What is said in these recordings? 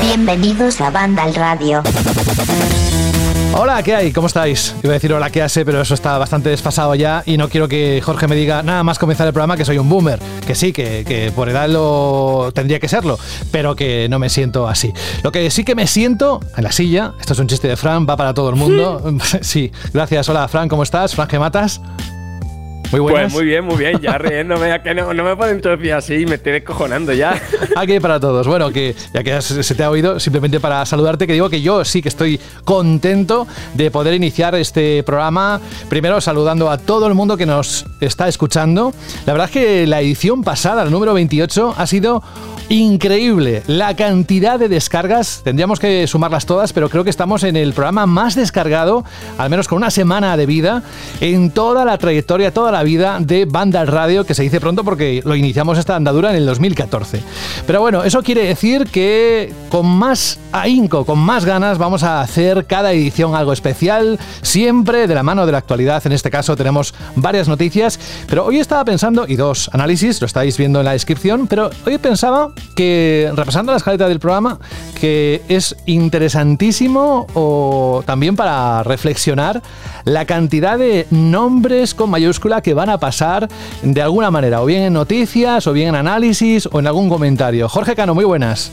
Bienvenidos a Banda al Radio. Hola, ¿qué hay? ¿Cómo estáis? Iba a decir hola, ¿qué hace? Pero eso está bastante desfasado ya y no quiero que Jorge me diga nada más comenzar el programa que soy un boomer. Que sí, que, por edad lo tendría que serlo, pero que no me siento así. Lo que sí que me siento en la silla, esto es un chiste de Fran, va para todo el mundo. sí, gracias. Hola, Fran, ¿cómo estás? Fran, ¿qué matas? Muy Pues muy bien, muy bien, ya riéndome, que no, no me pueden introducir así, me estoy cojonando ya. Aquí para todos. Bueno, que ya que se te ha oído, simplemente para saludarte, que digo que yo sí que estoy contento de poder iniciar este programa. Primero saludando a todo el mundo que nos está escuchando. La verdad es que la edición pasada, el número 28, ha sido increíble. La cantidad de descargas, tendríamos que sumarlas todas, pero creo que estamos en el programa más descargado, al menos con una semana de vida, en toda la trayectoria, toda la vida de Banda Radio, que se dice pronto porque lo iniciamos esta andadura en el 2014. Pero bueno, eso quiere decir que con más ahínco, con más ganas, vamos a hacer cada edición algo especial, siempre de la mano de la actualidad. En este caso tenemos varias noticias, pero hoy estaba pensando, y dos análisis, lo estáis viendo en la descripción, pero hoy pensaba que, repasando la escaleta del programa, que es interesantísimo o también para reflexionar la cantidad de nombres con mayúscula que van a pasar de alguna manera, o bien en noticias, o bien en análisis, o en algún comentario. Jorge Cano, muy buenas.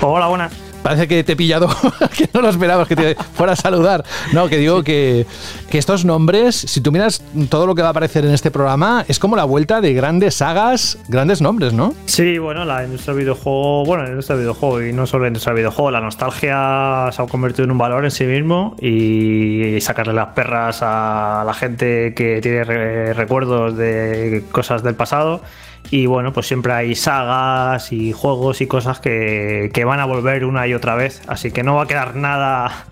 Hola, buenas. Parece que te he pillado, que no lo esperabas que te fuera a saludar. No, que digo que, que, estos nombres, si tú miras todo lo que va a aparecer en este programa, es como la vuelta de grandes sagas, grandes nombres, ¿no? Sí, bueno, la industria del videojuego, bueno, la industria del videojuego y no solo la industria del videojuego, la nostalgia se ha convertido en un valor en sí mismo y sacarle las perras a la gente que tiene recuerdos de cosas del pasado y bueno, pues siempre hay sagas y juegos y cosas que, van a volver una y otra vez. Así que no va a quedar nada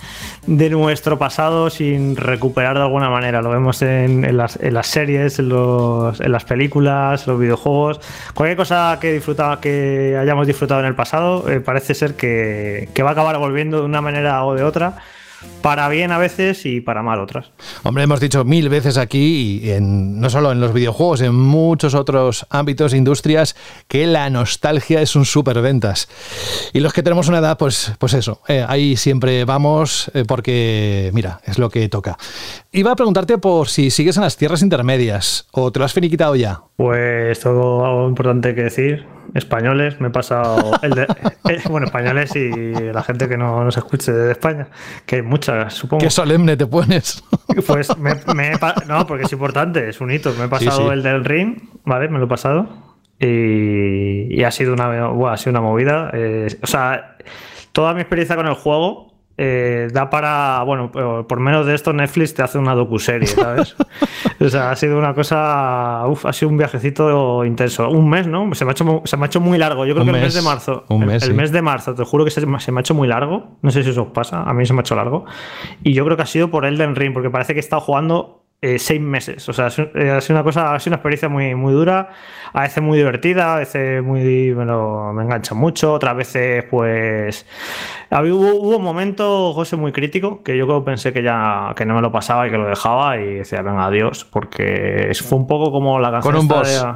de nuestro pasado sin recuperar de alguna manera. Lo vemos en, las, series, en, las películas, en los videojuegos. Cualquier cosa que, disfruta, que hayamos disfrutado en el pasado eh, parece ser que, que va a acabar volviendo de una manera o de otra para bien a veces y para mal otras. Hombre, hemos dicho mil veces aquí, y no solo en los videojuegos, en muchos otros ámbitos, industrias, que la nostalgia es un superventas. Y los que tenemos una edad, pues, pues eso, eh, ahí siempre vamos eh, porque, mira, es lo que toca. Iba a preguntarte por si sigues en las tierras intermedias o te lo has finiquitado ya. Pues todo algo importante que decir españoles, me he pasado el de, bueno, españoles y la gente que no nos escuche de España, que hay muchas, supongo. Qué solemne te pones. Pues me, no, porque es importante, es un hito. Me he pasado el del ring, ¿vale? Me lo he pasado. Y, ha sido una, ha sido una movida. Eh, o sea, toda mi experiencia con el juego eh, da para, bueno, por menos de esto Netflix te hace una docuserie, ¿sabes? o sea, ha sido una cosa, uf, ha sido un viajecito intenso. Un mes, ¿no? Se me ha hecho, se me ha hecho muy largo. Yo creo que el mes de marzo. Un mes, el, mes de marzo, te juro que se, me ha hecho muy largo. No sé si eso os pasa, a mí se me ha hecho largo. Y yo creo que ha sido por Elden Ring, porque parece que he estado jugando eh, seis meses. O sea, eh, ha sido una cosa, ha sido una experiencia muy, muy dura, a veces muy divertida, a veces muy, me, me engancha mucho, otras veces pues... Hubo, hubo un momento, José, muy crítico, que yo creo pensé que ya que no me lo pasaba y que lo dejaba y decía, venga, adiós, porque fue un poco como la canción... Con un boss.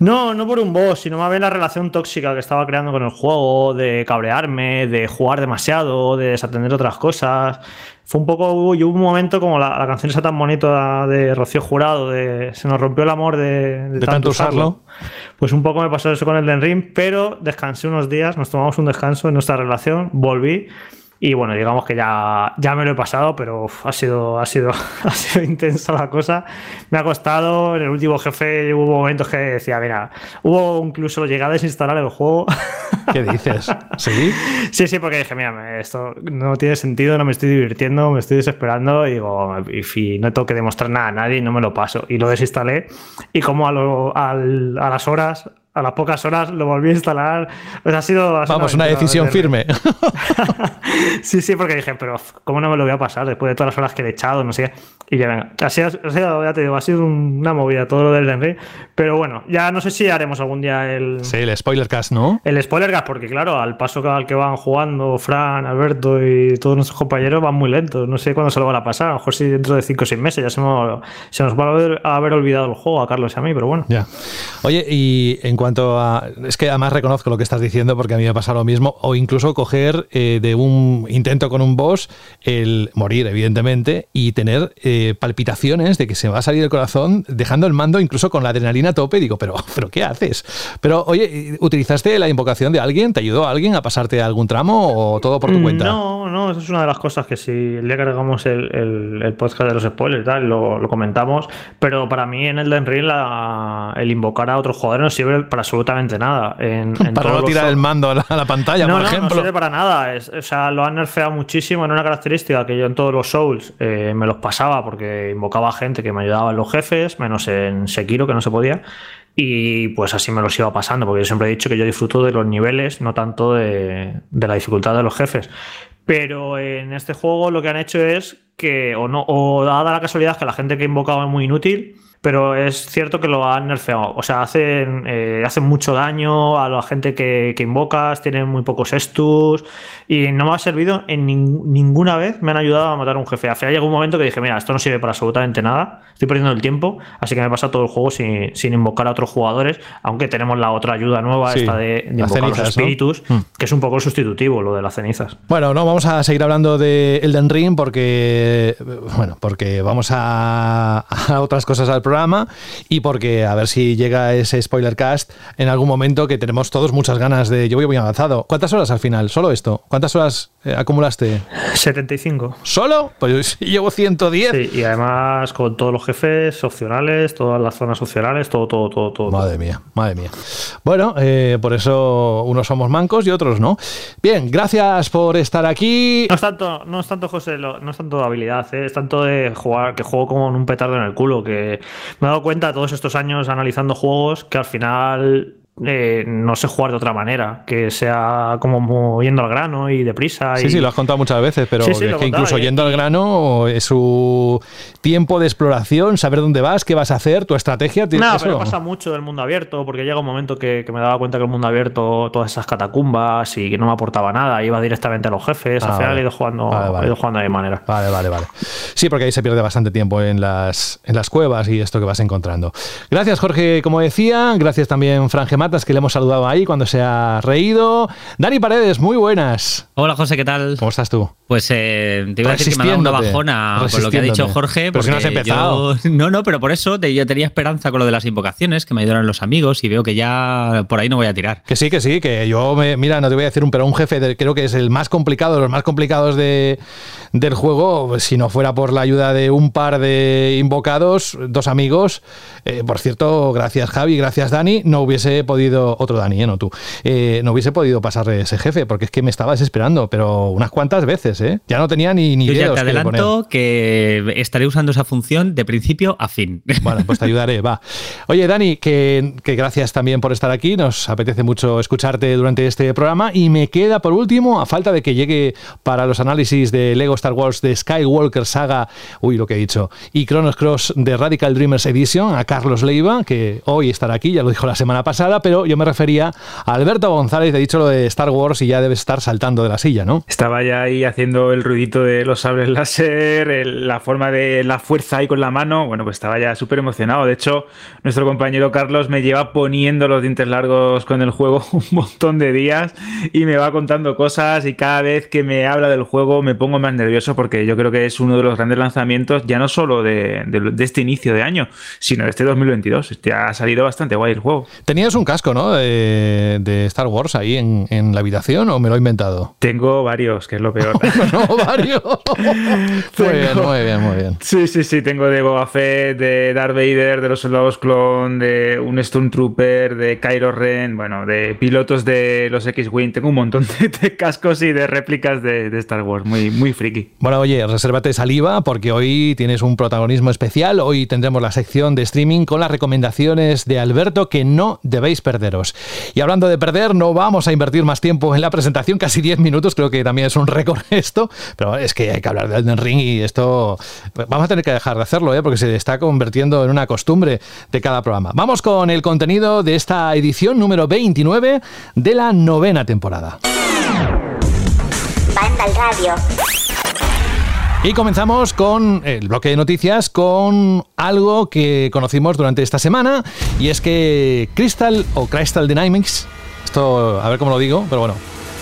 No, no por un boss, sino más bien la relación tóxica que estaba creando con el juego, de cabrearme, de jugar demasiado, de desatender otras cosas fue un poco, y hubo un momento como la, canción esa tan bonita de Rocío Jurado, de se nos rompió el amor de, tanto, usarlo. Pues un poco me pasó eso con el Den Ring, pero descansé unos días, nos tomamos un descanso en nuestra relación, volví y bueno, digamos que ya, ya me lo he pasado, pero ha, sido, ha, sido, ha sido intensa la cosa. Me ha costado. En el último jefe hubo momentos que decía, mira, hubo incluso llegada a desinstalar el juego. ¿Qué dices? ¿Sí? Sí, sí, porque dije, mira, esto no tiene sentido, no me estoy divirtiendo, me estoy desesperando. Y digo, y no tengo que demostrar nada a nadie no me lo paso. Y lo desinstalé. Y como a, a las horas a las pocas horas lo volví a instalar. Pues ha sido. Vamos, una decisión firme. sí, sí, porque dije, pero ¿cómo no me lo voy a pasar después de todas las horas que he echado? No sé. Y ya venga. Ha sido, ya te digo, ha sido una movida todo lo del Henry. Pero bueno, ya no sé si haremos algún día el. Sí, el spoiler cast, ¿no? El spoiler cast, porque claro, al paso al que van jugando Fran, Alberto y todos nuestros compañeros van muy lentos. No sé cuándo se lo van a pasar. A lo mejor si dentro de 5 o 6 meses ya se nos, se nos va a haber, olvidado el juego a Carlos y a mí, pero bueno. Ya. Oye, y en cuanto a. Es que además reconozco lo que estás diciendo porque a mí me pasa lo mismo. O incluso coger eh, de un intento con un boss el morir, evidentemente, y tener eh, palpitaciones de que se va a salir el corazón dejando el mando incluso con la adrenalina a tope. Digo, pero, pero ¿qué haces? Pero oye, ¿utilizaste la invocación de alguien? ¿Te ayudó alguien a pasarte algún tramo o todo por tu mm, cuenta? No, no, eso es una de las cosas que si el día que hagamos el, el, podcast de los spoilers tal, lo, lo, comentamos. Pero para mí en el Ring el invocar a otros jugadores no sirve para absolutamente nada. En, para no tirar el mando a la, pantalla, por ejemplo. No sirve para nada. o sea, lo han nerfeado muchísimo en una característica que yo en todos los Souls eh, me los pasaba porque invocaba gente que me ayudaba en los jefes, menos en Sekiro, que no se podía. Y pues así me los iba pasando, porque yo siempre he dicho que yo disfruto de los niveles, no tanto de, de la dificultad de los jefes. Pero en este juego lo que han hecho es que, o no, o dada la casualidad que la gente que invocaba es muy inútil, pero es cierto que lo han nerfeado. O sea, hacen, eh, hacen mucho daño a la gente que, invocas, tienen muy pocos estus y no me ha servido en ninguna vez, me han ayudado a matar a un jefe. Al final llegó un momento que dije, mira, esto no sirve para absolutamente nada, estoy perdiendo el tiempo, así que me pasa todo el juego sin, invocar a otros jugadores, aunque tenemos la otra ayuda nueva, esta de, invocar los espíritus, mm. que es un poco sustitutivo lo de las cenizas. Bueno, no, vamos a seguir hablando de Elden Ring porque, bueno, porque vamos a, a otras cosas al programa y porque a ver si llega ese spoiler cast en algún momento que tenemos todos muchas ganas de. Yo voy muy avanzado. ¿Cuántas horas al final? ¿Solo esto? ¿Cuántas horas eh, acumulaste? 75. ¿Solo? Pues llevo 110. Sí, y además con todos los jefes opcionales, todas las zonas opcionales, todo, todo, todo, todo. Madre mía, madre mía. Bueno, eh, por eso unos somos mancos y otros no. Bien, gracias por estar aquí. No es tanto, no es tanto José, no es tanto habilidad, eh, es tanto de jugar, que juego como en un petardo en el culo, que me he dado cuenta todos estos años analizando juegos que al final eh, no sé jugar de otra manera, que sea como yendo al grano y deprisa. Sí, sí, lo has contado muchas veces, pero es que incluso yendo al grano es su tiempo de exploración, saber dónde vas, qué vas a hacer, tu estrategia. No, pero pasa mucho del mundo abierto, porque llega un momento que, me daba cuenta que el mundo abierto, todas esas catacumbas y que no me aportaba nada, iba directamente a los jefes, al ah, final he ido jugando, He ido jugando de manera. Vale, vale, vale. Sí, porque ahí se pierde bastante tiempo en las, en las cuevas y esto que vas encontrando. Gracias, Jorge, como decía, gracias también, Franje que le hemos saludado ahí cuando se ha reído. Dani Paredes, muy buenas. Hola José, ¿qué tal? ¿Cómo estás tú? Pues eh, te iba a decir que me ha dado una bajona con lo que ha dicho Jorge. Porque no has empezado. no, no, pero por eso yo tenía esperanza con lo de las invocaciones, que me ayudaron los amigos y veo que ya por ahí no voy a tirar. Que sí, que sí, que yo, me, mira, no te voy a decir un, pero un jefe creo que es el más complicado, de los más complicados de, del juego, si no fuera por la ayuda de un par de invocados, dos amigos. Eh, por cierto, gracias Javi, gracias Dani, no hubiese podido otro Dani, ¿eh? no tú. Eh, no hubiese podido pasarle ese jefe, porque es que me estaba desesperando, pero unas cuantas veces, ¿eh? Ya no tenía ni, ni Yo ya te adelanto que, estaré usando esa función de principio a fin. Bueno, pues te ayudaré, va. Oye, Dani, que, gracias también por estar aquí. Nos apetece mucho escucharte durante este programa. Y me queda por último, a falta de que llegue para los análisis de Lego Star Wars de Skywalker Saga, uy, lo que he dicho, y Chronos Cross de Radical Dreamers Edition, a Carlos Leiva, que hoy estará aquí, ya lo dijo la semana pasada, pero yo me refería a Alberto González, he dicho lo de Star Wars y ya debe estar saltando de la silla, ¿no? Estaba ya ahí haciendo el ruidito de los sables láser, la forma de la fuerza ahí con la mano, bueno, pues estaba ya súper emocionado. De hecho, nuestro compañero Carlos me lleva poniendo los dientes largos con el juego un montón de días y me va contando cosas y cada vez que me habla del juego me pongo más nervioso porque yo creo que es uno de los grandes lanzamientos, ya no solo de, este inicio de año, sino de este 2022. Este ha salido bastante guay el juego. Tenías un casco, ¿no? De, Star Wars ahí en, en, la habitación o me lo he inventado? Tengo varios, que es lo peor. no, varios. muy bien, muy bien, muy bien. Sí, sí, sí. Tengo de Boba Fett, de Darth Vader, de los soldados clon, de un Stormtrooper, de Kylo Ren, bueno, de pilotos de los X-Wing. Tengo un montón de, cascos y de réplicas de, Star Wars. Muy, muy friki. Bueno, oye, resérvate saliva porque hoy tienes un protagonismo especial. Hoy tendremos la sección de streaming con las recomendaciones de Alberto que no debéis perderos. Y hablando de perder, no vamos a invertir más tiempo en la presentación, casi 10 minutos, creo que también es un récord esto, pero es que hay que hablar de Elden Ring y esto vamos a tener que dejar de hacerlo, ¿eh? porque se está convirtiendo en una costumbre de cada programa. Vamos con el contenido de esta edición número 29 de la novena temporada. Radio. Y comenzamos con el bloque de noticias con algo que conocimos durante esta semana y es que Crystal o Crystal Dynamics, esto a ver cómo lo digo, pero bueno,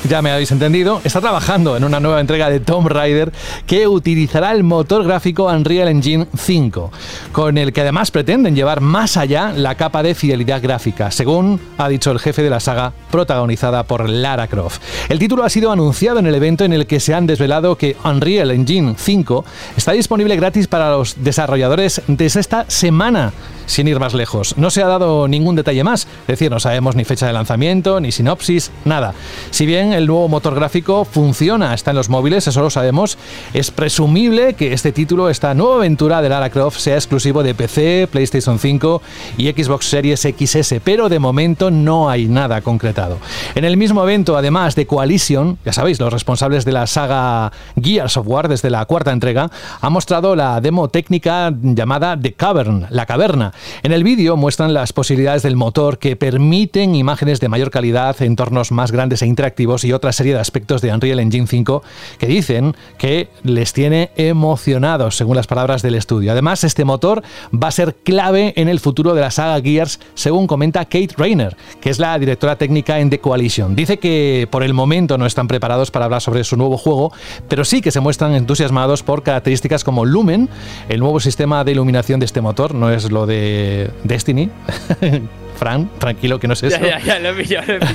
ya me habéis entendido, está trabajando en una nueva entrega de Tomb Raider que utilizará el motor gráfico Unreal Engine 5, con el que además pretenden llevar más allá la capa de fidelidad gráfica, según ha dicho el jefe de la saga protagonizada por Lara Croft. El título ha sido anunciado en el evento en el que se han desvelado que Unreal Engine 5 está disponible gratis para los desarrolladores desde esta semana sin ir más lejos. No se ha dado ningún detalle más, es decir, no sabemos ni fecha de lanzamiento, ni sinopsis, nada. Si bien el nuevo motor gráfico funciona, está en los móviles, eso lo sabemos, es presumible que este título, esta nueva aventura de Lara Croft, sea exclusivo de PC, PlayStation 5 y Xbox Series XS, pero de momento no hay nada concretado. En el mismo evento, además de Coalition, ya sabéis, los responsables de la saga Gears of War desde la cuarta entrega, han mostrado la demo técnica llamada The Cavern, la caverna, en el vídeo muestran las posibilidades del motor que permiten imágenes de mayor calidad, entornos más grandes e interactivos y otra serie de aspectos de Unreal Engine 5 que dicen que les tiene emocionados, según las palabras del estudio. Además, este motor va a ser clave en el futuro de la saga Gears, según comenta Kate Rayner, que es la directora técnica en The Coalition. Dice que por el momento no están preparados para hablar sobre su nuevo juego, pero sí que se muestran entusiasmados por características como Lumen, el nuevo sistema de iluminación de este motor, no es lo de Destiny. Fran, tranquilo que no es eso.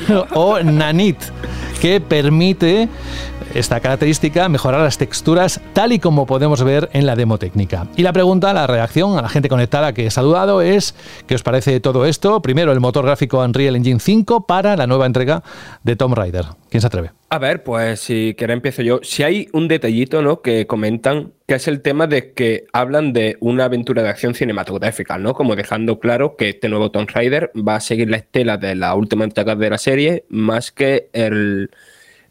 o Nanit, que permite esta característica mejorar las texturas tal y como podemos ver en la demo técnica. Y la pregunta, la reacción a la gente conectada que he saludado es ¿qué os parece todo esto? Primero el motor gráfico Unreal Engine 5 para la nueva entrega de Tomb Raider. ¿Quién se atreve? A ver, pues si quiero empiezo yo. Si hay un detallito, ¿no? Que comentan, que es el tema de que hablan de una aventura de acción cinematográfica, ¿no? Como dejando claro que este nuevo Tomb Raider va a seguir la estela de la última entrega de la serie, más que el,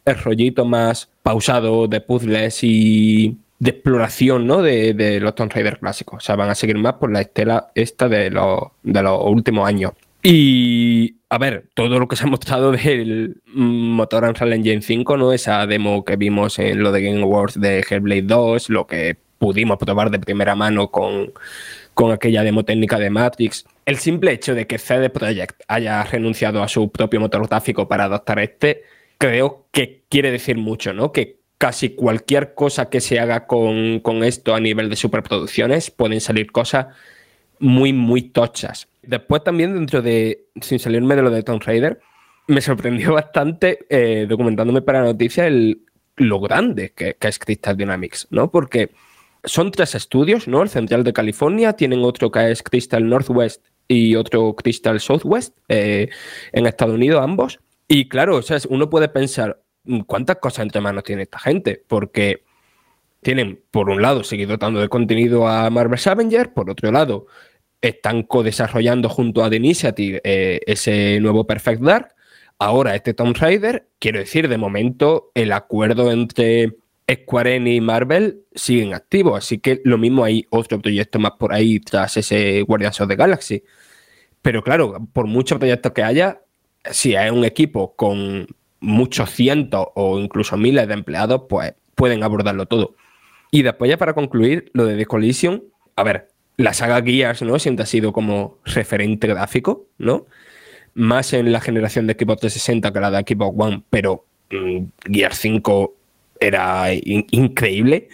el rollito más pausado de puzzles y de exploración, ¿no? De, los Tomb Raider clásicos. O sea, van a seguir más por la estela esta de los, de los últimos años. Y a ver, todo lo que se ha mostrado del motor Unreal Engine 5, ¿no? Esa demo que vimos en lo de Game Awards de Hellblade 2, lo que pudimos probar de primera mano con, con aquella demo técnica de Matrix. El simple hecho de que CD Projekt haya renunciado a su propio motor gráfico para adoptar este, creo que quiere decir mucho, ¿no? Que casi cualquier cosa que se haga con, con esto a nivel de superproducciones pueden salir cosas muy, muy tochas. Después también dentro de, sin salirme de lo de Tomb Raider, me sorprendió bastante eh, documentándome para la noticia el, lo grande que, es Crystal Dynamics, ¿no? Porque son tres estudios, ¿no? El Central de California, tienen otro que es Crystal Northwest y otro Crystal Southwest eh, en Estados Unidos, ambos. Y claro, o sea, uno puede pensar, mm, ¿cuántas cosas entre manos tiene esta gente? Porque tienen, por un lado, seguir dotando de contenido a Marvel Avenger, por otro lado, están co-desarrollando junto a The Initiative eh, ese nuevo Perfect Dark. Ahora este Tomb Raider, quiero decir, de momento el acuerdo entre Square Enix y Marvel siguen activos, así que lo mismo hay otro proyecto más por ahí tras ese Guardians of the Galaxy. Pero claro, por muchos proyectos que haya, si hay un equipo con muchos cientos o incluso miles de empleados, pues pueden abordarlo todo. Y después ya para concluir, lo de The Collision, a ver, la saga Gears, ¿no? Siempre ha sido como referente gráfico, ¿no? Más en la generación de Xbox 360 que la de Xbox One, pero mm, Gears 5 era increíble.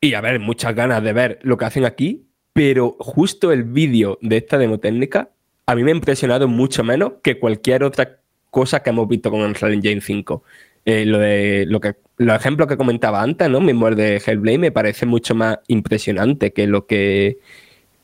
Y a ver, muchas ganas de ver lo que hacen aquí, pero justo el vídeo de esta demo técnica a mí me ha impresionado mucho menos que cualquier otra cosa que hemos visto con Unreal Engine 5. Eh, lo de lo que los ejemplos que comentaba antes, ¿no? Mismo de Hellblade me parece mucho más impresionante que lo que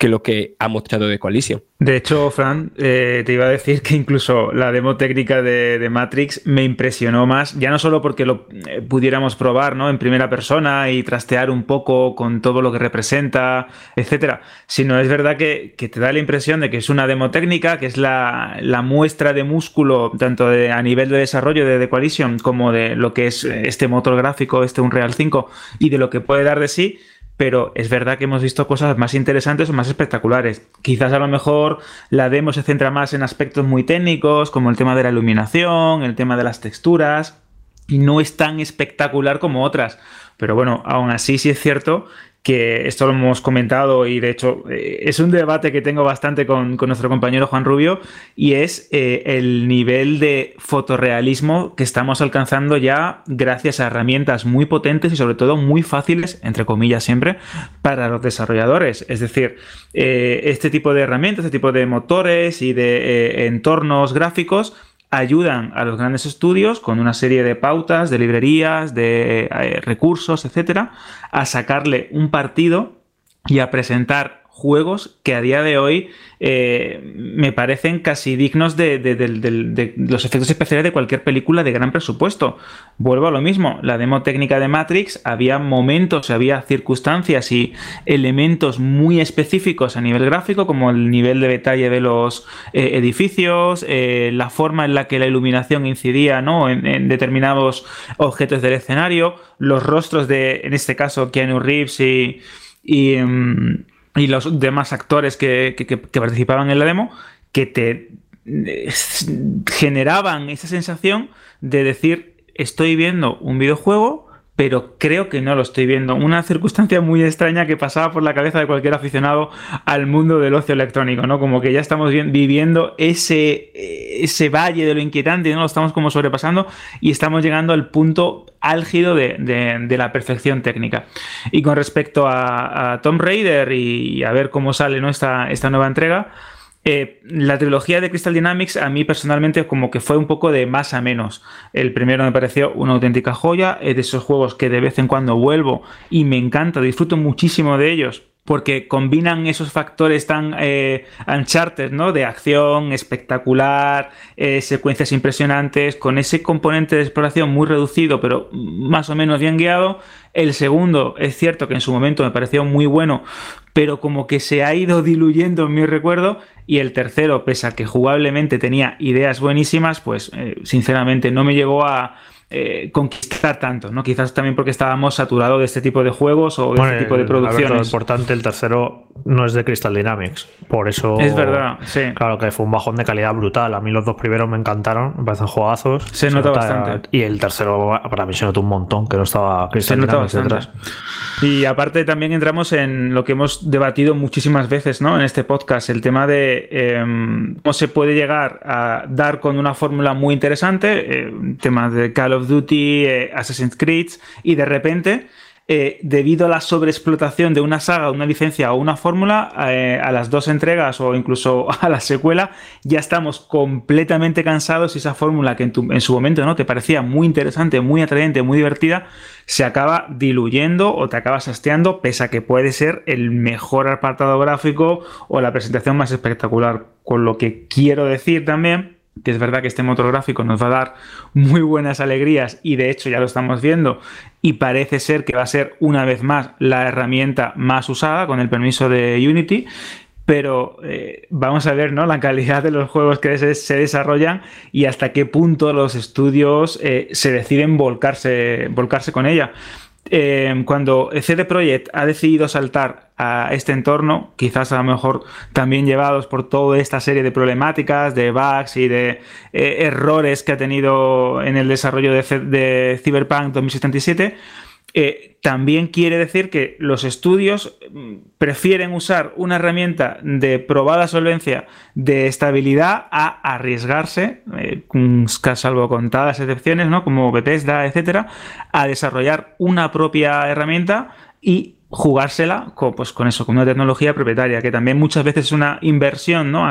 que lo que ha mostrado de Coalition. De hecho, Fran, eh, te iba a decir que incluso la demo técnica de, Matrix me impresionó más, ya no solo porque lo eh, pudiéramos probar ¿no? en primera persona y trastear un poco con todo lo que representa, etcétera, sino es verdad que, te da la impresión de que es una demo técnica, que es la, muestra de músculo, tanto a nivel de desarrollo de The Coalition como de lo que es este motor gráfico, este Unreal 5 y de lo que puede dar de sí pero es verdad que hemos visto cosas más interesantes o más espectaculares. Quizás a lo mejor la demo se centra más en aspectos muy técnicos, como el tema de la iluminación, el tema de las texturas, y no es tan espectacular como otras. Pero bueno, aún así sí es cierto que esto lo hemos comentado y de hecho eh, es un debate que tengo bastante con, nuestro compañero Juan Rubio y es eh, el nivel de fotorrealismo que estamos alcanzando ya gracias a herramientas muy potentes y sobre todo muy fáciles, entre comillas siempre, para los desarrolladores. Es decir, eh, este tipo de herramientas, este tipo de motores y de entornos gráficos ayudan a los grandes estudios con una serie de pautas, de librerías, de eh, recursos, etcétera, a sacarle un partido y a presentar juegos que a día de hoy eh, me parecen casi dignos de, los efectos especiales de cualquier película de gran presupuesto. Vuelvo a lo mismo, la demo técnica de Matrix, había momentos, había circunstancias y elementos muy específicos a nivel gráfico, como el nivel de detalle de los eh, edificios, eh, la forma en la que la iluminación incidía ¿no? en, determinados objetos del escenario, los rostros de, en este caso, Keanu Reeves y... em, y los demás actores que, participaban en la demo, que te eh, generaban esa sensación de decir, estoy viendo un videojuego, pero creo que no lo estoy viendo. Una circunstancia muy extraña que pasaba por la cabeza de cualquier aficionado al mundo del ocio electrónico, ¿no? Como que ya estamos viviendo ese, ese valle de lo inquietante, ¿no? Lo estamos como sobrepasando y estamos llegando al punto álgido de, la perfección técnica. Y con respecto a, a Tomb Raider y, a ver cómo sale esta, esta nueva entrega, eh, la trilogía de Crystal Dynamics a mí personalmente como que fue un poco de más a menos. El primero me pareció una auténtica joya, es de esos juegos que de vez en cuando vuelvo y me encanta, disfruto muchísimo de ellos porque combinan esos factores tan eh, uncharted, ¿no? De acción espectacular, eh, secuencias impresionantes, con ese componente de exploración muy reducido, pero más o menos bien guiado. El segundo, es cierto que en su momento me pareció muy bueno, pero como que se ha ido diluyendo en mi recuerdo. Y el tercero, pese a que jugablemente tenía ideas buenísimas, pues eh, sinceramente no me llegó a, eh, conquistar tanto, ¿no? Quizás también porque estábamos saturados de este tipo de juegos o de este tipo de producciones. lo importante, el tercero no es de Crystal Dynamics, por eso... Es verdad, sí. Claro que fue un bajón de calidad brutal. A mí los dos primeros me encantaron, me parecen juegazos. Se, nota, bastante. Y el tercero para mí se notó un montón, que no estaba Crystal Dynamics detrás. Y aparte también entramos en lo que hemos debatido muchísimas veces, ¿no? En este podcast, el tema de em, cómo se puede llegar a dar con una fórmula muy interesante, eh, tema de Call of Duty, eh, Assassin's Creed, y de repente, eh, debido a la sobreexplotación de una saga, una licencia o una fórmula, eh, a las dos entregas o incluso a la secuela, ya estamos completamente cansados y esa fórmula que en, su momento ¿no? te parecía muy interesante, muy atrayente, muy divertida, se acaba diluyendo o te acabas hasteando, pese a que puede ser el mejor apartado gráfico o la presentación más espectacular. Con lo que quiero decir también que es verdad que este motor gráfico nos va a dar muy buenas alegrías y de hecho ya lo estamos viendo y parece ser que va a ser una vez más la herramienta más usada con el permiso de Unity, pero eh, vamos a ver ¿no? la calidad de los juegos que se, desarrollan y hasta qué punto los estudios eh, se deciden volcarse, volcarse con ella. Eh, cuando CD Projekt ha decidido saltar a este entorno, quizás a lo mejor también llevados por toda esta serie de problemáticas, de bugs y de eh, errores que ha tenido en el desarrollo de, de Cyberpunk 2077, eh, también quiere decir que los estudios mm, prefieren usar una herramienta de probada solvencia de estabilidad a arriesgarse, eh, salvo contadas excepciones, ¿no? como Bethesda, etcétera, a desarrollar una propia herramienta y jugársela con, pues, con eso, con una tecnología propietaria, que también muchas veces es una inversión, ¿no?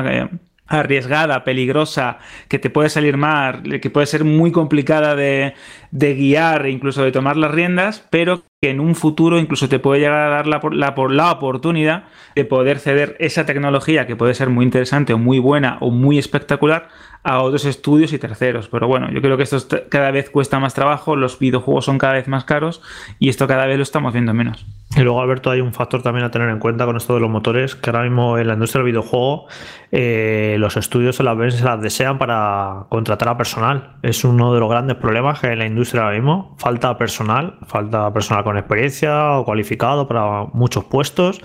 arriesgada, peligrosa, que te puede salir mal, que puede ser muy complicada de, de guiar e incluso de tomar las riendas, pero que en un futuro incluso te puede llegar a dar la, la, la, oportunidad de poder ceder esa tecnología que puede ser muy interesante o muy buena o muy espectacular a otros estudios y terceros. Pero bueno, yo creo que esto cada vez cuesta más trabajo, los videojuegos son cada vez más caros y esto cada vez lo estamos viendo menos. Y luego, Alberto, hay un factor también a tener en cuenta con esto de los motores, que ahora mismo en la industria del videojuego eh, los estudios se las ven, se las desean para contratar a personal. Es uno de los grandes problemas que hay en la industria ahora mismo. Falta personal, falta personal con experiencia o cualificado para muchos puestos.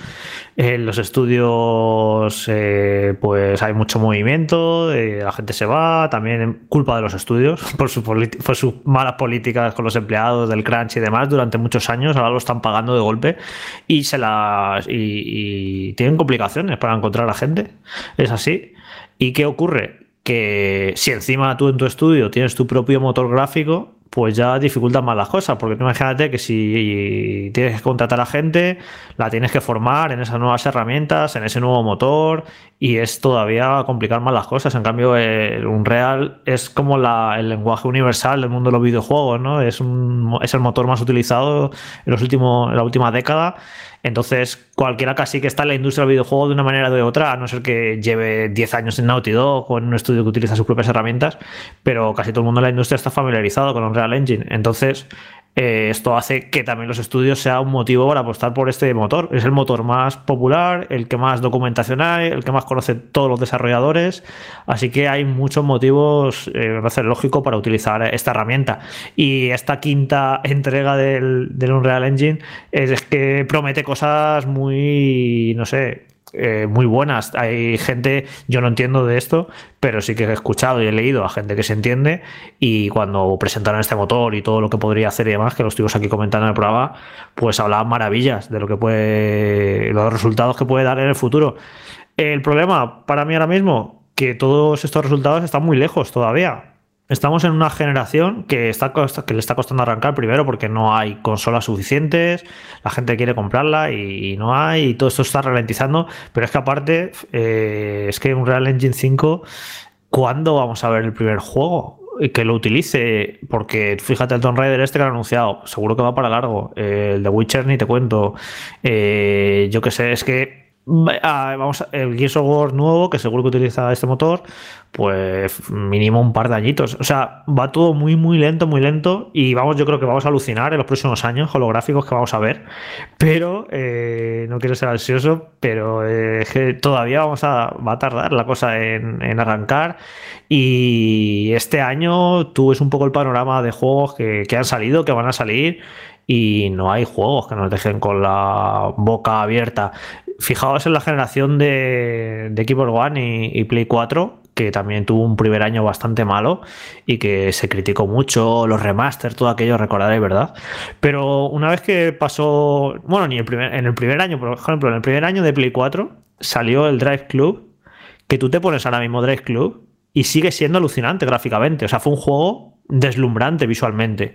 En los estudios, eh, pues hay mucho movimiento, eh, la gente se va, también culpa de los estudios por, su por sus malas políticas con los empleados del crunch y demás durante muchos años. Ahora lo están pagando de golpe y se las y, tienen complicaciones para encontrar a gente. Es así. ¿Y qué ocurre? Que si encima tú en tu estudio tienes tu propio motor gráfico, pues ya dificulta más las cosas, porque imagínate que si tienes que contratar a gente, la tienes que formar en esas nuevas herramientas, en ese nuevo motor, y es todavía complicar más las cosas. En cambio, el Unreal es como el lenguaje universal del mundo de los videojuegos, ¿no? Es, un, es el motor más utilizado en, los últimos, en la última década entonces, cualquiera casi que está en la industria del videojuego de una manera o de otra, a no ser que lleve 10 años en Naughty Dog o en un estudio que utiliza sus propias herramientas, pero casi todo el mundo en la industria está familiarizado con Unreal Engine. Entonces, eh, esto hace que también los estudios sea un motivo para apostar por este motor. Es el motor más popular, el que más documentación hay, el que más conocen todos los desarrolladores. Así que hay muchos motivos, eh, me parece lógico, para utilizar esta herramienta. Y esta quinta entrega del, del Unreal Engine es que promete cosas muy, no sé, eh, muy buenas. Hay gente, yo no entiendo de esto, pero sí que he escuchado y he leído a gente que se entiende y cuando presentaron este motor y todo lo que podría hacer y demás, que lo estuvimos aquí comentando en el programa, pues hablaban maravillas de lo que puede, los resultados que puede dar en el futuro. El problema para mí ahora mismo, que todos estos resultados están muy lejos todavía estamos en una generación que, está, que le está costando arrancar primero porque no hay consolas suficientes, la gente quiere comprarla y, no hay, y todo esto está ralentizando. Pero es que aparte, eh, es que un Real Engine 5, ¿cuándo vamos a ver el primer juego? que lo utilice, porque fíjate el Tomb Raider este que han anunciado, seguro que va para largo. el de Witcher ni te cuento. Eh, yo que sé, es que Ah, vamos, el Gears of War nuevo, que seguro que utiliza este motor, pues mínimo un par de añitos. O sea, va todo muy, muy lento, muy lento. Y vamos, yo creo que vamos a alucinar en los próximos años con los gráficos que vamos a ver. Pero, eh, no quiero ser ansioso, pero eh, que todavía vamos a, va a tardar la cosa en, arrancar. Y este año tú ves un poco el panorama de juegos que, que han salido, que van a salir y no hay juegos que nos dejen con la boca abierta. Fijaos en la generación de, de Xbox One y, Play 4, que también tuvo un primer año bastante malo y que se criticó mucho, los remaster, todo aquello, recordaréis, ¿verdad? Pero una vez que pasó, bueno, ni el primer, en el primer año, por ejemplo, en el primer año de Play 4 salió el Drive Club, que tú te pones ahora mismo Drive Club y sigue siendo alucinante gráficamente, o sea, fue un juego deslumbrante visualmente.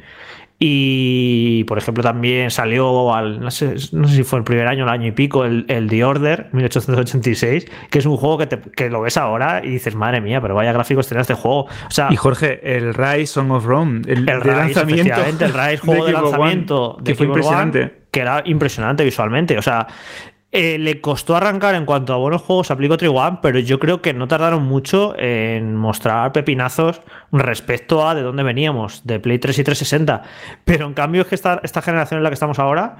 Y, por ejemplo, también salió, al, no, sé, no sé si fue el primer año, el año y pico, el, el The Order 1886, que es un juego que, te, que, lo ves ahora y dices, madre mía, pero vaya gráficos tenía este juego. O sea, y Jorge, el Rise Song of Rome, el, el Rise, lanzamiento. El Rise, juego de, de lanzamiento One, que fue impresionante. One, que era impresionante visualmente. O sea, eh, le costó arrancar en cuanto a buenos juegos, aplicó One, pero yo creo que no tardaron mucho en mostrar pepinazos respecto a de dónde veníamos, de Play 3 y 360. Pero en cambio es que esta, esta generación en la que estamos ahora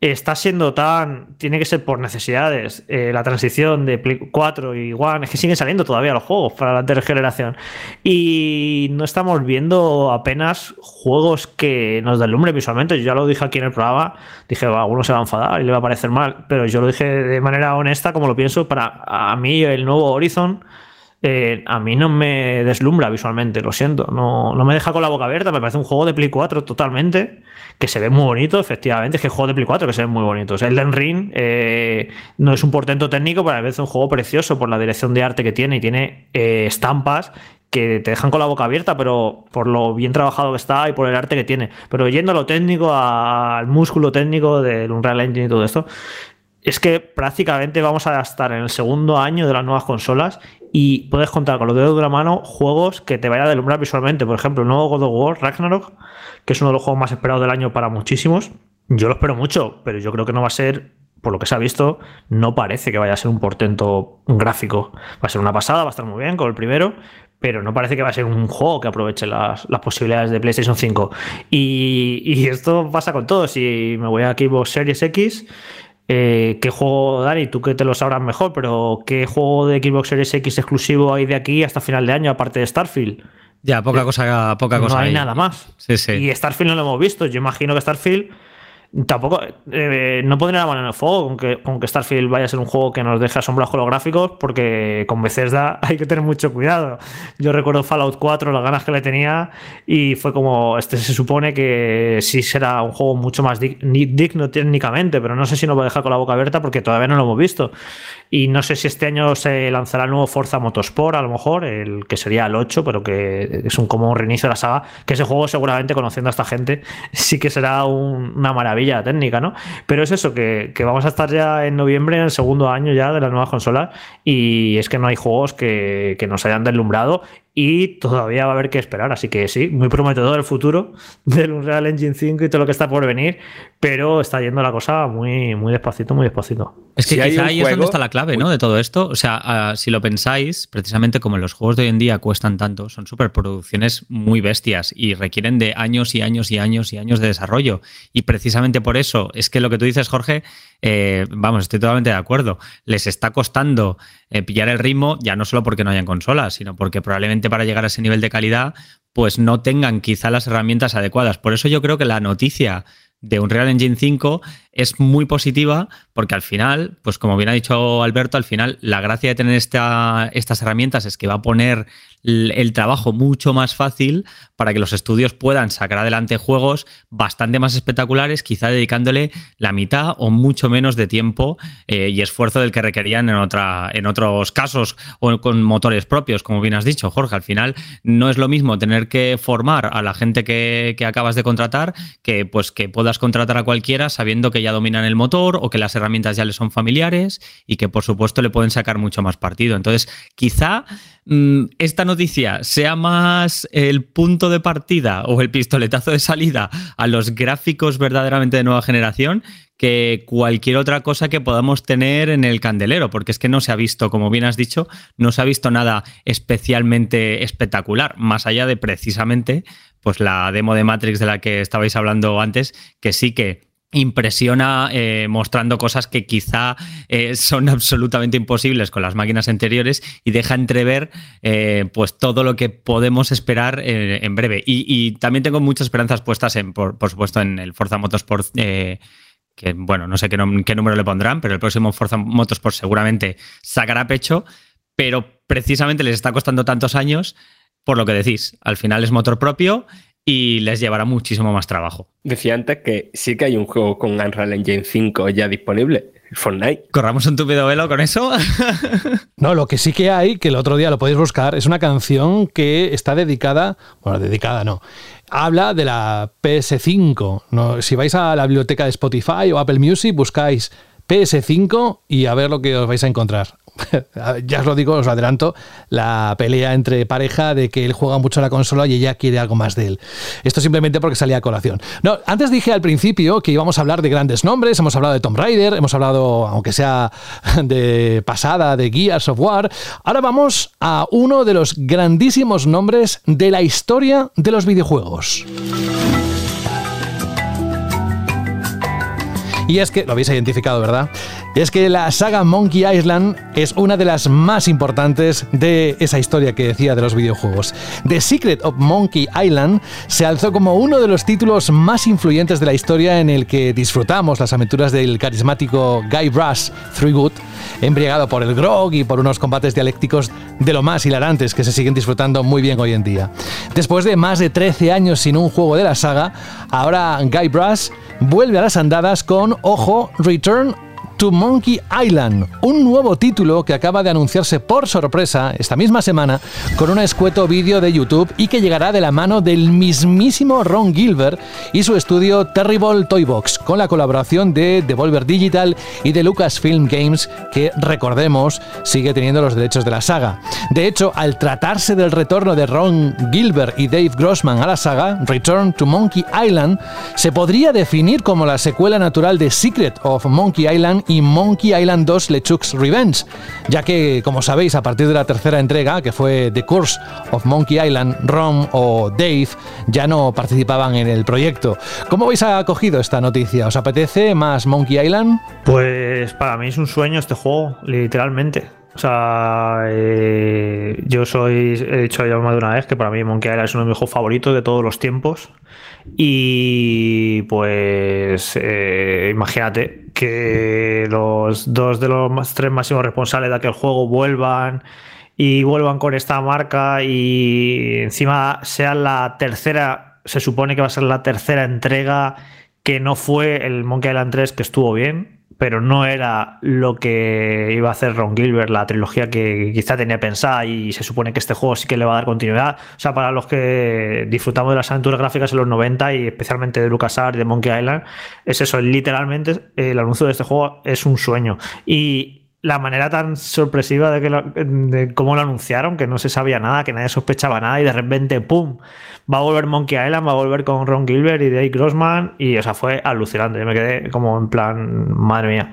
está siendo tan. Tiene que ser por necesidades. Eh, la transición de Play 4 y One. Es que siguen saliendo todavía los juegos para la tercera generación. Y no estamos viendo apenas juegos que nos deslumbre visualmente. Yo ya lo dije aquí en el programa. Dije, algunos se va a enfadar y le va a parecer mal. Pero yo lo dije de manera honesta, como lo pienso. Para a mí, el nuevo Horizon. Eh, a mí no me deslumbra visualmente, lo siento. No, no me deja con la boca abierta. Me parece un juego de Play 4 totalmente que se ve muy bonito, efectivamente. Es que juego de Play 4 que se ven muy bonitos. Elden Ring eh, no es un portento técnico, pero a veces es un juego precioso por la dirección de arte que tiene y tiene eh, estampas que te dejan con la boca abierta, pero por lo bien trabajado que está y por el arte que tiene. Pero yendo a lo técnico, al músculo técnico del Unreal Engine y todo esto, es que prácticamente vamos a estar en el segundo año de las nuevas consolas y puedes contar con los dedos de la mano juegos que te vayan a deslumbrar visualmente. Por ejemplo, el nuevo God of War Ragnarok, que es uno de los juegos más esperados del año para muchísimos. Yo lo espero mucho, pero yo creo que no va a ser, por lo que se ha visto, no parece que vaya a ser un portento gráfico. Va a ser una pasada, va a estar muy bien con el primero, pero no parece que va a ser un juego que aproveche las, posibilidades de PlayStation 5. Y, esto pasa con todo. Si me voy a Xbox Series X, eh, ¿qué juego, Dani? Tú que te lo sabrás mejor, pero ¿qué juego de Xbox Series X exclusivo hay de aquí hasta final de año, aparte de Starfield? Ya, poca cosa, poca cosa. No hay nada más. Sí, sí. Y Starfield no lo hemos visto. Yo imagino que Starfield Tampoco, eh, no pondría la mano en el fuego con que, con que Starfield vaya a ser un juego que nos deje asombrados con los gráficos, porque con Bethesda hay que tener mucho cuidado. Yo recuerdo Fallout 4, las ganas que le tenía, y fue como, este se supone que sí será un juego mucho más digno técnicamente, pero no sé si nos va a dejar con la boca abierta porque todavía no lo hemos visto. Y no sé si este año se lanzará el nuevo Forza Motorsport, a lo mejor, el que sería el 8, pero que es un como un reinicio de la saga, que ese juego seguramente, conociendo a esta gente, sí que será una maravilla técnica, ¿no? Pero es eso, que, vamos a estar ya en noviembre, en el segundo año ya de las nuevas consolas, y es que no hay juegos que, que nos hayan deslumbrado y todavía va a haber que esperar. Así que sí, muy prometedor el futuro del Unreal Engine 5 y todo lo que está por venir, pero está yendo la cosa muy, muy despacito, muy despacito. Es que quizá ahí es donde está la clave, ¿no? De todo esto. O sea, ah, si lo pensáis, precisamente como los juegos de hoy en día cuestan tanto, son superproducciones muy bestias y requieren de años y años y años y años de desarrollo. Y precisamente por eso es que lo que tú dices, Jorge, eh, vamos, estoy totalmente de acuerdo. Les está costando eh, pillar el ritmo, ya no solo porque no hayan consolas, sino porque probablemente para llegar a ese nivel de calidad, pues no tengan quizá las herramientas adecuadas. Por eso yo creo que la noticia de Unreal Engine 5 es muy positiva porque al final, pues como bien ha dicho Alberto, al final la gracia de tener esta, estas herramientas es que va a poner el, trabajo mucho más fácil para que los estudios puedan sacar adelante juegos bastante más espectaculares, quizá dedicándole la mitad o mucho menos de tiempo eh, y esfuerzo del que requerían en, otra, en otros casos o con motores propios, como bien has dicho, Jorge. Al final no es lo mismo tener que formar a la gente que, acabas de contratar que pues que puedas contratar a cualquiera sabiendo que ya dominan el motor o que las herramientas ya le son familiares y que por supuesto le pueden sacar mucho más partido. Entonces, quizá esta noticia sea más el punto de partida o el pistoletazo de salida a los gráficos verdaderamente de nueva generación que cualquier otra cosa que podamos tener en el candelero, porque es que no se ha visto, como bien has dicho, no se ha visto nada especialmente espectacular, más allá de precisamente pues la demo de Matrix de la que estabais hablando antes, que sí que impresiona eh, mostrando cosas que quizá eh, son absolutamente imposibles con las máquinas anteriores y deja entrever eh, pues todo lo que podemos esperar en breve. Y, también tengo muchas esperanzas puestas en, por, supuesto, en el Forza Motorsport. que bueno, no sé qué, qué, número le pondrán, pero el próximo Forza Motorsport seguramente sacará pecho, pero precisamente les está costando tantos años por lo que decís. Al final es motor propio y les llevará muchísimo más trabajo. Decía antes que sí que hay un juego con Unreal Engine 5 ya disponible. Fortnite. ¿Corramos un tupido velo con eso? no, lo que sí que hay, que el otro día lo podéis buscar, es una canción que está dedicada, bueno, dedicada no, habla de la PS5. No, si vais a la biblioteca de Spotify o Apple Music, buscáis PS5 y a ver lo que os vais a encontrar. ya os lo digo, os lo adelanto, la pelea entre pareja de que él juega mucho a la consola y ella quiere algo más de él. Esto simplemente porque salía a colación. No, antes dije al principio que íbamos a hablar de grandes nombres, hemos hablado de Tomb Raider, hemos hablado, aunque sea de pasada, de Gears of War. Ahora vamos a uno de los grandísimos nombres de la historia de los videojuegos. Y es que, lo habéis identificado, ¿verdad? Es que la saga Monkey Island es una de las más importantes de esa historia que decía de los videojuegos. The Secret of Monkey Island se alzó como uno de los títulos más influyentes de la historia en el que disfrutamos las aventuras del carismático Guy Brass Threewood, embriagado por el grog y por unos combates dialécticos de lo más hilarantes que se siguen disfrutando muy bien hoy en día. Después de más de 13 años sin un juego de la saga, ahora Guy Brass vuelve a las andadas con, ojo, Return to Monkey Island, un nuevo título que acaba de anunciarse por sorpresa esta misma semana con un escueto vídeo de YouTube y que llegará de la mano del mismísimo Ron Gilbert y su estudio Terrible Toybox, con la colaboración de Devolver Digital y de Lucasfilm Games, que recordemos sigue teniendo los derechos de la saga. De hecho, al tratarse del retorno de Ron Gilbert y Dave Grossman a la saga, Return to Monkey Island, se podría definir como la secuela natural de Secret of Monkey Island y Monkey Island 2 LeChuck's Revenge, ya que, como sabéis, a partir de la tercera entrega, que fue The Curse of Monkey Island, Ron o Dave ya no participaban en el proyecto. ¿Cómo habéis acogido esta noticia? ¿Os apetece más Monkey Island? Pues para mí es un sueño este juego, literalmente. O sea, eh, yo soy, he dicho ya más de una vez que para mí Monkey Island es uno de mis juegos favoritos de todos los tiempos. Y pues eh, imagínate que los dos de los tres máximos responsables de aquel juego vuelvan y vuelvan con esta marca y encima sea la tercera, se supone que va a ser la tercera entrega que no fue el Monkey Island 3 que estuvo bien, pero no era lo que iba a hacer Ron Gilbert, la trilogía que quizá tenía pensada y se supone que este juego sí que le va a dar continuidad. O sea, para los que disfrutamos de las aventuras gráficas en los 90 y especialmente de LucasArts y de Monkey Island, es eso, literalmente el anuncio de este juego es un sueño. Y la manera tan sorpresiva de, que de cómo lo anunciaron, que no se sabía nada, que nadie sospechaba nada y de repente, ¡pum! Va a volver Monkey Island, va a volver con Ron Gilbert y Dave Grossman y, o sea, fue alucinante. Yo me quedé como en plan, madre mía.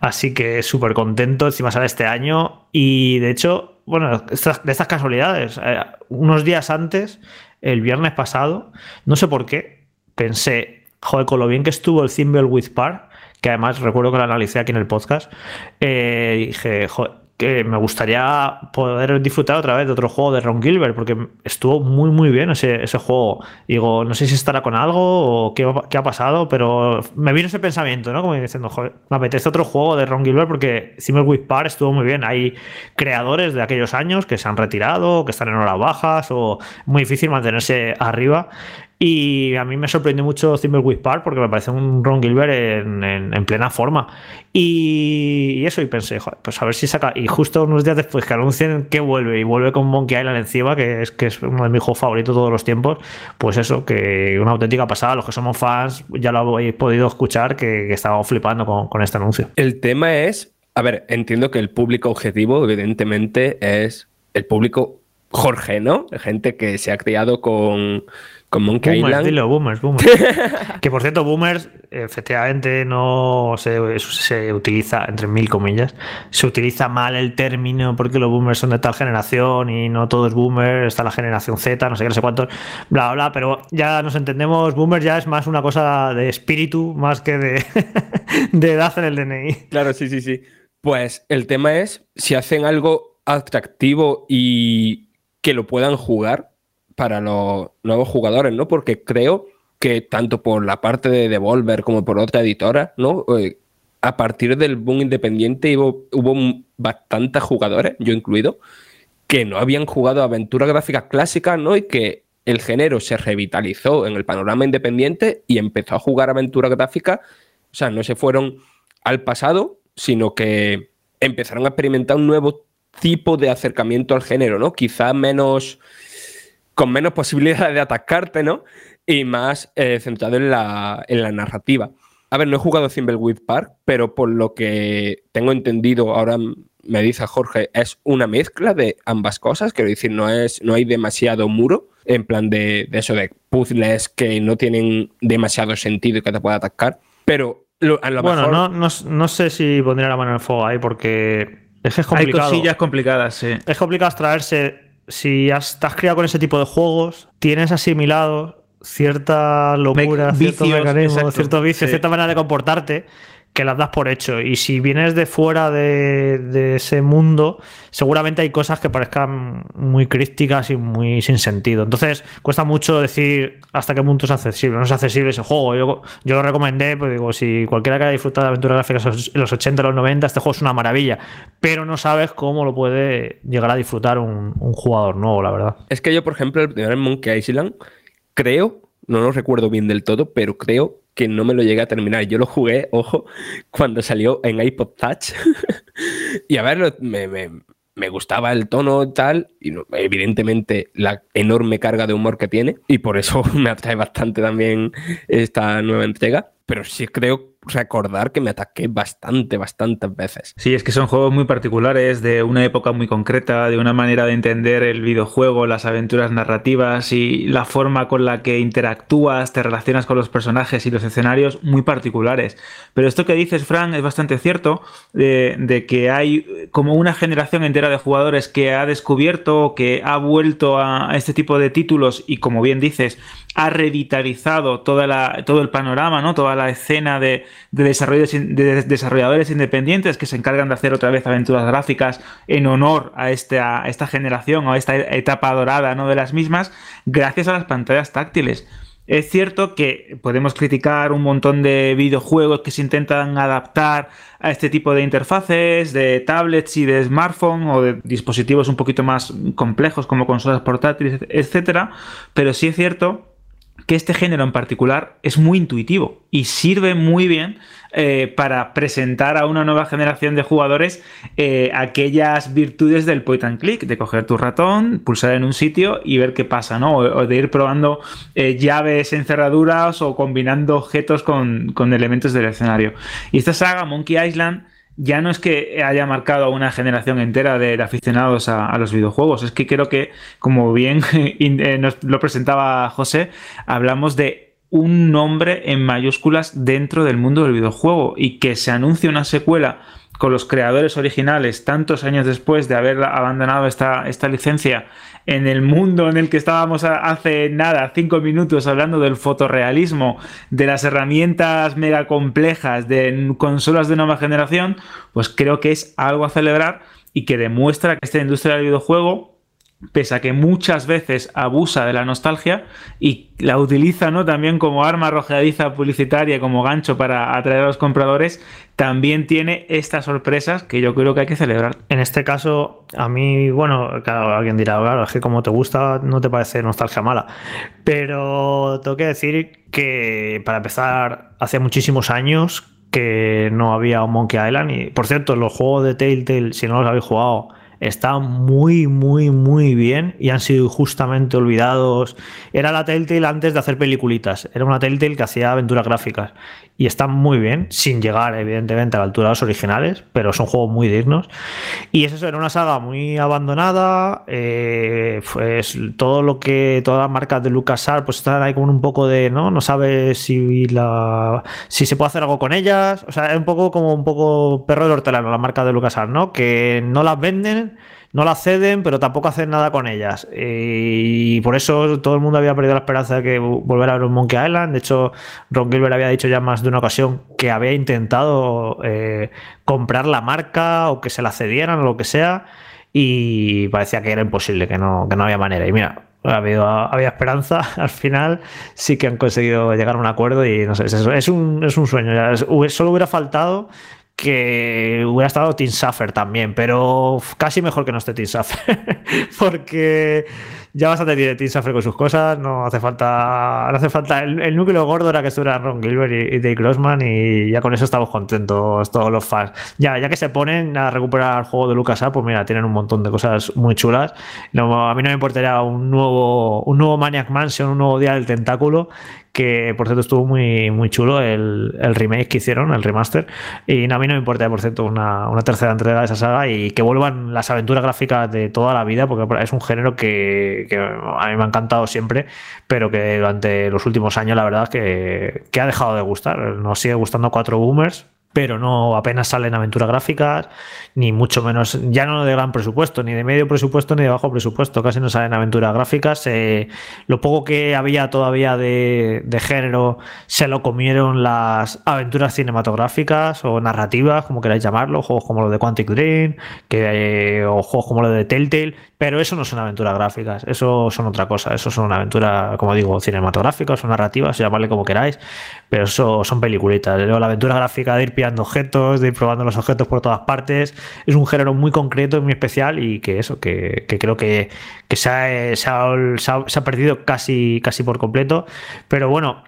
Así que súper contento, encima sale este año y, de hecho, bueno, de estas casualidades, eh, unos días antes, el viernes pasado, no sé por qué, pensé, joder, con lo bien que estuvo el Thimbleweed Park, que además recuerdo que lo analicé aquí en el podcast, eh, dije, que me gustaría poder disfrutar otra vez de otro juego de Ron Gilbert, porque estuvo muy, muy bien ese, juego. Digo, no sé si estará con algo o qué, ha pasado, pero me vino ese pensamiento, ¿no? Como diciendo, joder, me apetece otro juego de Ron Gilbert porque with Par estuvo muy bien. Hay creadores de aquellos años que se han retirado, que están en horas bajas, o muy difícil mantenerse arriba. Y a mí me sorprendió mucho Thimbleweed Park porque me parece un Ron Gilbert en, plena forma. Y, eso, y pensé, joder, pues a ver si saca. Y justo unos días después que anuncien que vuelve y vuelve con Monkey Island encima, que es, que es uno de mis juegos favoritos de todos los tiempos, pues eso, que una auténtica pasada. Los que somos fans ya lo habéis podido escuchar, que, que estábamos flipando con, con este anuncio. El tema es, a ver, entiendo que el público objetivo, evidentemente, es el público Jorge, ¿no? Gente que se ha criado con con Monkey boomers, boomers, boomers. que por cierto, boomers, efectivamente, no se, se, utiliza, entre mil comillas, se utiliza mal el término porque los boomers son de tal generación y no todo es boomer, está la generación Z, no sé qué, no sé cuántos, bla, bla, pero ya nos entendemos, boomer ya es más una cosa de espíritu más que de, de edad en el DNI. Claro, sí, sí, sí. Pues el tema es si hacen algo atractivo y que lo puedan jugar para los nuevos jugadores, ¿no? Porque creo que tanto por la parte de Devolver como por otra editora, ¿no? Eh, a partir del boom independiente hubo, hubo bastantes jugadores, yo incluido, que no habían jugado aventuras gráficas clásicas, ¿no? Y que el género se revitalizó en el panorama independiente y empezó a jugar aventuras gráficas. O sea, no se fueron al pasado, sino que empezaron a experimentar un nuevo tipo de acercamiento al género, ¿no? Quizá menos con menos posibilidades de atacarte, ¿no? Y más eh, centrado en la, en la, narrativa. A ver, no he jugado Thimbleweed Park, pero por lo que tengo entendido, ahora me dice Jorge, es una mezcla de ambas cosas. Quiero decir, no, es, no hay demasiado muro, en plan de, eso de puzzles que no tienen demasiado sentido y que te pueda atacar. Pero a lo bueno, no, no, no, sé si pondría la mano en el fuego ahí porque es que es complicado. Hay cosillas complicadas, sí. Es complicado extraerse si has, estás criado con ese tipo de juegos, tienes asimilado cierta locura, cierto mecanismo, cierto vicio, cierta manera de comportarte que las das por hecho. Y si vienes de fuera de, ese mundo, seguramente hay cosas que parezcan muy críticas y muy sin sentido. Entonces, cuesta mucho decir hasta qué punto es accesible. No es accesible ese juego. Yo, yo lo recomendé, pues digo, si cualquiera que haya disfrutado de aventuras gráficas en los 80 o los 90, este juego es una maravilla. Pero no sabes cómo lo puede llegar a disfrutar un, jugador nuevo, la verdad. Es que yo, por ejemplo, el primer Monkey Island, creo, no lo recuerdo bien del todo, pero creo que no me lo llegué a terminar. Yo lo jugué, ojo, cuando salió en iPod Touch. y a ver, me, me, gustaba el tono y tal, y evidentemente la enorme carga de humor que tiene, y por eso me atrae bastante también esta nueva entrega. Pero sí creo recordar que me ataqué bastante, bastantes veces. Sí, es que son juegos muy particulares, de una época muy concreta, de una manera de entender el videojuego, las aventuras narrativas y la forma con la que interactúas, te relacionas con los personajes y los escenarios muy particulares. Pero esto que dices, Frank, es bastante cierto, de, que hay como una generación entera de jugadores que ha descubierto, que ha vuelto a, este tipo de títulos y como bien dices, ha revitalizado toda la, todo el panorama, ¿no? toda la escena de, de, desarrolladores independientes que se encargan de hacer otra vez aventuras gráficas en honor a esta, a esta generación o a esta etapa dorada ¿no? de las mismas, gracias a las pantallas táctiles. Es cierto que podemos criticar un montón de videojuegos que se intentan adaptar a este tipo de interfaces, de tablets y de smartphone o de dispositivos un poquito más complejos como consolas portátiles, etcétera, pero sí es cierto que este género en particular es muy intuitivo y sirve muy bien eh, para presentar a una nueva generación de jugadores eh, aquellas virtudes del point and click, de coger tu ratón, pulsar en un sitio y ver qué pasa, ¿no? O, de ir probando eh, llaves en cerraduras o combinando objetos con, con elementos del escenario. Y esta saga, Monkey Island, ya no es que haya marcado a una generación entera de aficionados a, los videojuegos, es que creo que, como bien eh, nos lo presentaba José, hablamos de un nombre en mayúsculas dentro del mundo del videojuego y que se anuncie una secuela con los creadores originales tantos años después de haber abandonado esta, esta licencia en el mundo en el que estábamos hace nada, cinco minutos hablando del fotorrealismo, de las herramientas mega complejas de consolas de nueva generación, pues creo que es algo a celebrar y que demuestra que esta industria del videojuego pese a que muchas veces abusa de la nostalgia y la utiliza ¿no? también como arma arrojadiza publicitaria, como gancho para atraer a los compradores, también tiene estas sorpresas que yo creo que hay que celebrar. En este caso, a mí, bueno, claro, alguien dirá, claro, es que como te gusta, no te parece nostalgia mala. Pero tengo que decir que, para empezar, hace muchísimos años que no había un Monkey Island. Y, por cierto, los juegos de Telltale, si no los habéis jugado, está muy, muy, muy bien y han sido justamente olvidados. Era la Telltale antes de hacer peliculitas, era una Telltale que hacía aventuras gráficas y están muy bien, sin llegar evidentemente a la altura de los originales, pero son juegos muy dignos. Y es eso, era una saga muy abandonada, eh, pues todo lo que, todas las marcas de LucasArts pues están ahí con un poco de, ¿no? No sabes si la si se puede hacer algo con ellas, o sea, es un poco como un poco perro de hortelano la marca de LucasArts, ¿no? Que no las venden no la ceden, pero tampoco hacen nada con ellas. Y por eso todo el mundo había perdido la esperanza de que volver a ver un Monkey Island. De hecho, Ron Gilbert había dicho ya más de una ocasión que había intentado eh, comprar la marca o que se la cedieran o lo que sea. Y parecía que era imposible, que no, que no había manera. Y mira, había, había esperanza. Al final sí que han conseguido llegar a un acuerdo y no sé, es, un, es un sueño. Solo hubiera faltado que hubiera estado Team Suffer también, pero casi mejor que no esté Team Suffer, porque ya bastante tiene Team Suffer con sus cosas, no hace falta, no hace falta, el, núcleo gordo era que estuviera Ron Gilbert y, Dave Grossman y ya con eso estamos contentos todos los fans. Ya, ya que se ponen a recuperar el juego de LucasArts, pues mira, tienen un montón de cosas muy chulas. a mí no me importaría un nuevo, un nuevo Maniac Mansion, un nuevo Día del Tentáculo, que por cierto estuvo muy, muy chulo el, remake que hicieron, el remaster. Y a mí no me importa, por cierto, una, tercera entrega de esa saga y que vuelvan las aventuras gráficas de toda la vida, porque es un género que, a mí me ha encantado siempre, pero que durante los últimos años la verdad que, que ha dejado de gustar. Nos sigue gustando cuatro boomers, pero no apenas salen aventuras gráficas, ni mucho menos, ya no de gran presupuesto, ni de medio presupuesto, ni de bajo presupuesto, casi no salen aventuras gráficas. Eh, lo poco que había todavía de, género se lo comieron las aventuras cinematográficas o narrativas, como queráis llamarlo, juegos como los de Quantic Dream, que, o juegos como los de Telltale, pero eso no son aventuras gráficas, eso son otra cosa, eso son una aventura, como digo, cinematográficas o narrativas, llamarle como queráis, pero eso son peliculitas. la aventura gráfica de ir objetos, de ir probando los objetos por todas partes. Es un género muy concreto, muy especial y que eso, que, creo que, se, ha, perdido casi, casi por completo. Pero bueno,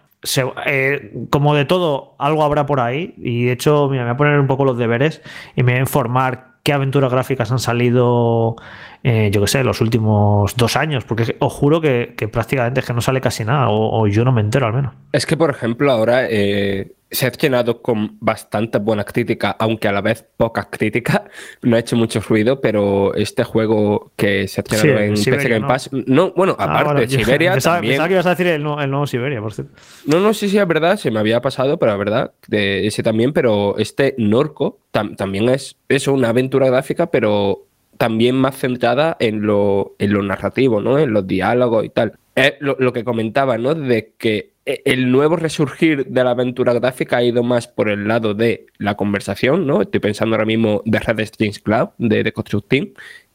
eh, como de todo, algo habrá por ahí. Y de hecho, mira, me voy a poner un poco los deberes y me voy a informar qué aventuras gráficas han salido, eh, yo qué sé, los últimos dos años. Porque os juro que, prácticamente es que no sale casi nada, o, yo no me entero al menos. Es que, por ejemplo, ahora eh, se ha llenado con bastantes buenas críticas, aunque a la vez pocas críticas. No ha hecho mucho ruido, pero este juego que se ha llenado en PC Game Pass. No, bueno, ah, aparte, Siberia. Pensaba, también... pensaba, que ibas a decir el, nuevo Siberia, por cierto. No, no, sí, sí, es verdad, se me había pasado, pero es verdad, de ese también. Pero este Norco también es eso, una aventura gráfica, pero también más centrada en lo, en lo narrativo, ¿no? En los diálogos y tal. Es lo, que comentaba, ¿no? De que e, el nuevo resurgir de la aventura gráfica ha ido más por el lado de la conversación, ¿no? Estoy pensando ahora mismo de Red Strings Cloud, de, de Construct Team,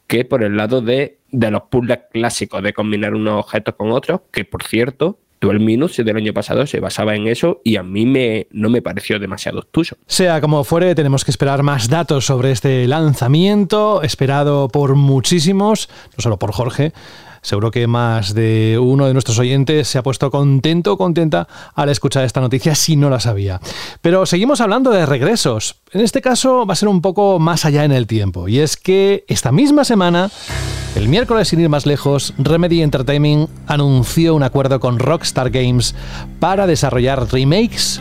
que por el lado de, de los puzzles clásicos, de combinar unos objetos con otros, que por cierto, el Minus del año pasado se basaba en eso y a mí me, no me pareció demasiado obtuso. Sea como fuere, tenemos que esperar más datos sobre este lanzamiento, esperado por muchísimos, no solo por Jorge, Seguro que más de uno de nuestros oyentes se ha puesto contento o contenta al escuchar esta noticia si no la sabía. Pero seguimos hablando de regresos. En este caso va a ser un poco más allá en el tiempo. Y es que esta misma semana, el miércoles sin ir más lejos, Remedy Entertainment anunció un acuerdo con Rockstar Games para desarrollar remakes,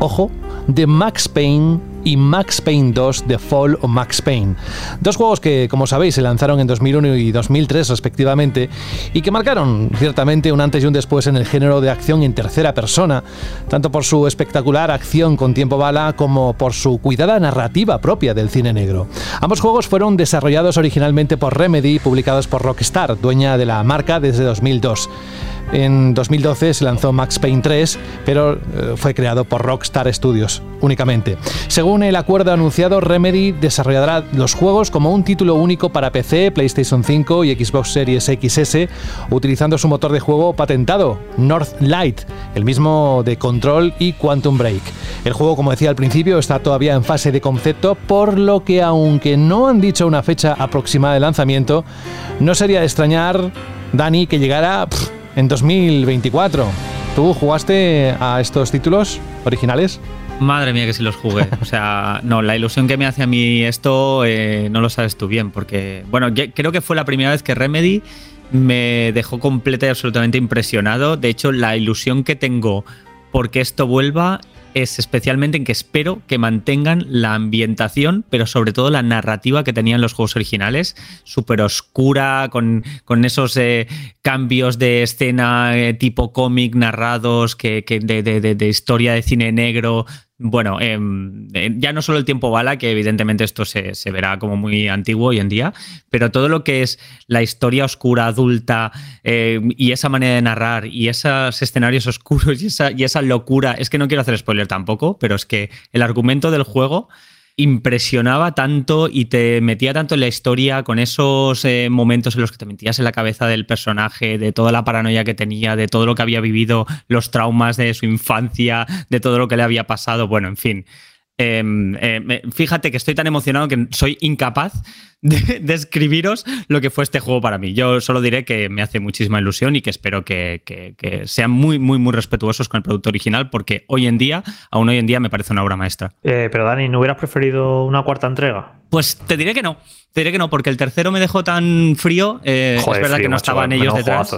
ojo, de Max Payne y Max Payne 2 The Fall of Max Payne. Dos juegos que, como sabéis, se lanzaron en 2001 y 2003 respectivamente y que marcaron ciertamente un antes y un después en el género de acción en tercera persona, tanto por su espectacular acción con tiempo bala como por su cuidada narrativa propia del cine negro. Ambos juegos fueron desarrollados originalmente por Remedy y publicados por Rockstar, dueña de la marca desde 2002. En 2012 se lanzó Max Payne 3, pero eh, fue creado por Rockstar Studios únicamente. Según el acuerdo anunciado, Remedy desarrollará los juegos como un título único para PC, PlayStation 5 y Xbox Series XS, utilizando su motor de juego patentado, Northlight, el mismo de Control y Quantum Break. El juego, como decía al principio, está todavía en fase de concepto, por lo que aunque no han dicho una fecha aproximada de lanzamiento, no sería de extrañar, Dani, que llegara en 2024. ¿Tú jugaste a estos títulos originales? Madre mía que si los jugué. O sea, no, la ilusión que me hace a mí esto eh, no lo sabes tú bien, porque, bueno, creo que fue la primera vez que Remedy me dejó completo y absolutamente impresionado. De hecho, la ilusión que tengo porque esto vuelva es especialmente en que espero que mantengan la ambientación, pero sobre todo la narrativa que tenían los juegos originales, súper oscura, con, con esos eh, cambios de escena eh, tipo cómic narrados, que, de, de, historia de cine negro, bueno, em, eh, ya no solo el tiempo bala, que evidentemente esto se, verá como muy antiguo hoy en día, pero todo lo que es la historia oscura, adulta, em, y esa manera de narrar, y esos escenarios oscuros, y esa, y esa locura, es que no quiero hacer spoiler tampoco, pero es que el argumento del juego impresionaba tanto y te metía tanto en la historia con esos eh, momentos en los que te metías en la cabeza del personaje, de toda la paranoia que tenía, de todo lo que había vivido, los traumas de su infancia, de todo lo que le había pasado, bueno, en fin. Em, em, fíjate que estoy tan emocionado que soy incapaz de, describiros lo que fue este juego para mí. Yo solo diré que me hace muchísima ilusión y que espero que, sean muy, muy, muy respetuosos con el producto original, porque hoy en día, aún hoy en día, me parece una obra maestra. Eh, pero Dani, ¿no hubieras preferido una cuarta entrega? Pues te diré que no. Te diré que no, porque el tercero me dejó tan frío. Eh, es verdad que no estaban ellos detrás.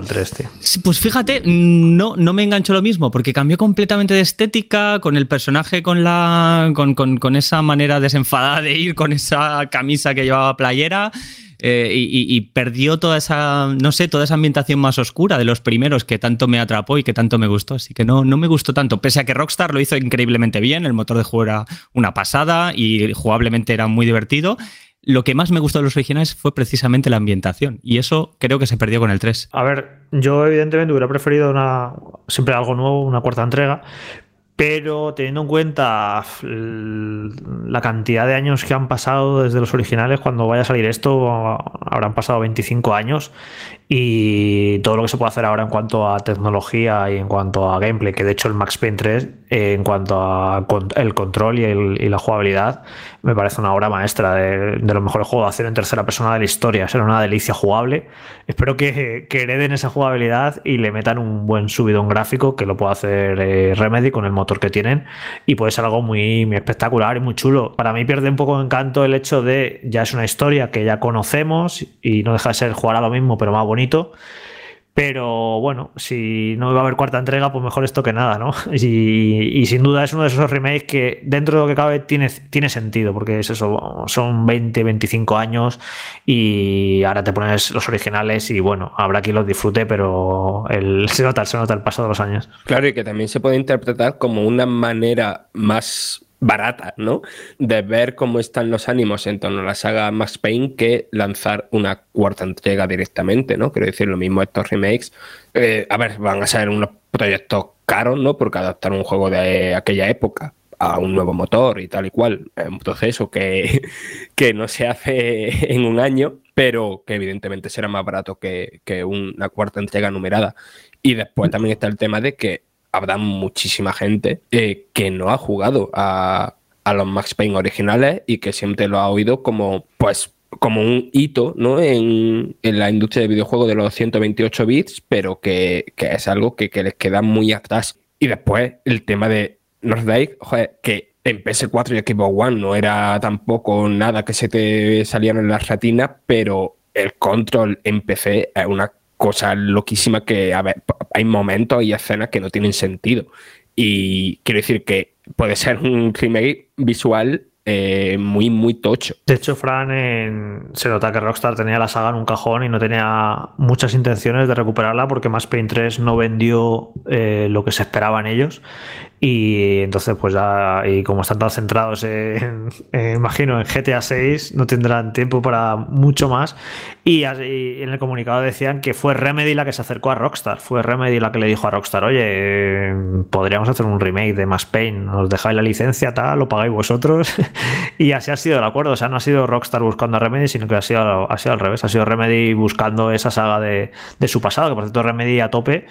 Pues fíjate, no, no me enganchó lo mismo, porque cambió completamente de estética, con el personaje con la. con, con esa manera desenfadada de ir, con esa camisa que llevaba Eh, y, perdió toda esa, no sé, toda esa ambientación más oscura de los primeros que tanto me atrapó y que tanto me gustó. Así que no, no me gustó tanto. Pese a que Rockstar lo hizo increíblemente bien, el motor de juego era una pasada y jugablemente era muy divertido. Lo que más me gustó de los originales fue precisamente la ambientación. Y eso creo que se perdió con el 3. A ver, yo evidentemente hubiera preferido una, siempre algo nuevo, una cuarta entrega. Pero teniendo en cuenta la cantidad de años que han pasado desde los originales, cuando vaya a salir esto, habrán pasado 25 años y todo lo que se puede hacer ahora en cuanto a tecnología y en cuanto a gameplay, que de hecho el Max Payne 3 eh, en cuanto a el control y, la jugabilidad me parece una obra maestra de, los mejores juegos de acción en tercera persona de la historia, será una delicia jugable. Espero que, hereden esa jugabilidad y le metan un buen subidón gráfico que lo pueda hacer eh, Remedy con el motor que tienen y puede ser algo muy, muy espectacular y muy chulo. Para mí pierde un poco de encanto el hecho de ya es una historia que ya conocemos y no deja de ser jugar a lo mismo pero más bonito pero bueno, si no va a haber cuarta entrega, pues mejor esto que nada, ¿no? Y, sin duda es uno de esos remakes que dentro de lo que cabe tiene, tiene sentido, porque es eso, son 20, 25 años y ahora te pones los originales y bueno, habrá quien los disfrute, pero el, se, nota, se nota el paso de los años. Claro, y que también se puede interpretar como una manera más barata, ¿no? De ver cómo están los ánimos en torno a la saga Max Payne que lanzar una cuarta entrega directamente, ¿no? Quiero decir, lo mismo estos remakes. Eh, a ver, van a ser unos proyectos caros, ¿no? Porque adaptar un juego de aquella época a un nuevo motor y tal y cual, es un proceso que, que no se hace en un año, pero que evidentemente será más barato que, que una cuarta entrega numerada. Y después también está el tema de que habrá muchísima gente eh, que no ha jugado a, los Max Payne originales y que siempre lo ha oído como, pues, como un hito ¿no? en, la industria de videojuegos de los 128 bits, pero que, es algo que, les queda muy atrás. Y después el tema de Northdale, que en PS4 y Xbox One no era tampoco nada que se te salieran en las ratinas, pero el control en PC es una cosa loquísima que, hay momentos y escenas que no tienen sentido. Y quiero decir que puede ser un remake visual eh, muy, muy tocho. De hecho, Fran, se nota que Rockstar tenía la saga en un cajón y no tenía muchas intenciones de recuperarla porque Mass Payne 3 no vendió eh, lo que se esperaban ellos. Y entonces, pues ya, y como están tan centrados en, imagino, en GTA 6, no tendrán tiempo para mucho más. Y, en el comunicado decían que fue Remedy la que se acercó a Rockstar. Fue Remedy la que le dijo a Rockstar, oye, podríamos hacer un remake de Mass Pain, nos dejáis la licencia, tal, lo pagáis vosotros. y así ha sido el acuerdo. O sea, no ha sido Rockstar buscando a Remedy, sino que ha sido, ha sido al revés. Ha sido Remedy buscando esa saga de, de su pasado, que por cierto Remedy a tope,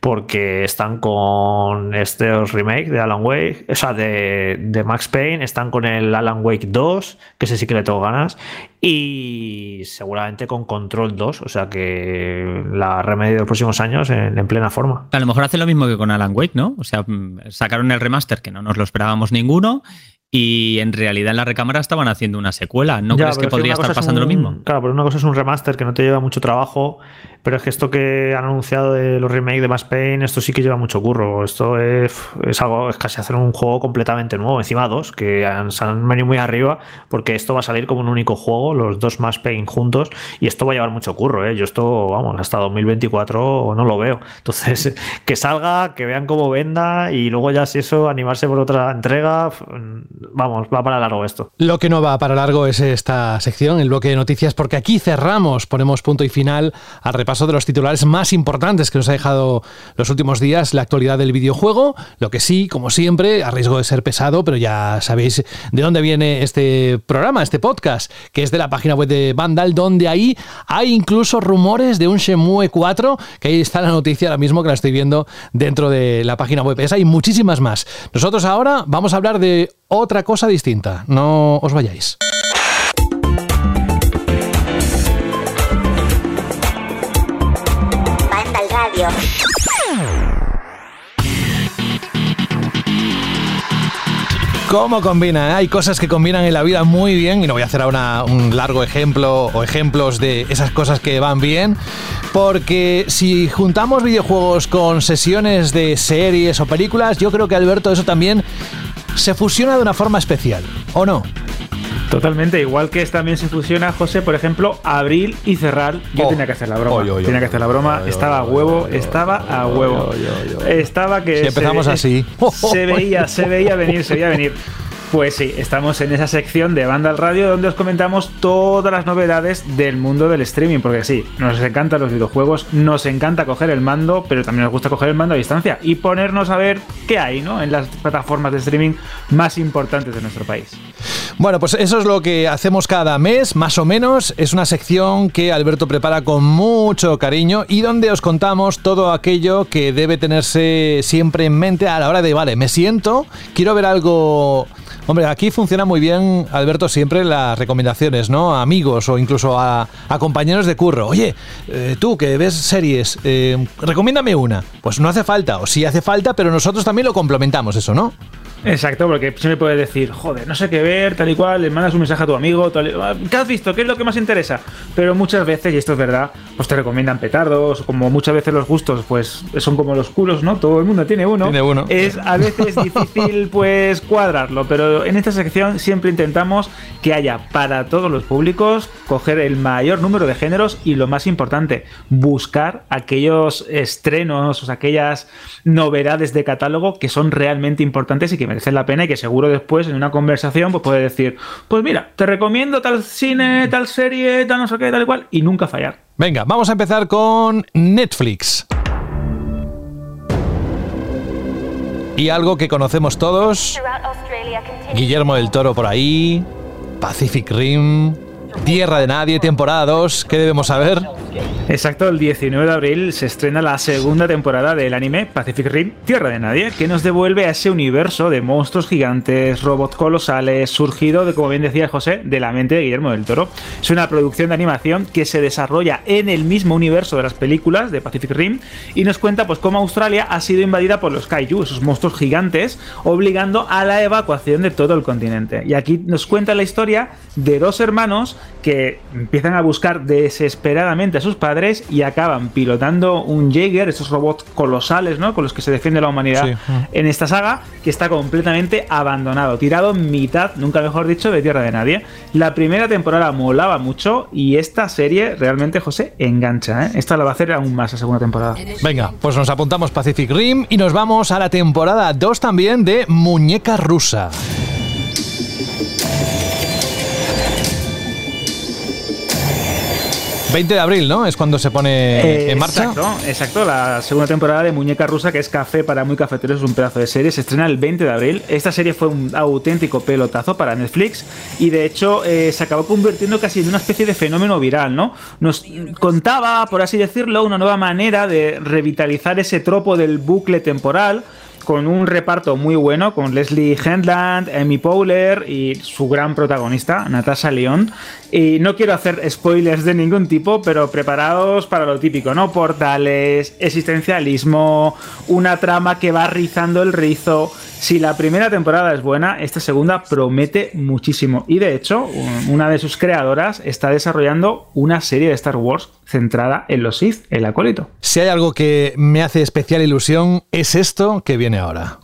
porque están con estos remakes de Alan Wake, o sea, de, Max Payne, están con el Alan Wake 2, que ese sí que le tengo ganas, y seguramente con Control 2, o sea que la remedio de los próximos años en, plena forma. A lo mejor hace lo mismo que con Alan Wake, ¿no? O sea, sacaron el remaster que no nos lo esperábamos ninguno y en realidad en la recámara estaban haciendo una secuela. ¿No crees que podría estar pasando lo mismo? Claro, pero una cosa es un remaster que no te lleva mucho trabajo, pero es que esto que han anunciado de los remakes de Mass Payne, esto sí que lleva mucho curro. Esto es, algo, es casi hacer un juego completamente nuevo. Encima dos, que han, se han venido muy arriba, porque esto va a salir como un único juego, los dos Mass Payne juntos, y esto va a llevar mucho curro. ¿eh? Yo esto, vamos, hasta 2024 no lo veo. Entonces, que salga, que vean cómo venda, y luego ya si eso, animarse por otra entrega vamos, va para largo esto. Lo que no va para largo es esta sección, el bloque de noticias, porque aquí cerramos, ponemos punto y final al repaso de los titulares más importantes que nos ha dejado los últimos días la actualidad del videojuego. Lo que sí, como siempre, a riesgo de ser pesado, pero ya sabéis de dónde viene este programa, este podcast, que es de la página web de Vandal, donde ahí hay incluso rumores de un Shenmue 4, que ahí está la noticia ahora mismo que la estoy viendo dentro de la página web. Esa y muchísimas más. Nosotros ahora vamos a hablar de otra cosa distinta. No os vayáis. ¿Cómo combina? Hay cosas que combinan en la vida muy bien y no voy a hacer ahora un largo ejemplo o ejemplos de esas cosas que van bien, porque si juntamos videojuegos con sesiones de series o películas, yo creo que Alberto eso también se fusiona de una forma especial, ¿o no? Totalmente, igual que también se fusiona, José, por ejemplo, abrir y cerrar. Yo oh. tenía que hacer la broma. tenía que hacer la broma. estaba a huevo, estaba a huevo. Estaba que. Si empezamos así. Se veía, se veía venir, se veía venir. Pues sí, estamos en esa sección de Banda al Radio donde os comentamos todas las novedades del mundo del streaming, porque sí, nos encantan los videojuegos, nos encanta coger el mando, pero también nos gusta coger el mando a distancia y ponernos a ver qué hay ¿no? en las plataformas de streaming más importantes de nuestro país. Bueno, pues eso es lo que hacemos cada mes, más o menos. Es una sección que Alberto prepara con mucho cariño y donde os contamos todo aquello que debe tenerse siempre en mente a la hora de, vale, me siento, quiero ver algo Hombre, aquí funciona muy bien, Alberto, siempre las recomendaciones, ¿no? A amigos o incluso a, compañeros de curro. Oye, eh, tú que ves series, eh, recomiéndame una. Pues no hace falta, o sí hace falta, pero nosotros también lo complementamos, eso, ¿no? Exacto, porque siempre puedes decir, joder, no sé qué ver, tal y cual, le mandas un mensaje a tu amigo, tal ah, ¿qué has visto? ¿Qué es lo que más interesa? Pero muchas veces, y esto es verdad, pues te recomiendan petardos, como muchas veces los gustos, pues son como los culos, ¿no? Todo el mundo tiene uno. Tiene uno. Es a veces difícil, pues, cuadrarlo, pero en esta sección siempre intentamos que haya para todos los públicos, coger el mayor número de géneros y lo más importante, buscar aquellos estrenos, o sea, aquellas novedades de catálogo que son realmente importantes y que merecen la pena y que seguro después en una conversación pues puede decir, pues mira, te recomiendo tal cine, tal serie, tal no sé qué, tal y cual, y nunca fallar. Venga, vamos a empezar con Netflix. Y algo que conocemos todos, Guillermo del Toro por ahí, Pacific Rim, Tierra de Nadie, temporada 2, ¿qué debemos saber? Exacto, el 19 de abril se estrena la segunda temporada del anime Pacific Rim Tierra de Nadie, que nos devuelve a ese universo de monstruos gigantes, robots colosales, surgido, de, como bien decía José, de la mente de Guillermo del Toro. Es una producción de animación que se desarrolla en el mismo universo de las películas de Pacific Rim y nos cuenta pues cómo Australia ha sido invadida por los kaiju, esos monstruos gigantes, obligando a la evacuación de todo el continente. Y aquí nos cuenta la historia de dos hermanos que empiezan a buscar desesperadamente a sus padres y acaban pilotando un Jaeger, esos robots colosales, ¿no? Con los que se defiende la humanidad en esta saga, que está completamente abandonado, tirado en mitad, nunca mejor dicho, de tierra de nadie. La primera temporada molaba mucho y esta serie realmente, José, engancha, ¿eh? Esta la va a hacer aún más la segunda temporada. Venga, pues nos apuntamos Pacific Rim y nos vamos a la temporada 2 también de Muñeca Rusa. 20 de abril, ¿no? Es cuando se pone en marcha. Exacto, exacto. La segunda temporada de Muñeca Rusa, que es café para muy cafeteros, es un pedazo de serie. Se estrena el 20 de abril. Esta serie fue un auténtico pelotazo para Netflix y de hecho eh, se acabó convirtiendo casi en una especie de fenómeno viral, ¿no? Nos contaba, por así decirlo, una nueva manera de revitalizar ese tropo del bucle temporal con un reparto muy bueno, con Leslie Hendland, Amy Powler y su gran protagonista, Natasha León. Y no quiero hacer spoilers de ningún tipo, pero preparados para lo típico, ¿no? Portales, existencialismo, una trama que va rizando el rizo. Si la primera temporada es buena, esta segunda promete muchísimo. Y de hecho, una de sus creadoras está desarrollando una serie de Star Wars centrada en los Sith, el acólito. Si hay algo que me hace especial ilusión, es esto que viene ahora.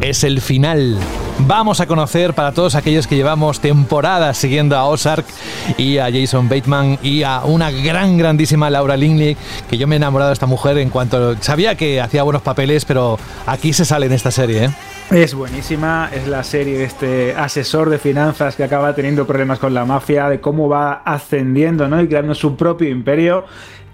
Es el final. Vamos a conocer para todos aquellos que llevamos temporadas siguiendo a Ozark y a Jason Bateman y a una gran, grandísima Laura Lingley, que yo me he enamorado de esta mujer en cuanto... Sabía que hacía buenos papeles, pero aquí se sale en esta serie, ¿eh? Es buenísima, es la serie de este asesor de finanzas que acaba teniendo problemas con la mafia, de cómo va ascendiendo ¿no? y creando su propio imperio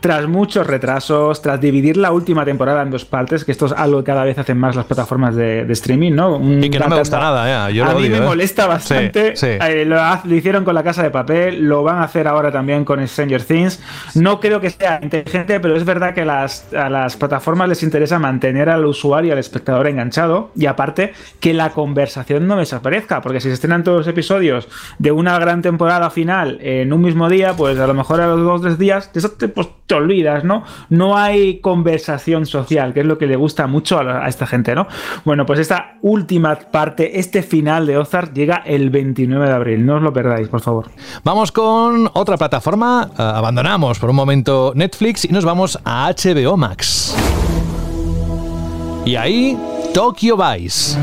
tras muchos retrasos, tras dividir la última temporada en dos partes, que esto es algo que cada vez hacen más las plataformas de, streaming, ¿no? y que no me gusta nada, ¿eh? a mí me ¿eh? molesta bastante. Eh, lo, hicieron con La Casa de Papel, lo van a hacer ahora también con Stranger Things. No creo que sea inteligente, pero es verdad que las, a las plataformas les interesa mantener al usuario, al espectador enganchado, y aparte que la conversación no desaparezca, porque si se estrenan todos los episodios de una gran temporada final en un mismo día, pues a lo mejor a los dos o tres días, pues olvidas, ¿no? No hay conversación social, que es lo que le gusta mucho a, esta gente, ¿no? Bueno, pues esta última parte, este final de Ozark llega el 29 de abril, no os lo perdáis, por favor. Vamos con otra plataforma, eh, abandonamos por un momento Netflix y nos vamos a HBO Max. Y ahí, Tokyo Vice.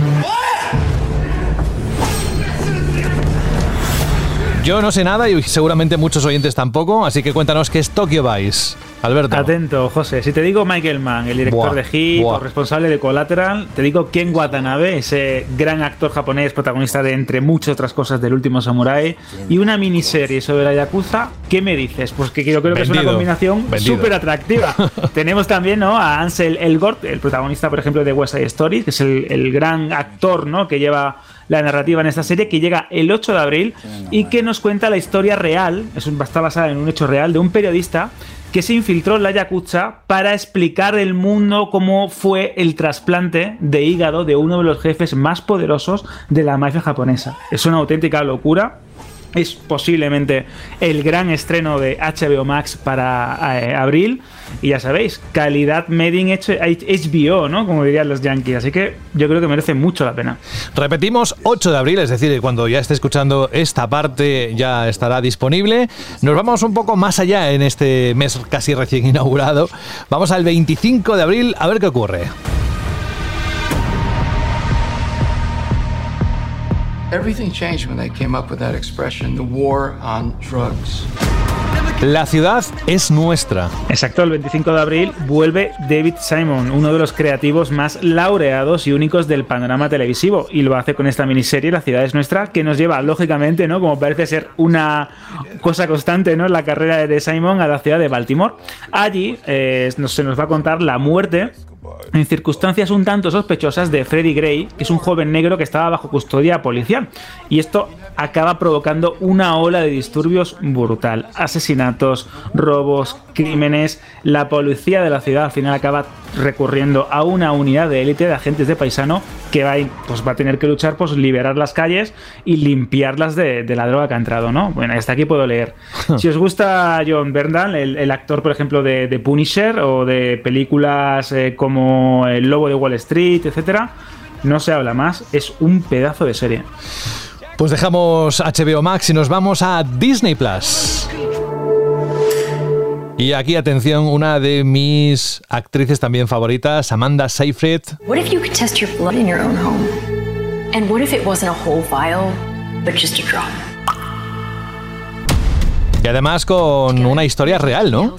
Yo no sé nada y seguramente muchos oyentes tampoco, así que cuéntanos qué es Tokyo Vice. Alberto. Atento, José. Si te digo Michael Mann, el director de Hit o responsable de Collateral, te digo Ken Watanabe, ese gran actor japonés, protagonista de entre muchas otras cosas del último Samurai, y una miniserie sobre la Yakuza, ¿qué me dices? Pues que yo creo que es una combinación súper atractiva. Tenemos también ¿no? a Ansel Elgort, el protagonista, por ejemplo, de West Side Story, que es el, el gran actor ¿no? que lleva la narrativa en esta serie, que llega el 8 de abril y que nos cuenta la historia real, es está basada en un hecho real, de un periodista que se infiltró la Yakuza para explicar el mundo cómo fue el trasplante de hígado de uno de los jefes más poderosos de la mafia japonesa. Es una auténtica locura es posiblemente el gran estreno de HBO Max para eh, abril. Y ya sabéis, calidad made in HBO, ¿no? Como dirían los yankees. Así que yo creo que merece mucho la pena. Repetimos, 8 de abril, es decir, cuando ya esté escuchando esta parte ya estará disponible. Nos vamos un poco más allá en este mes casi recién inaugurado. Vamos al 25 de abril a ver qué ocurre. Everything changed when they came up with that expression, the war on drugs. La ciudad es nuestra. Exacto, el 25 de abril vuelve David Simon, uno de los creativos más laureados y únicos del panorama televisivo, y lo hace con esta miniserie La ciudad es nuestra, que nos lleva, lógicamente, ¿no? Como parece ser una cosa constante, ¿no? La carrera de Simon a la ciudad de Baltimore. Allí eh, se nos va a contar la muerte en circunstancias un tanto sospechosas de Freddie Gray, que es un joven negro que estaba bajo custodia policial. Y esto acaba provocando una ola de disturbios brutal. Asesinatos, robos, crímenes. La policía de la ciudad al final acaba recurriendo a una unidad de élite de agentes de paisano que va a, pues va a tener que luchar por liberar las calles y limpiarlas de, la droga que ha entrado, ¿no? Bueno, hasta aquí puedo leer. si os gusta John Bernal, el, actor, por ejemplo, de, Punisher o de películas eh, como El Lobo de Wall Street, etcétera, no se habla más. Es un pedazo de serie. Pues dejamos HBO Max y nos vamos a Disney Plus. Y aquí, atención, una de mis actrices también favoritas, Amanda Seyfried. What if you could test your blood in your own home? And what if it wasn't a whole vial, but just a drop? Además con una historia real, ¿no?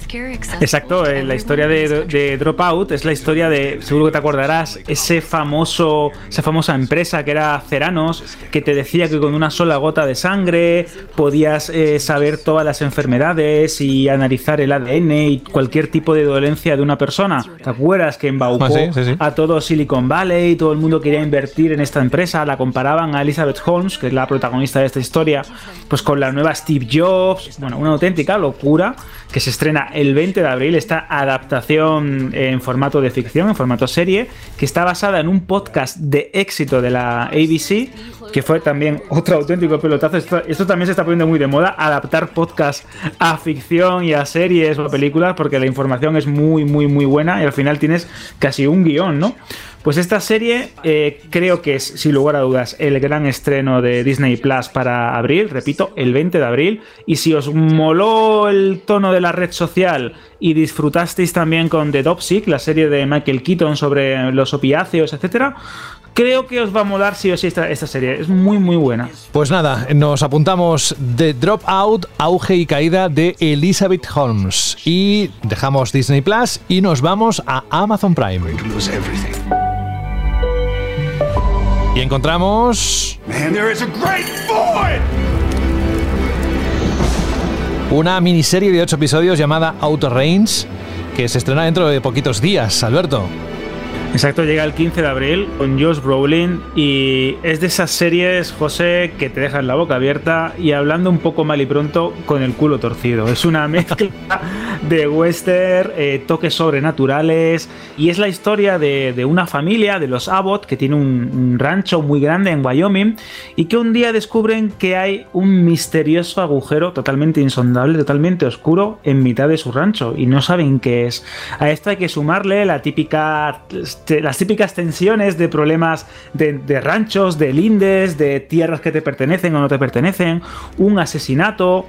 Exacto, eh, la historia de, Dropout es la historia de, seguro que te acordarás, ese famoso, esa famosa empresa que era Ceranos, que te decía que con una sola gota de sangre podías eh, saber todas las enfermedades y analizar el ADN y cualquier tipo de dolencia de una persona. ¿Te acuerdas que embaucó ah, a todo Silicon Valley? y Todo el mundo quería invertir en esta empresa. La comparaban a Elizabeth Holmes, que es la protagonista de esta historia, pues con la nueva Steve Jobs una auténtica locura que se estrena el 20 de abril, esta adaptación en formato de ficción, en formato serie, que está basada en un podcast de éxito de la ABC, que fue también otro auténtico pelotazo. Esto, también se está poniendo muy de moda, adaptar podcast a ficción y a series o a películas, porque la información es muy, muy, muy buena y al final tienes casi un guion, ¿no? Pues esta serie eh, creo que es, sin lugar a dudas, el gran estreno de Disney Plus para abril, repito, el 20 de abril. Y si os moló el tono de la red social y disfrutasteis también con The Dopsic, la serie de Michael Keaton sobre los opiáceos, etcétera, creo que os va a molar sí o sí esta, esta, serie. Es muy, muy buena. Pues nada, nos apuntamos de Dropout, auge y caída de Elizabeth Holmes. Y dejamos Disney Plus y nos vamos a Amazon Prime. Y encontramos. Una miniserie de 8 episodios llamada Outer Range que se estrena dentro de poquitos días, Alberto. Exacto, llega el 15 de abril con Josh Brolin y es de esas series, José, que te dejan la boca abierta y hablando un poco mal y pronto con el culo torcido. Es una mezcla de western, eh, toques sobrenaturales y es la historia de, una familia, de los Abbott, que tiene un, rancho muy grande en Wyoming y que un día descubren que hay un misterioso agujero totalmente insondable, totalmente oscuro en mitad de su rancho y no saben qué es. A esto hay que sumarle la típica las típicas tensiones de problemas de, ranchos, de lindes, de tierras que te pertenecen o no te pertenecen, un asesinato,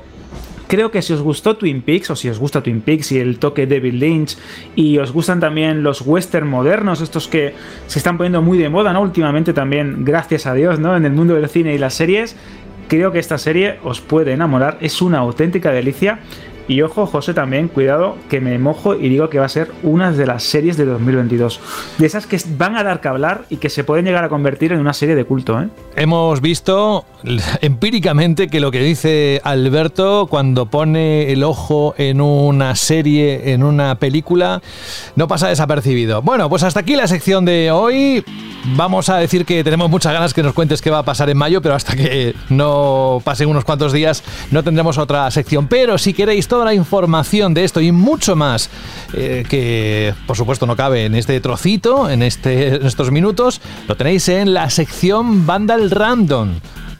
creo que si os gustó Twin Peaks, o si os gusta Twin Peaks y el toque David Lynch, y os gustan también los western modernos, estos que se están poniendo muy de moda, ¿no? Últimamente también, gracias a Dios, ¿no? En el mundo del cine y las series, creo que esta serie os puede enamorar, es una auténtica delicia Y ojo, José, también, cuidado, que me mojo y digo que va a ser una de las series de 2022. De esas que van a dar que hablar y que se pueden llegar a convertir en una serie de culto. ¿eh? Hemos visto empíricamente que lo que dice Alberto cuando pone el ojo en una serie, en una película, no pasa desapercibido. Bueno, pues hasta aquí la sección de hoy. Vamos a decir que tenemos muchas ganas que nos cuentes qué va a pasar en mayo, pero hasta que no pasen unos cuantos días no tendremos otra sección. Pero si queréis toda la información de esto y mucho más, eh, que por supuesto no cabe en este trocito, en, este, en estos minutos, lo tenéis en la sección Vandal Random.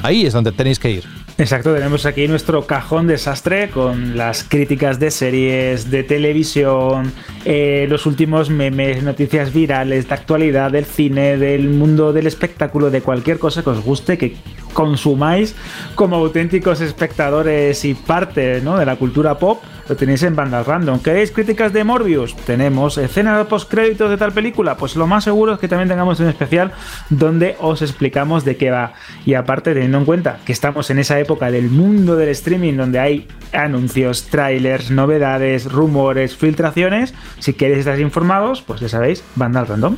Ahí es donde tenéis que ir. Exacto, tenemos aquí nuestro cajón desastre con las críticas de series, de televisión, eh, los últimos memes, noticias virales, de actualidad, del cine, del mundo del espectáculo, de cualquier cosa que os guste, que consumáis como auténticos espectadores y parte de la cultura pop, lo tenéis en bandas random. ¿Queréis críticas de Morbius? Tenemos escena de postcréditos de tal película. Pues lo más seguro es que también tengamos un especial donde os explicamos de qué va. Y aparte, teniendo en cuenta que estamos en esa época del mundo del streaming donde hay anuncios, trailers, novedades, rumores, filtraciones, si queréis estar informados, pues ya sabéis, banda random.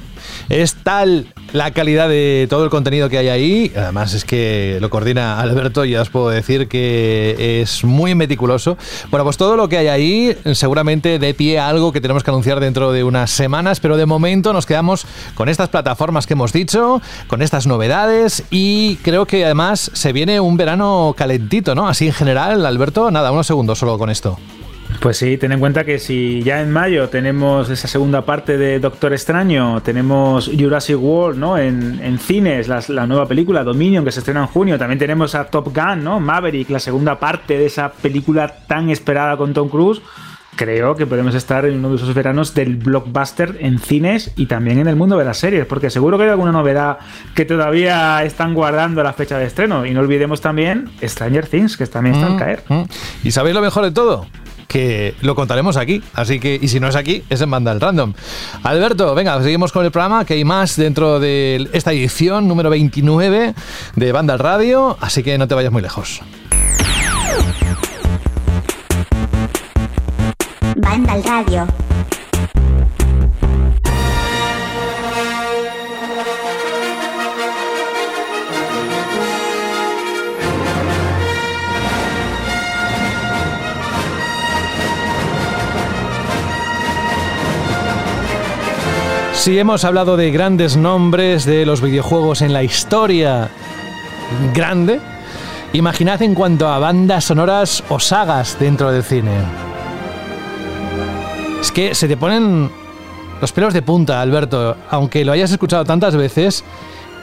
Es tal la calidad de todo el contenido que hay ahí, además es que lo coordina Alberto, y ya os puedo decir que es muy meticuloso. Bueno, pues todo lo que hay ahí seguramente de pie a algo que tenemos que anunciar dentro de unas semanas, pero de momento nos quedamos con estas plataformas que hemos dicho, con estas novedades y creo que además se viene un verano calentito, ¿no? Así en general, Alberto, nada, unos segundos solo con esto. Pues sí, ten en cuenta que si ya en mayo tenemos esa segunda parte de Doctor Extraño, tenemos Jurassic World, ¿no? En, cines, la nueva película Dominion que se estrena en junio, también tenemos a Top Gun, ¿no? Maverick, la segunda parte de esa película tan esperada con Tom Cruise. Creo que podemos estar en uno de esos veranos del blockbuster en cines y también en el mundo de las series, porque seguro que hay alguna novedad que todavía están guardando la fecha de estreno. Y no olvidemos también Stranger Things, que también está al mm, caer. Mm. ¿Y sabéis lo mejor de todo? Que lo contaremos aquí. Así que, y si no es aquí, es en Vandal Random. Alberto, venga, seguimos con el programa, que hay más dentro de esta edición número 29 de Vandal Radio, así que no te vayas muy lejos. Vandal Radio. Si hemos hablado de grandes nombres de los videojuegos en la historia grande, imaginad en cuanto a bandas sonoras o sagas dentro del cine. Es que se te ponen los pelos de punta, Alberto, aunque lo hayas escuchado tantas veces,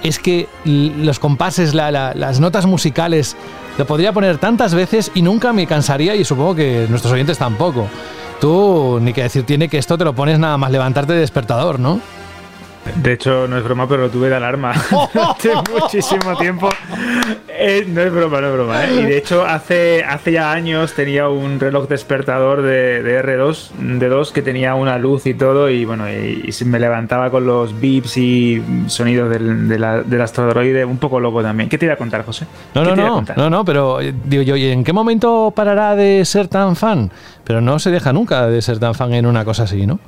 es que los compases, las notas musicales, lo podría poner tantas veces y nunca me cansaría y supongo que nuestros oyentes tampoco. Tú, ni que decir tiene que esto te lo pones nada más levantarte de despertador, ¿no? De hecho, no es broma, pero lo tuve de alarma hace muchísimo tiempo. Eh, no es broma, no es broma. ¿eh? Y de hecho, hace, hace ya años tenía un reloj despertador de, R2, de 2, que tenía una luz y todo. Y bueno, y, me levantaba con los beeps y sonidos del, de la, del un poco loco también. ¿Qué te iba a contar, José? No, no, no, no, no, pero digo yo, ¿y en qué momento parará de ser tan fan? Pero no se deja nunca de ser tan fan en una cosa así, ¿no?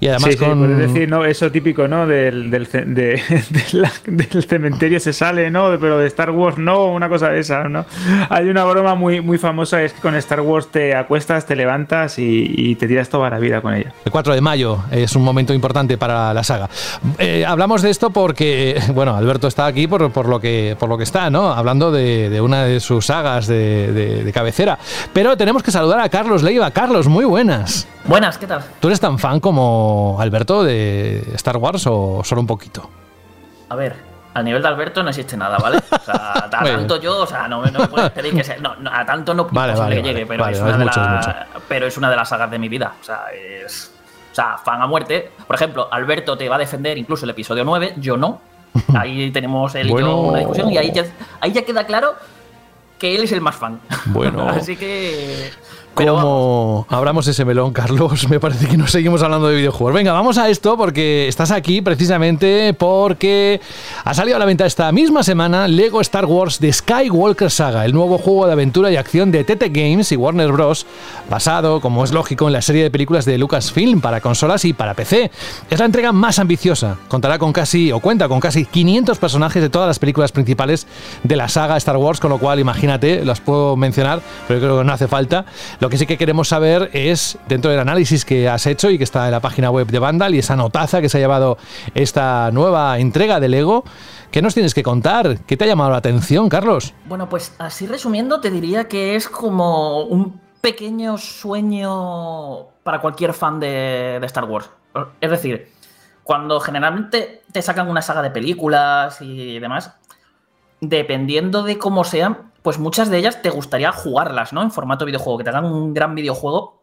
Y además con... decir, ¿no? Eso típico, ¿no? Del, del, del, cementerio se sale, ¿no? Pero de Star Wars no, una cosa de esa, ¿no? Hay una broma muy, muy famosa, es que con Star Wars te acuestas, te levantas y, te tiras toda la vida con ella. El 4 de mayo es un momento importante para la saga. Eh, hablamos de esto porque, bueno, Alberto está aquí por, por, lo, que, por lo que está, ¿no? Hablando de, de una de sus sagas de, de, cabecera. Pero tenemos que saludar a Carlos Leiva. Carlos, muy buenas. Buenas, ¿qué tal? ¿Tú eres tan fan como Alberto de Star Wars o solo un poquito? A ver, al nivel de Alberto no existe nada, ¿vale? O sea, a tanto yo, o sea, no, no puedes pedir que sea. No, a tanto no vale, vale, que llegue, pero, es una de pero es una de las sagas de mi vida. O sea, es. O sea, fan a muerte. Por ejemplo, Alberto te va a defender incluso el episodio 9, yo no. Ahí tenemos él y yo una discusión y ahí ya, ahí ya queda claro que él es el más fan. Bueno. Así que como abramos ese melón, Carlos, me parece que no seguimos hablando de videojuegos. Venga, vamos a esto porque estás aquí precisamente porque ha salido a la venta esta misma semana Lego Star Wars The Skywalker Saga, el nuevo juego de aventura y acción de TT Games y Warner Bros. basado, como es lógico, en la serie de películas de Lucasfilm para consolas y para PC. Es la entrega más ambiciosa. Contará con casi, o cuenta con casi 500 personajes de todas las películas principales de la saga Star Wars, con lo cual, imagínate, las puedo mencionar, pero creo que no hace falta. Lo que sí que queremos saber es, dentro del análisis que has hecho y que está en la página web de Vandal y esa notaza que se ha llevado esta nueva entrega de Lego, ¿qué nos tienes que contar? ¿Qué te ha llamado la atención, Carlos? Bueno, pues así resumiendo, te diría que es como un pequeño sueño para cualquier fan de, de Star Wars. Es decir, cuando generalmente te sacan una saga de películas y demás, dependiendo de cómo sean, pues muchas de ellas te gustaría jugarlas, ¿no? En formato videojuego, que te hagan un gran videojuego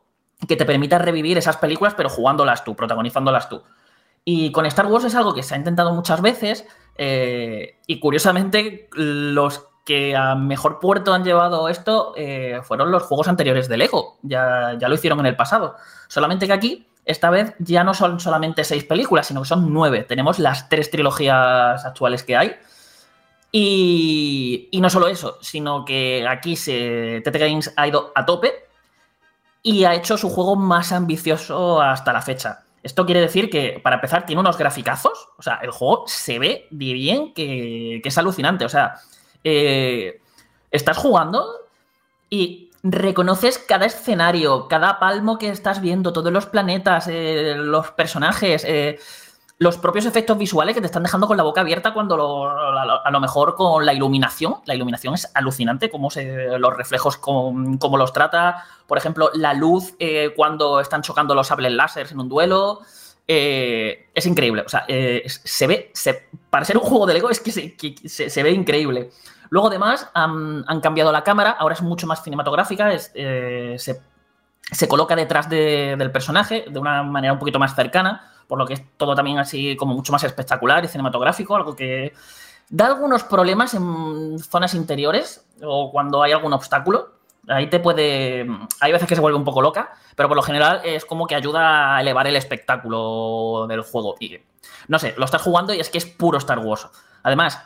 que te permita revivir esas películas, pero jugándolas tú, protagonizándolas tú. Y con Star Wars es algo que se ha intentado muchas veces eh, y curiosamente los que a mejor puerto han llevado esto eh, fueron los juegos anteriores de Lego, ya, ya lo hicieron en el pasado. Solamente que aquí, esta vez, ya no son solamente seis películas, sino que son nueve. Tenemos las tres trilogías actuales que hay y, no solo eso, sino que aquí se, TT Games ha ido a tope y ha hecho su juego más ambicioso hasta la fecha. Esto quiere decir que, para empezar, tiene unos graficazos. O sea, el juego se ve de bien que, es alucinante. O sea, eh, estás jugando y reconoces cada escenario, cada palmo que estás viendo, todos los planetas, eh, los personajes. Eh, los propios efectos visuales que te están dejando con la boca abierta cuando a lo mejor con la iluminación, la iluminación es alucinante, cómo se, los reflejos, cómo, los trata, por ejemplo, la luz eh, cuando están chocando los sables láser en un duelo, eh, es increíble, o sea, eh, se ve, para ser un juego de Lego es que se, ve increíble. Luego además han, cambiado la cámara, ahora es mucho más cinematográfica, se, coloca detrás del personaje de una manera un poquito más cercana por lo que es todo también así como mucho más espectacular y cinematográfico, algo que da algunos problemas en zonas interiores o cuando hay algún obstáculo. Ahí te puede. Hay veces que se vuelve un poco loca, pero por lo general es como que ayuda a elevar el espectáculo del juego. Y no sé, lo estás jugando y es que es puro Star Wars. Además,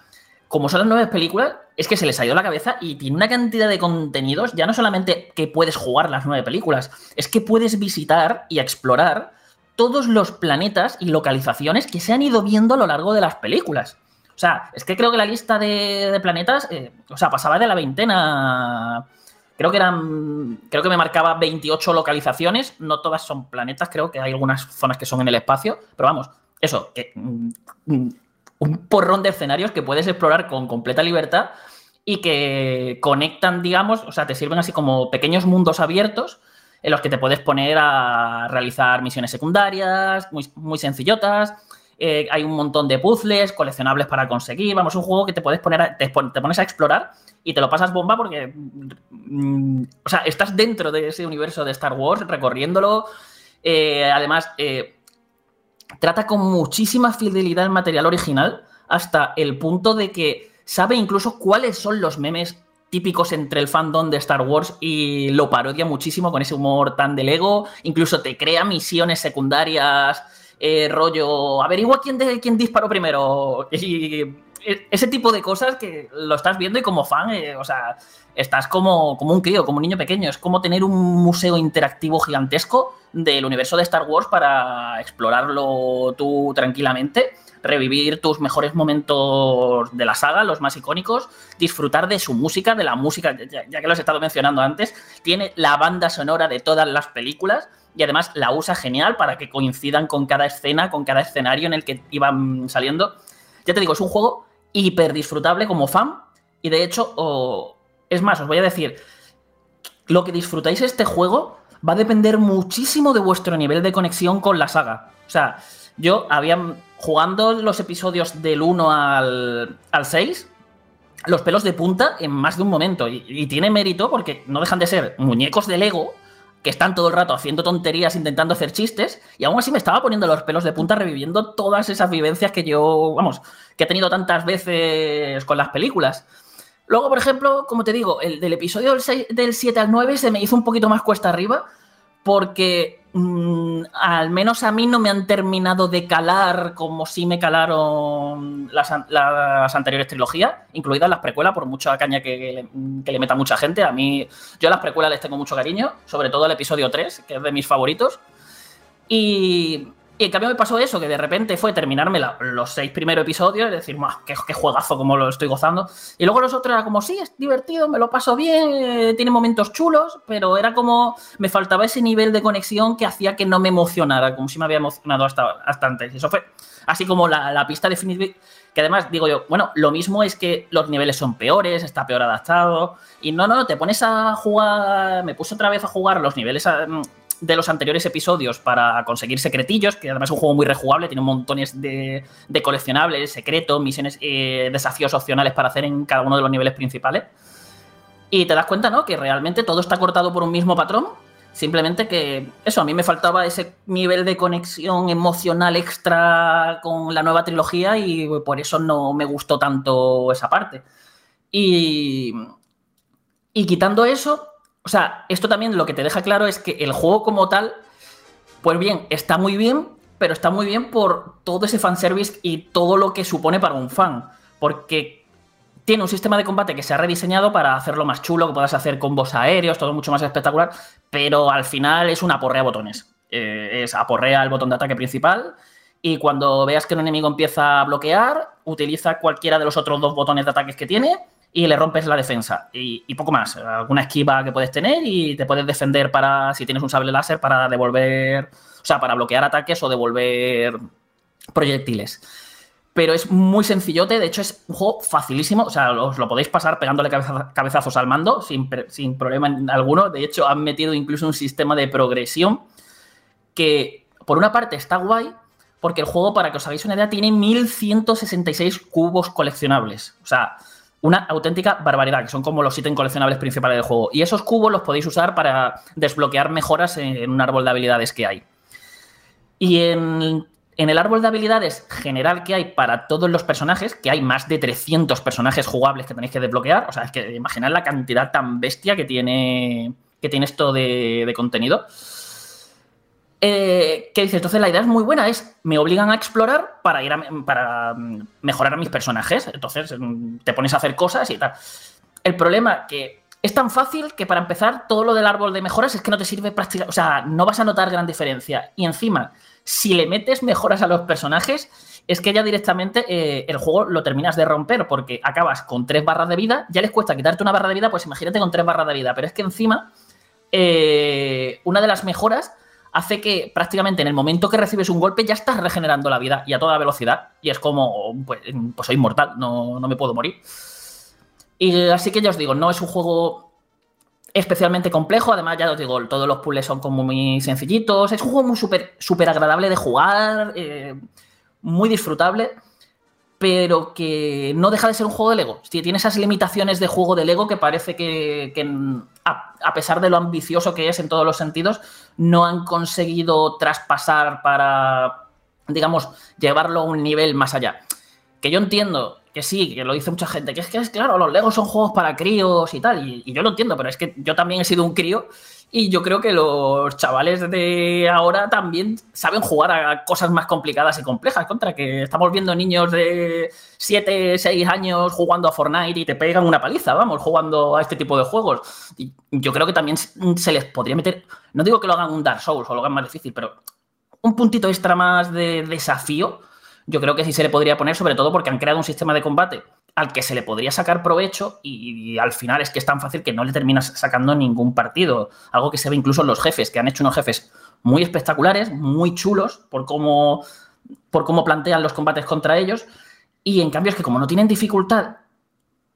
como son las nueve películas, es que se les ha ido la cabeza y tiene una cantidad de contenidos, ya no solamente que puedes jugar las nueve películas, es que puedes visitar y explorar todos los planetas y localizaciones que se han ido viendo a lo largo de las películas. O sea, es que creo que la lista de, planetas, eh, o sea, pasaba de la veintena. Creo que eran. Creo que me marcaba 28 localizaciones. No todas son planetas, creo que hay algunas zonas que son en el espacio. Pero vamos, eso, que, mm, un porrón de escenarios que puedes explorar con completa libertad y que conectan, digamos, o sea, te sirven así como pequeños mundos abiertos en los que te puedes poner a realizar misiones secundarias, muy, muy sencillotas. Eh, hay un montón de puzzles coleccionables para conseguir. Vamos, un juego que te puedes poner te, pones a explorar y te lo pasas bomba porque. Mm, o sea, estás dentro de ese universo de Star Wars, recorriéndolo. Eh, además, eh, trata con muchísima fidelidad el material original, hasta el punto de que sabe incluso cuáles son los memes típicos entre el fandom de Star Wars y lo parodia muchísimo con ese humor tan del ego. Incluso te crea misiones secundarias, eh, rollo, averigua quién, de, quién disparó primero. E, ese tipo de cosas que lo estás viendo y como fan, eh, o sea, estás como, como un crío, como un niño pequeño. Es como tener un museo interactivo gigantesco del universo de Star Wars para explorarlo tú tranquilamente revivir tus mejores momentos de la saga, los más icónicos, disfrutar de su música, de la música, ya, que lo has estado mencionando antes, tiene la banda sonora de todas las películas y además la usa genial para que coincidan con cada escena, con cada escenario en el que iban saliendo. Ya te digo, es un juego hiper disfrutable como fan y de hecho, es más, os voy a decir, lo que disfrutáis este juego va a depender muchísimo de vuestro nivel de conexión con la saga. O sea, yo había jugando los episodios del 1 al, 6, los pelos de punta en más de un momento. Y, tiene mérito porque no dejan de ser muñecos de Lego que están todo el rato haciendo tonterías, intentando hacer chistes, y aún así me estaba poniendo los pelos de punta reviviendo todas esas vivencias que yo, vamos, que he tenido tantas veces con las películas. Luego, por ejemplo, como te digo, el del episodio del, del 7 al 9 se me hizo un poquito más cuesta arriba porque mm, al menos a mí no me han terminado de calar como si me calaron las, anteriores trilogías, incluidas las precuelas, por mucha caña que, que, le meta mucha gente. A mí, yo a las precuelas les tengo mucho cariño, sobre todo el episodio 3, que es de mis favoritos. Y y en cambio me pasó eso, que de repente fue terminarme los seis primeros episodios y decir, qué, qué, juegazo, como lo estoy gozando. Y luego los otros era como, sí, es divertido, me lo paso bien, eh, tiene momentos chulos, pero era como, me faltaba ese nivel de conexión que hacía que no me emocionara, como si me había emocionado hasta, hasta antes. Y eso fue así como la, la pista definitiva, que además digo yo, bueno, lo mismo es que los niveles son peores, está peor adaptado. Y no, no, te pones a jugar, me puse otra vez a jugar los niveles de los anteriores episodios para conseguir secretillos, que además es un juego muy rejugable, tiene montones de, de coleccionables, secretos, misiones, eh, desafíos opcionales para hacer en cada uno de los niveles principales. Y te das cuenta, ¿no? Que realmente todo está cortado por un mismo patrón. Simplemente que eso, a mí me faltaba ese nivel de conexión emocional extra con la nueva trilogía y por eso no me gustó tanto esa parte. Y, y quitando eso, o sea, esto también lo que te deja claro es que el juego como tal, pues bien, está muy bien, pero está muy bien por todo ese fanservice y todo lo que supone para un fan. Porque tiene un sistema de combate que se ha rediseñado para hacerlo más chulo, que puedas hacer combos aéreos, todo mucho más espectacular, pero al final es una porrea botones. Eh, es aporrea el botón de ataque principal y cuando veas que un enemigo empieza a bloquear, utiliza cualquiera de los otros dos botones de ataques que tiene y le rompes la defensa. Y, poco más. Alguna esquiva que puedes tener y te puedes defender para, si tienes un sable láser, para devolver, o sea, para bloquear ataques o devolver proyectiles. Pero es muy sencillote, de hecho es un juego facilísimo, o sea, os lo podéis pasar pegándole cabezazos al mando sin, sin problema alguno. De hecho, han metido incluso un sistema de progresión que, por una parte, está guay, porque el juego, para que os hagáis una idea, tiene 1166 cubos coleccionables. O sea, una auténtica barbaridad, que son como los ítems coleccionables principales del juego. Y esos cubos los podéis usar para desbloquear mejoras en un árbol de habilidades que hay. Y en, el árbol de habilidades general que hay para todos los personajes, que hay más de 300 personajes jugables que tenéis que desbloquear, o sea, es que imaginad la cantidad tan bestia que tiene, que tiene esto de, de contenido. Eh, ¿Qué dice? Entonces la idea es muy buena, es me obligan a explorar para ir para mm, mejorar a mis personajes. Entonces mm, te pones a hacer cosas y tal. El problema que es tan fácil que para empezar todo lo del árbol de mejoras es que no te sirve prácticamente, o sea, no vas a notar gran diferencia. Y encima, si le metes mejoras a los personajes, es que ya directamente eh, el juego lo terminas de romper porque acabas con tres barras de vida, ya les cuesta quitarte una barra de vida, pues imagínate con tres barras de vida, pero es que encima eh, una de las mejoras hace que prácticamente en el momento que recibes un golpe ya estás regenerando la vida y a toda velocidad. Y es como, pues, pues soy inmortal, no, me puedo morir. Y así que ya os digo, no es un juego especialmente complejo. Además, ya os digo, todos los puzzles son como muy sencillitos. Es un juego muy súper agradable de jugar, eh, muy disfrutable pero que no deja de ser un juego de Lego. Tiene esas limitaciones de juego de Lego que parece que, a, pesar de lo ambicioso que es en todos los sentidos, no han conseguido traspasar para, digamos, llevarlo a un nivel más allá. Que yo entiendo que sí, que lo dice mucha gente, que es que es claro, los Legos son juegos para críos y tal, y, y yo lo entiendo, pero es que yo también he sido un crío y yo creo que los chavales de ahora también saben jugar a cosas más complicadas y complejas, contra que estamos viendo niños de 7, 6 años jugando a Fortnite y te pegan una paliza, vamos, jugando a este tipo de juegos. Y yo creo que también se les podría meter, no digo que lo hagan un Dark Souls o lo hagan más difícil, pero un puntito extra más de desafío, yo creo que sí se le podría poner, sobre todo porque han creado un sistema de combate al que se le podría sacar provecho y, al final es que es tan fácil que no le terminas sacando ningún partido. Algo que se ve incluso en los jefes, que han hecho unos jefes muy espectaculares, muy chulos por cómo, por cómo plantean los combates contra ellos. Y en cambio es que como no tienen dificultad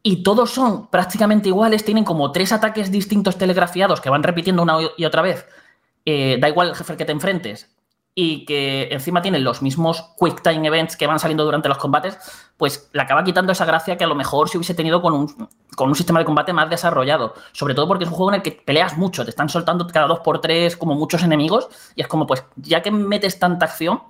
y todos son prácticamente iguales, tienen como tres ataques distintos telegrafiados que van repitiendo una y otra vez. Eh, da igual el jefe que te enfrentes, y que encima tienen los mismos quick time events que van saliendo durante los combates, pues le acaba quitando esa gracia que a lo mejor se hubiese tenido con un, con un sistema de combate más desarrollado. Sobre todo porque es un juego en el que peleas mucho, te están soltando cada dos por tres como muchos enemigos y es como, pues ya que metes tanta acción,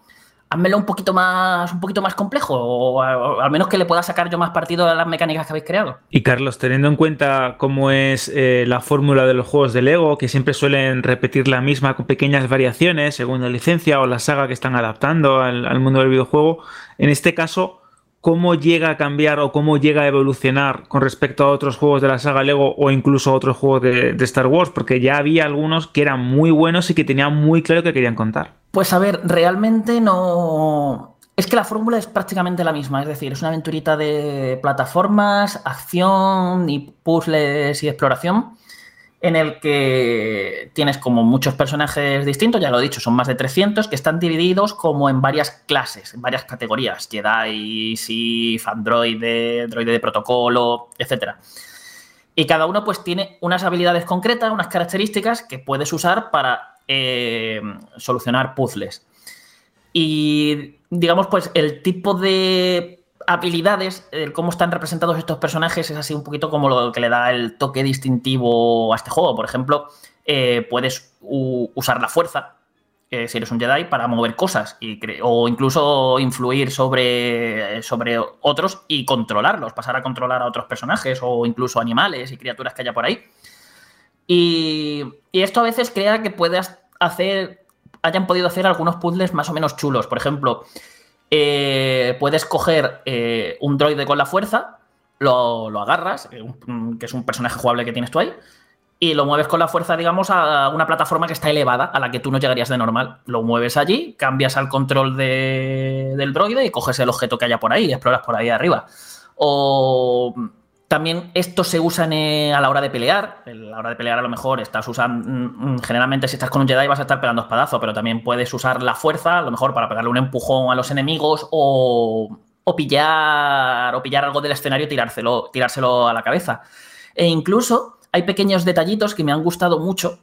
házmelo un poquito más, un poquito más complejo, o, al menos que le pueda sacar yo más partido a las mecánicas que habéis creado. Y Carlos, teniendo en cuenta cómo es eh, la fórmula de los juegos de Lego, que siempre suelen repetir la misma con pequeñas variaciones según la licencia o la saga que están adaptando al, mundo del videojuego, en este caso, ¿cómo llega a cambiar o cómo llega a evolucionar con respecto a otros juegos de la saga Lego o incluso a otros juegos de, de Star Wars? Porque ya había algunos que eran muy buenos y que tenían muy claro que querían contar. Pues a ver, realmente no. Es que la fórmula es prácticamente la misma, es decir, es una aventurita de plataformas, acción y puzzles y exploración, en el que tienes como muchos personajes distintos, ya lo he dicho, son más de 300, que están divididos como en varias clases, en varias categorías, Jedi, Sith, Android, droide de protocolo, etc. Y cada uno pues tiene unas habilidades concretas, unas características que puedes usar para eh, solucionar puzzles. Y digamos, pues el tipo de habilidades, cómo están representados estos personajes, es así un poquito como lo que le da el toque distintivo a este juego. Por ejemplo, eh, puedes usar la fuerza, eh, si eres un Jedi, para mover cosas y o incluso influir sobre, sobre otros y controlarlos, pasar a controlar a otros personajes o incluso animales y criaturas que haya por ahí. Y, esto a veces crea que puedas hacer, hayan podido hacer algunos puzzles más o menos chulos. Por ejemplo, eh, puedes coger eh, un droide con la fuerza, lo, agarras, eh, que es un personaje jugable que tienes tú ahí, y lo mueves con la fuerza, digamos, a una plataforma que está elevada, a la que tú no llegarías de normal. Lo mueves allí, cambias al control del droide y coges el objeto que haya por ahí y exploras por ahí arriba. O también esto se usa eh, a la hora de pelear. A la hora de pelear a lo mejor estás usando... Mm, mm, generalmente si estás con un Jedi vas a estar pegando espadazos, pero también puedes usar la fuerza, a lo mejor para pegarle un empujón a los enemigos o, pillar, o pillar algo del escenario y tirárselo, tirárselo a la cabeza. E incluso hay pequeños detallitos que me han gustado mucho,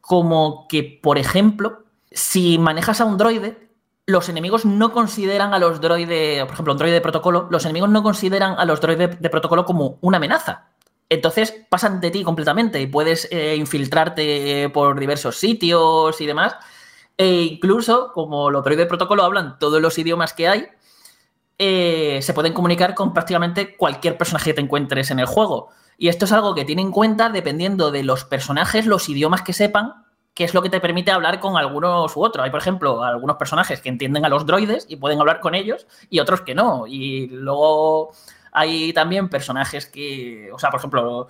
como que, por ejemplo, si manejas a un droide, los enemigos no consideran a los droides, por ejemplo, un droide de protocolo, los enemigos no consideran a los droides de protocolo como una amenaza. Entonces pasan de ti completamente y puedes eh, infiltrarte por diversos sitios y demás. E incluso, como los droides de protocolo hablan todos los idiomas que hay, eh, se pueden comunicar con prácticamente cualquier personaje que te encuentres en el juego. Y esto es algo que tiene en cuenta dependiendo de los personajes, los idiomas que sepan que es lo que te permite hablar con algunos u otros. Hay, por ejemplo, algunos personajes que entienden a los droides y pueden hablar con ellos y otros que no. Y luego hay también personajes que, o sea, por ejemplo,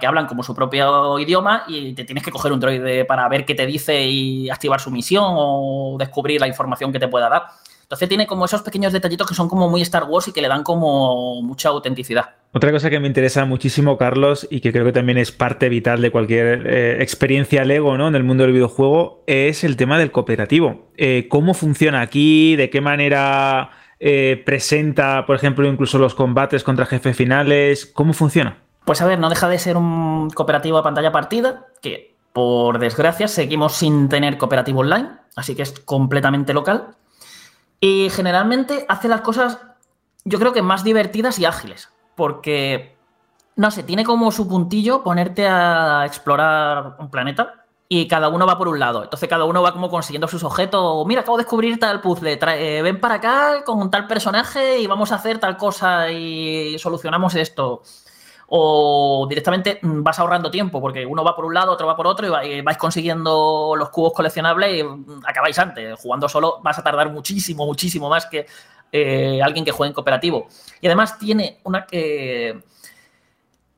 que hablan como su propio idioma y te tienes que coger un droide para ver qué te dice y activar su misión o descubrir la información que te pueda dar. Entonces tiene como esos pequeños detallitos que son como muy Star Wars y que le dan como mucha autenticidad. Otra cosa que me interesa muchísimo, Carlos, y que creo que también es parte vital de cualquier eh, experiencia Lego ¿no? en el mundo del videojuego, es el tema del cooperativo. Eh, ¿Cómo funciona aquí? ¿De qué manera eh, presenta, por ejemplo, incluso los combates contra jefes finales? ¿Cómo funciona? Pues a ver, no deja de ser un cooperativo a pantalla partida, que por desgracia seguimos sin tener cooperativo online, así que es completamente local. Y generalmente hace las cosas, yo creo que más divertidas y ágiles. Porque, no sé, tiene como su puntillo ponerte a explorar un planeta y cada uno va por un lado. Entonces cada uno va como consiguiendo sus objetos. Mira, acabo de descubrir tal puzzle. Eh, ven para acá con tal personaje y vamos a hacer tal cosa y solucionamos esto o directamente mm, vas ahorrando tiempo porque uno va por un lado, otro va por otro y vais consiguiendo los cubos coleccionables y mm, acabáis antes. Jugando solo vas a tardar muchísimo, muchísimo más que eh, alguien que juegue en cooperativo. Y además tiene una que...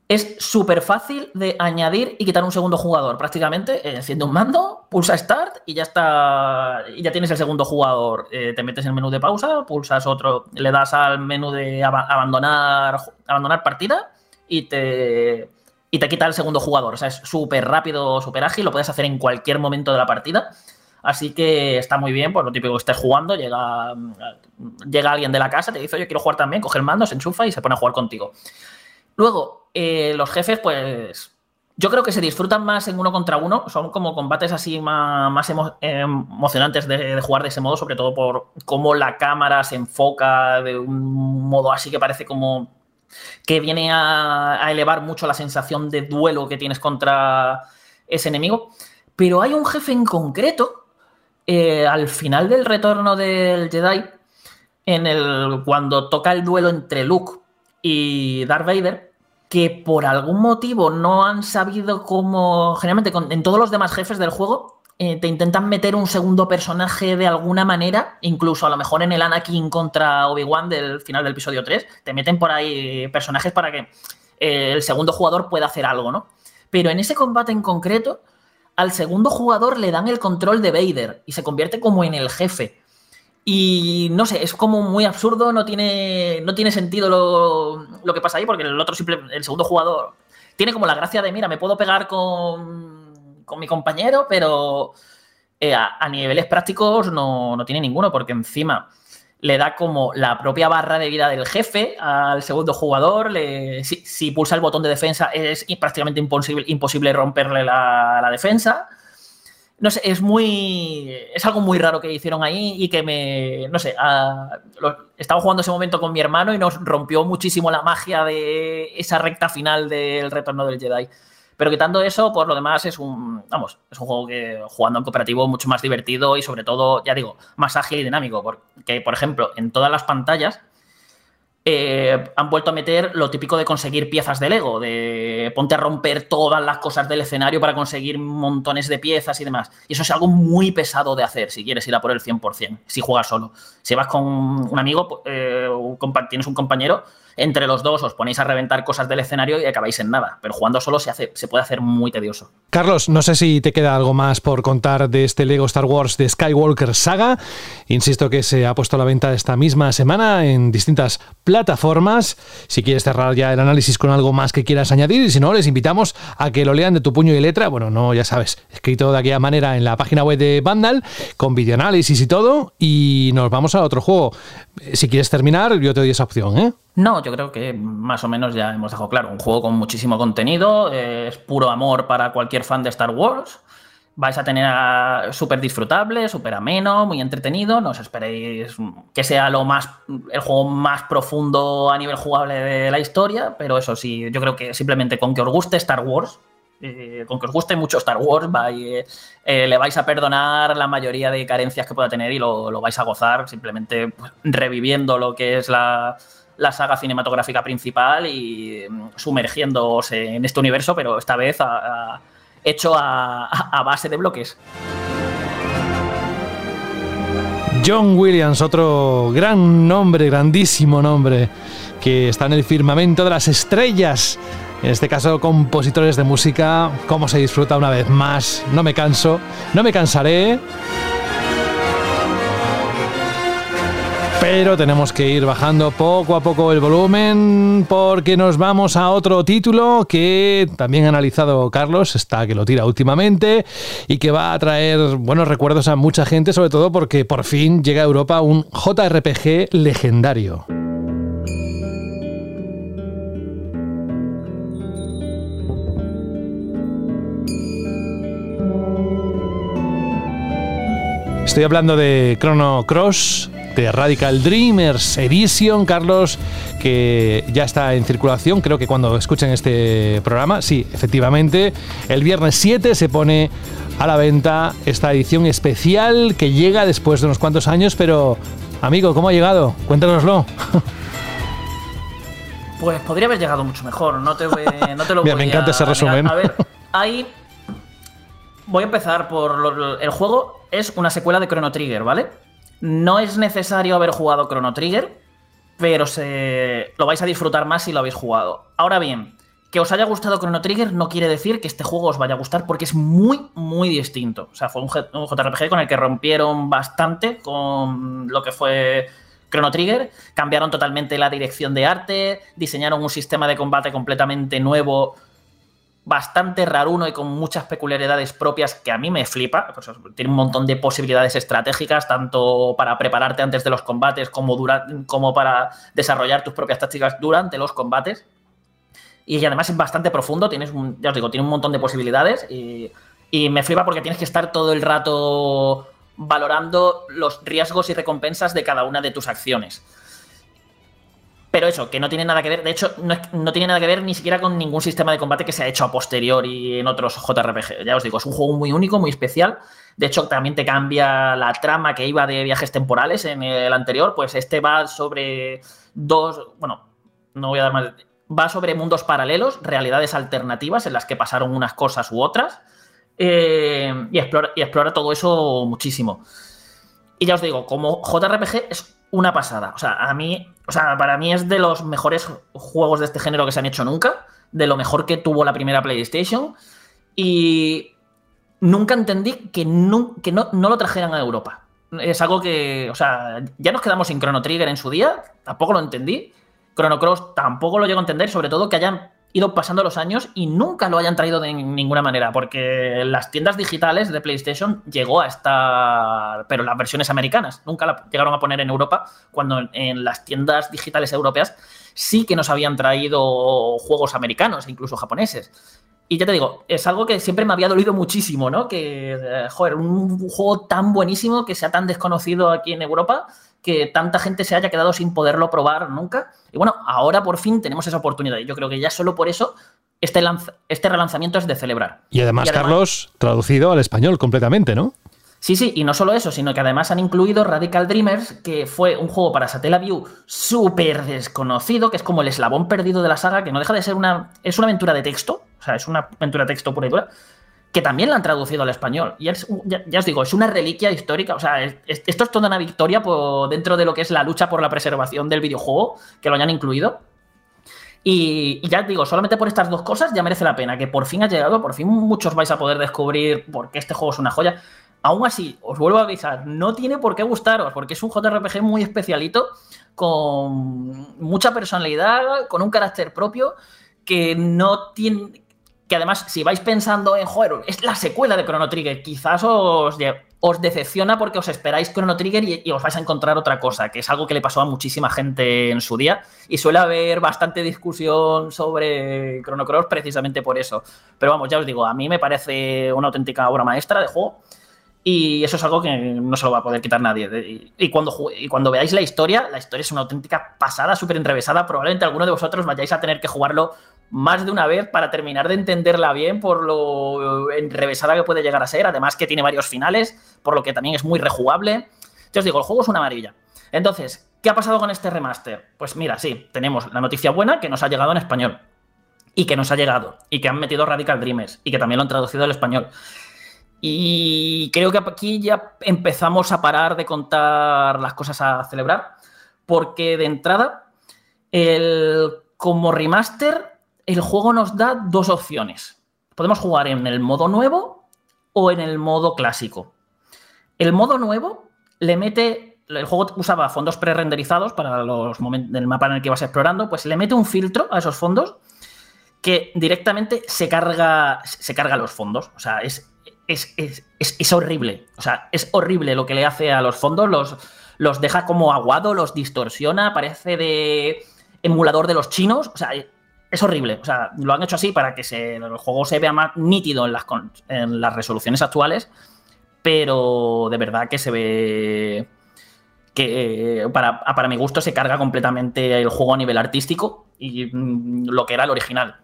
es súper fácil de añadir y quitar un segundo jugador. Prácticamente eh, enciende un mando, pulsa Start y ya está. Y ya tienes el segundo jugador. Eh, te metes en el menú de pausa, pulsas otro, le das al menú de abandonar, abandonar partida y te, y te quita el segundo jugador. O sea, es súper rápido, súper ágil, lo puedes hacer en cualquier momento de la partida. Así que está muy bien, por lo típico que estés jugando, llega, llega alguien de la casa, te dice, oye, quiero jugar también, coge el mando, se enchufa y se pone a jugar contigo. Luego, eh, los jefes, pues yo creo que se disfrutan más en uno contra uno, son como combates así más, emocionantes de, de, jugar de ese modo, sobre todo por cómo la cámara se enfoca de un modo así que parece como que viene a, elevar mucho la sensación de duelo que tienes contra ese enemigo. Pero hay un jefe en concreto eh, al final del retorno del Jedi, en el, cuando toca el duelo entre Luke y Darth Vader, que por algún motivo no han sabido cómo, generalmente en todos los demás jefes del juego, eh, te intentan meter un segundo personaje de alguna manera, incluso a lo mejor en el Anakin contra Obi-Wan del final del episodio 3, te meten por ahí personajes para que eh, el segundo jugador pueda hacer algo, ¿no? Pero en ese combate en concreto, al segundo jugador le dan el control de Vader y se convierte como en el jefe. Y no sé, es como muy absurdo, no tiene, no tiene sentido lo, que pasa ahí, porque el otro simple, el segundo jugador tiene como la gracia de, mira, me puedo pegar con, con mi compañero, pero eh, a, niveles prácticos no, no, tiene ninguno, porque encima le da como la propia barra de vida del jefe al segundo jugador. Le, si, pulsa el botón de defensa es prácticamente imposible, imposible romperle la, la defensa no sé, es muy. Es algo muy raro que hicieron ahí y que me. No sé, estaba jugando ese momento con mi hermano y nos rompió muchísimo la magia de esa recta final del retorno del Jedi. Pero quitando eso, por lo demás es un. Vamos, es un juego que jugando en cooperativo mucho más divertido y sobre todo, ya digo, más ágil y dinámico. Porque, por ejemplo, en todas las pantallas eh, han vuelto a meter lo típico de conseguir piezas de Lego, de ponte a romper todas las cosas del escenario para conseguir montones de piezas y demás. Y eso es algo muy pesado de hacer si quieres ir a por el 100%, si juegas solo. Si vas con un amigo, eh, tienes un compañero, entre los dos os ponéis a reventar cosas del escenario y acabáis en nada. Pero jugando solo se, hace, se puede hacer muy tedioso. Carlos, no sé si te queda algo más por contar de este Lego Star Wars de Skywalker Saga. Insisto que se ha puesto a la venta esta misma semana en distintas plataformas. Si quieres cerrar ya el análisis con algo más que quieras añadir, y si no, les invitamos a que lo lean de tu puño y letra. Bueno, no, ya sabes, escrito de aquella manera en la página web de Vandal, con videoanálisis y todo. Y nos vamos a otro juego. Si quieres terminar, yo te doy esa opción, ¿eh? No, yo creo que más o menos ya hemos dejado claro. Un juego con muchísimo contenido, es puro amor para cualquier fan de Star Wars. Vais a tener súper disfrutable, súper ameno, muy entretenido. No os esperéis que sea lo más, el juego más profundo a nivel jugable de la historia, pero eso sí, yo creo que simplemente con que os guste Star Wars, eh, con que os guste mucho Star Wars, eh, le vais a perdonar la mayoría de carencias que pueda tener y lo, lo vais a gozar simplemente pues, reviviendo lo que es la, la saga cinematográfica principal y mm, sumergiéndose en este universo, pero esta vez hecho a, base de bloques. John Williams, otro gran nombre, grandísimo nombre, que está en el firmamento de las estrellas. En este caso, compositores de música, cómo se disfruta una vez más. No me canso, no me cansaré. Pero tenemos que ir bajando poco a poco el volumen porque nos vamos a otro título que también ha analizado Carlos, está que lo tira últimamente y que va a traer buenos recuerdos a mucha gente, sobre todo porque por fin llega a Europa un JRPG legendario. Estoy hablando de Chrono Cross, de Radical Dreamers Edition, Carlos, que ya está en circulación, creo que cuando escuchen este programa, sí, efectivamente, el viernes 7 se pone a la venta esta edición especial que llega después de unos cuantos años, pero amigo, ¿cómo ha llegado? Cuéntanoslo. Pues podría haber llegado mucho mejor, no te, no te lo Mira, Me encanta ese resumen. A ver, ahí voy a empezar por el juego es una secuela de Chrono Trigger, ¿vale? No es necesario haber jugado Chrono Trigger, pero se... lo vais a disfrutar más si lo habéis jugado. Ahora bien, que os haya gustado Chrono Trigger no quiere decir que este juego os vaya a gustar porque es muy, muy distinto. O sea, fue un, JRPG con el que rompieron bastante con lo que fue Chrono Trigger. Cambiaron totalmente la dirección de arte, diseñaron un sistema de combate completamente nuevo bastante raruno y con muchas peculiaridades propias que a mí me flipa. Tiene un montón de posibilidades estratégicas, tanto para prepararte antes de los combates como, para desarrollar tus propias tácticas durante los combates. Y además es bastante profundo, tienes ya os digo, tiene un montón de posibilidades y, y me flipa porque tienes que estar todo el rato valorando los riesgos y recompensas de cada una de tus acciones. Pero eso, que no tiene nada que ver, de hecho, no, tiene nada que ver ni siquiera con ningún sistema de combate que se ha hecho a posteriori en otros JRPG. Ya os digo, es un juego muy único, muy especial, De hecho, también te cambia la trama que iba de viajes temporales en el anterior, pues este va sobre dos, bueno, no voy a dar más, va sobre mundos paralelos, realidades alternativas en las que pasaron unas cosas u otras, eh, y, explora, y explora todo eso muchísimo. Y ya os digo, como JRPG es una pasada. O sea, a mí, o sea, para mí es de los mejores juegos de este género que se han hecho nunca, de lo mejor que tuvo la primera PlayStation. Y nunca entendí que, no, que no, no lo trajeran a Europa. Es algo que, o sea, ya nos quedamos sin Chrono Trigger en su día, tampoco lo entendí. Chrono Cross tampoco lo llego a entender, sobre todo que hayan ido pasando los años y nunca lo hayan traído de ninguna manera, porque las tiendas digitales de PlayStation llegó a estar, pero las versiones americanas, nunca la llegaron a poner en Europa, cuando en las tiendas digitales europeas sí que nos habían traído juegos americanos, incluso japoneses. Y ya te digo, es algo que siempre me había dolido muchísimo, ¿no? Que, eh, joder, un juego tan buenísimo que sea tan desconocido aquí en Europa que tanta gente se haya quedado sin poderlo probar nunca. Y bueno, ahora por fin tenemos esa oportunidad. Y yo creo que ya solo por eso este, este relanzamiento es de celebrar. Y además, Carlos, traducido al español completamente, ¿no? Sí, sí, y no solo eso, sino que además han incluido Radical Dreamers, que fue un juego para Satellaview súper desconocido, que es como el eslabón perdido de la saga, que no deja de ser una. Es una aventura de texto, o sea, es una aventura de texto pura y dura, que también la han traducido al español. Y ya, os digo, es una reliquia histórica. O sea, esto es toda una victoria por, dentro de lo que es la lucha por la preservación del videojuego, que lo hayan incluido. Y, ya os digo, solamente por estas dos cosas ya merece la pena, que por fin ha llegado, por fin muchos vais a poder descubrir por qué este juego es una joya. Aún así, os vuelvo a avisar, no tiene por qué gustaros, porque es un JRPG muy especialito, con mucha personalidad, con un carácter propio, que no tiene, que además, si vais pensando en, joder, es la secuela de Chrono Trigger, quizás os, os decepciona porque os esperáis Chrono Trigger y, os vais a encontrar otra cosa, que es algo que le pasó a muchísima gente en su día y suele haber bastante discusión sobre Chrono Cross precisamente por eso. Pero vamos, ya os digo, a mí me parece una auténtica obra maestra de juego y eso es algo que no se lo va a poder quitar nadie. Y cuando, y cuando veáis la historia, la historia es una auténtica pasada, súper enrevesada. Probablemente alguno de vosotros vayáis a tener que jugarlo más de una vez para terminar de entenderla bien por lo enrevesada que puede llegar a ser. Además que tiene varios finales, por lo que también es muy rejugable. Yo os digo, el juego es una maravilla. Entonces, ¿qué ha pasado con este remaster? Pues mira, sí, tenemos la noticia buena que nos ha llegado en español. Y que nos ha llegado. Y que han metido Radical Dreamers. Y que también lo han traducido al español. Y creo que aquí ya empezamos a parar de contar las cosas a celebrar. Porque de entrada, el, como remaster el juego nos da dos opciones. Podemos jugar en el modo nuevo o en el modo clásico. El modo nuevo le mete. El juego usaba fondos pre-renderizados para los momentos del mapa en el que vas explorando, pues le mete un filtro a esos fondos que directamente se carga, se carga los fondos. O sea, es, es, horrible. O sea, es horrible lo que le hace a los fondos. Los, los deja como aguado, los distorsiona, parece de emulador de los chinos. O sea, es horrible. O sea, lo han hecho así para que el juego se vea más nítido en las, en las resoluciones actuales, pero de verdad que se ve que para, para, mi gusto se carga completamente el juego a nivel artístico y mm, lo que era el original.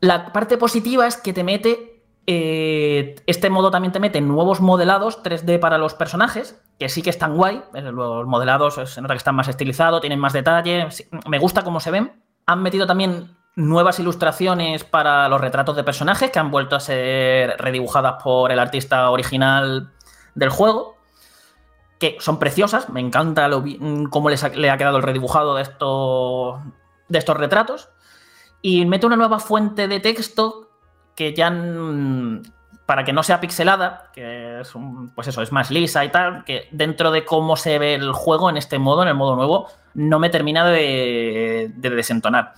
La parte positiva es que te mete. Eh, este modo también te mete nuevos modelados 3D para los personajes, que sí que están guay. Los modelados se nota que están más estilizados, tienen más detalle. Me gusta cómo se ven. Han metido también nuevas ilustraciones para los retratos de personajes que han vuelto a ser redibujadas por el artista original del juego, que son preciosas. Me encanta cómo le ha quedado el redibujado de estos, de estos retratos. Y mete una nueva fuente de texto que ya para que no sea pixelada, que es pues eso, es más lisa y tal, que dentro de cómo se ve el juego en este modo, en el modo nuevo, no me termina de, desentonar.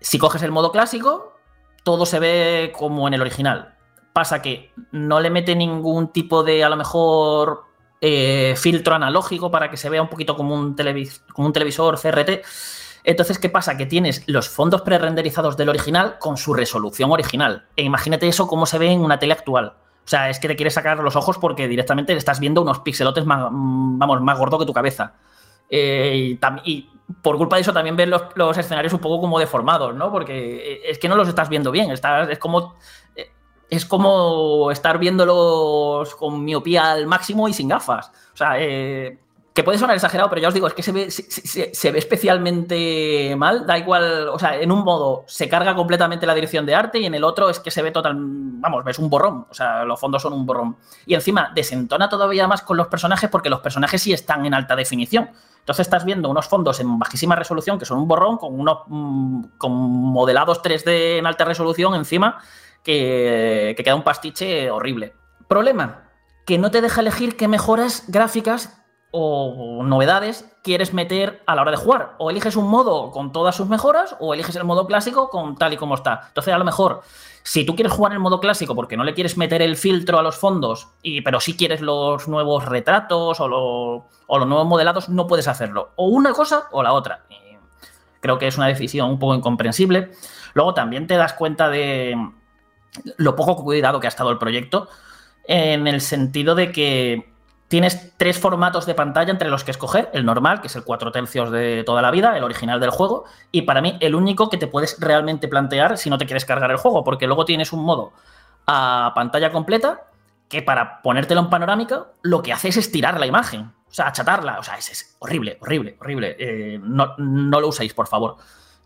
Si coges el modo clásico, todo se ve como en el original. Pasa que no le mete ningún tipo de, a lo mejor, eh, filtro analógico para que se vea un poquito como un, como un televisor CRT. Entonces, ¿qué pasa? Que tienes los fondos pre-renderizados del original con su resolución original. E imagínate eso cómo se ve en una tele actual. O sea, es que te quieres sacar los ojos porque directamente estás viendo unos pixelotes más, mm, vamos, más gordo que tu cabeza. Eh, y, por culpa de eso también ves los, escenarios un poco como deformados, ¿no? Porque eh, es que no los estás viendo bien, es como... Eh, es como estar viéndolos con miopía al máximo y sin gafas. O sea, eh, que puede sonar exagerado, pero ya os digo, es que se ve, se, ve especialmente mal. Da igual, o sea, en un modo se carga completamente la dirección de arte y en el otro es que se ve total. Vamos, ves un borrón. O sea, los fondos son un borrón. Y encima desentona todavía más con los personajes porque los personajes sí están en alta definición. Entonces estás viendo unos fondos en bajísima resolución que son un borrón con unos mm, con modelados 3D en alta resolución encima que, que queda un pastiche horrible. Problema, que no te deja elegir qué mejoras gráficas o novedades quieres meter a la hora de jugar. O eliges un modo con todas sus mejoras o eliges el modo clásico con tal y como está. Entonces, a lo mejor, si tú quieres jugar en el modo clásico porque no le quieres meter el filtro a los fondos, y, pero si quieres los nuevos retratos o los nuevos modelados, no puedes hacerlo. O una cosa o la otra. creo que es una decisión un poco incomprensible. Luego también te das cuenta de lo poco cuidado que ha estado el proyecto en el sentido de que Tienes tres formatos de pantalla entre los que escoger, el normal, que es el 4 tercios de toda la vida, el original del juego, y para mí el único que te puedes realmente plantear si no te quieres cargar el juego, porque luego tienes un modo a pantalla completa que para ponértelo en panorámica lo que hace es estirar la imagen, o sea, achatarla, o sea, es, horrible, horrible, horrible. Eh, no, no lo uséis, por favor.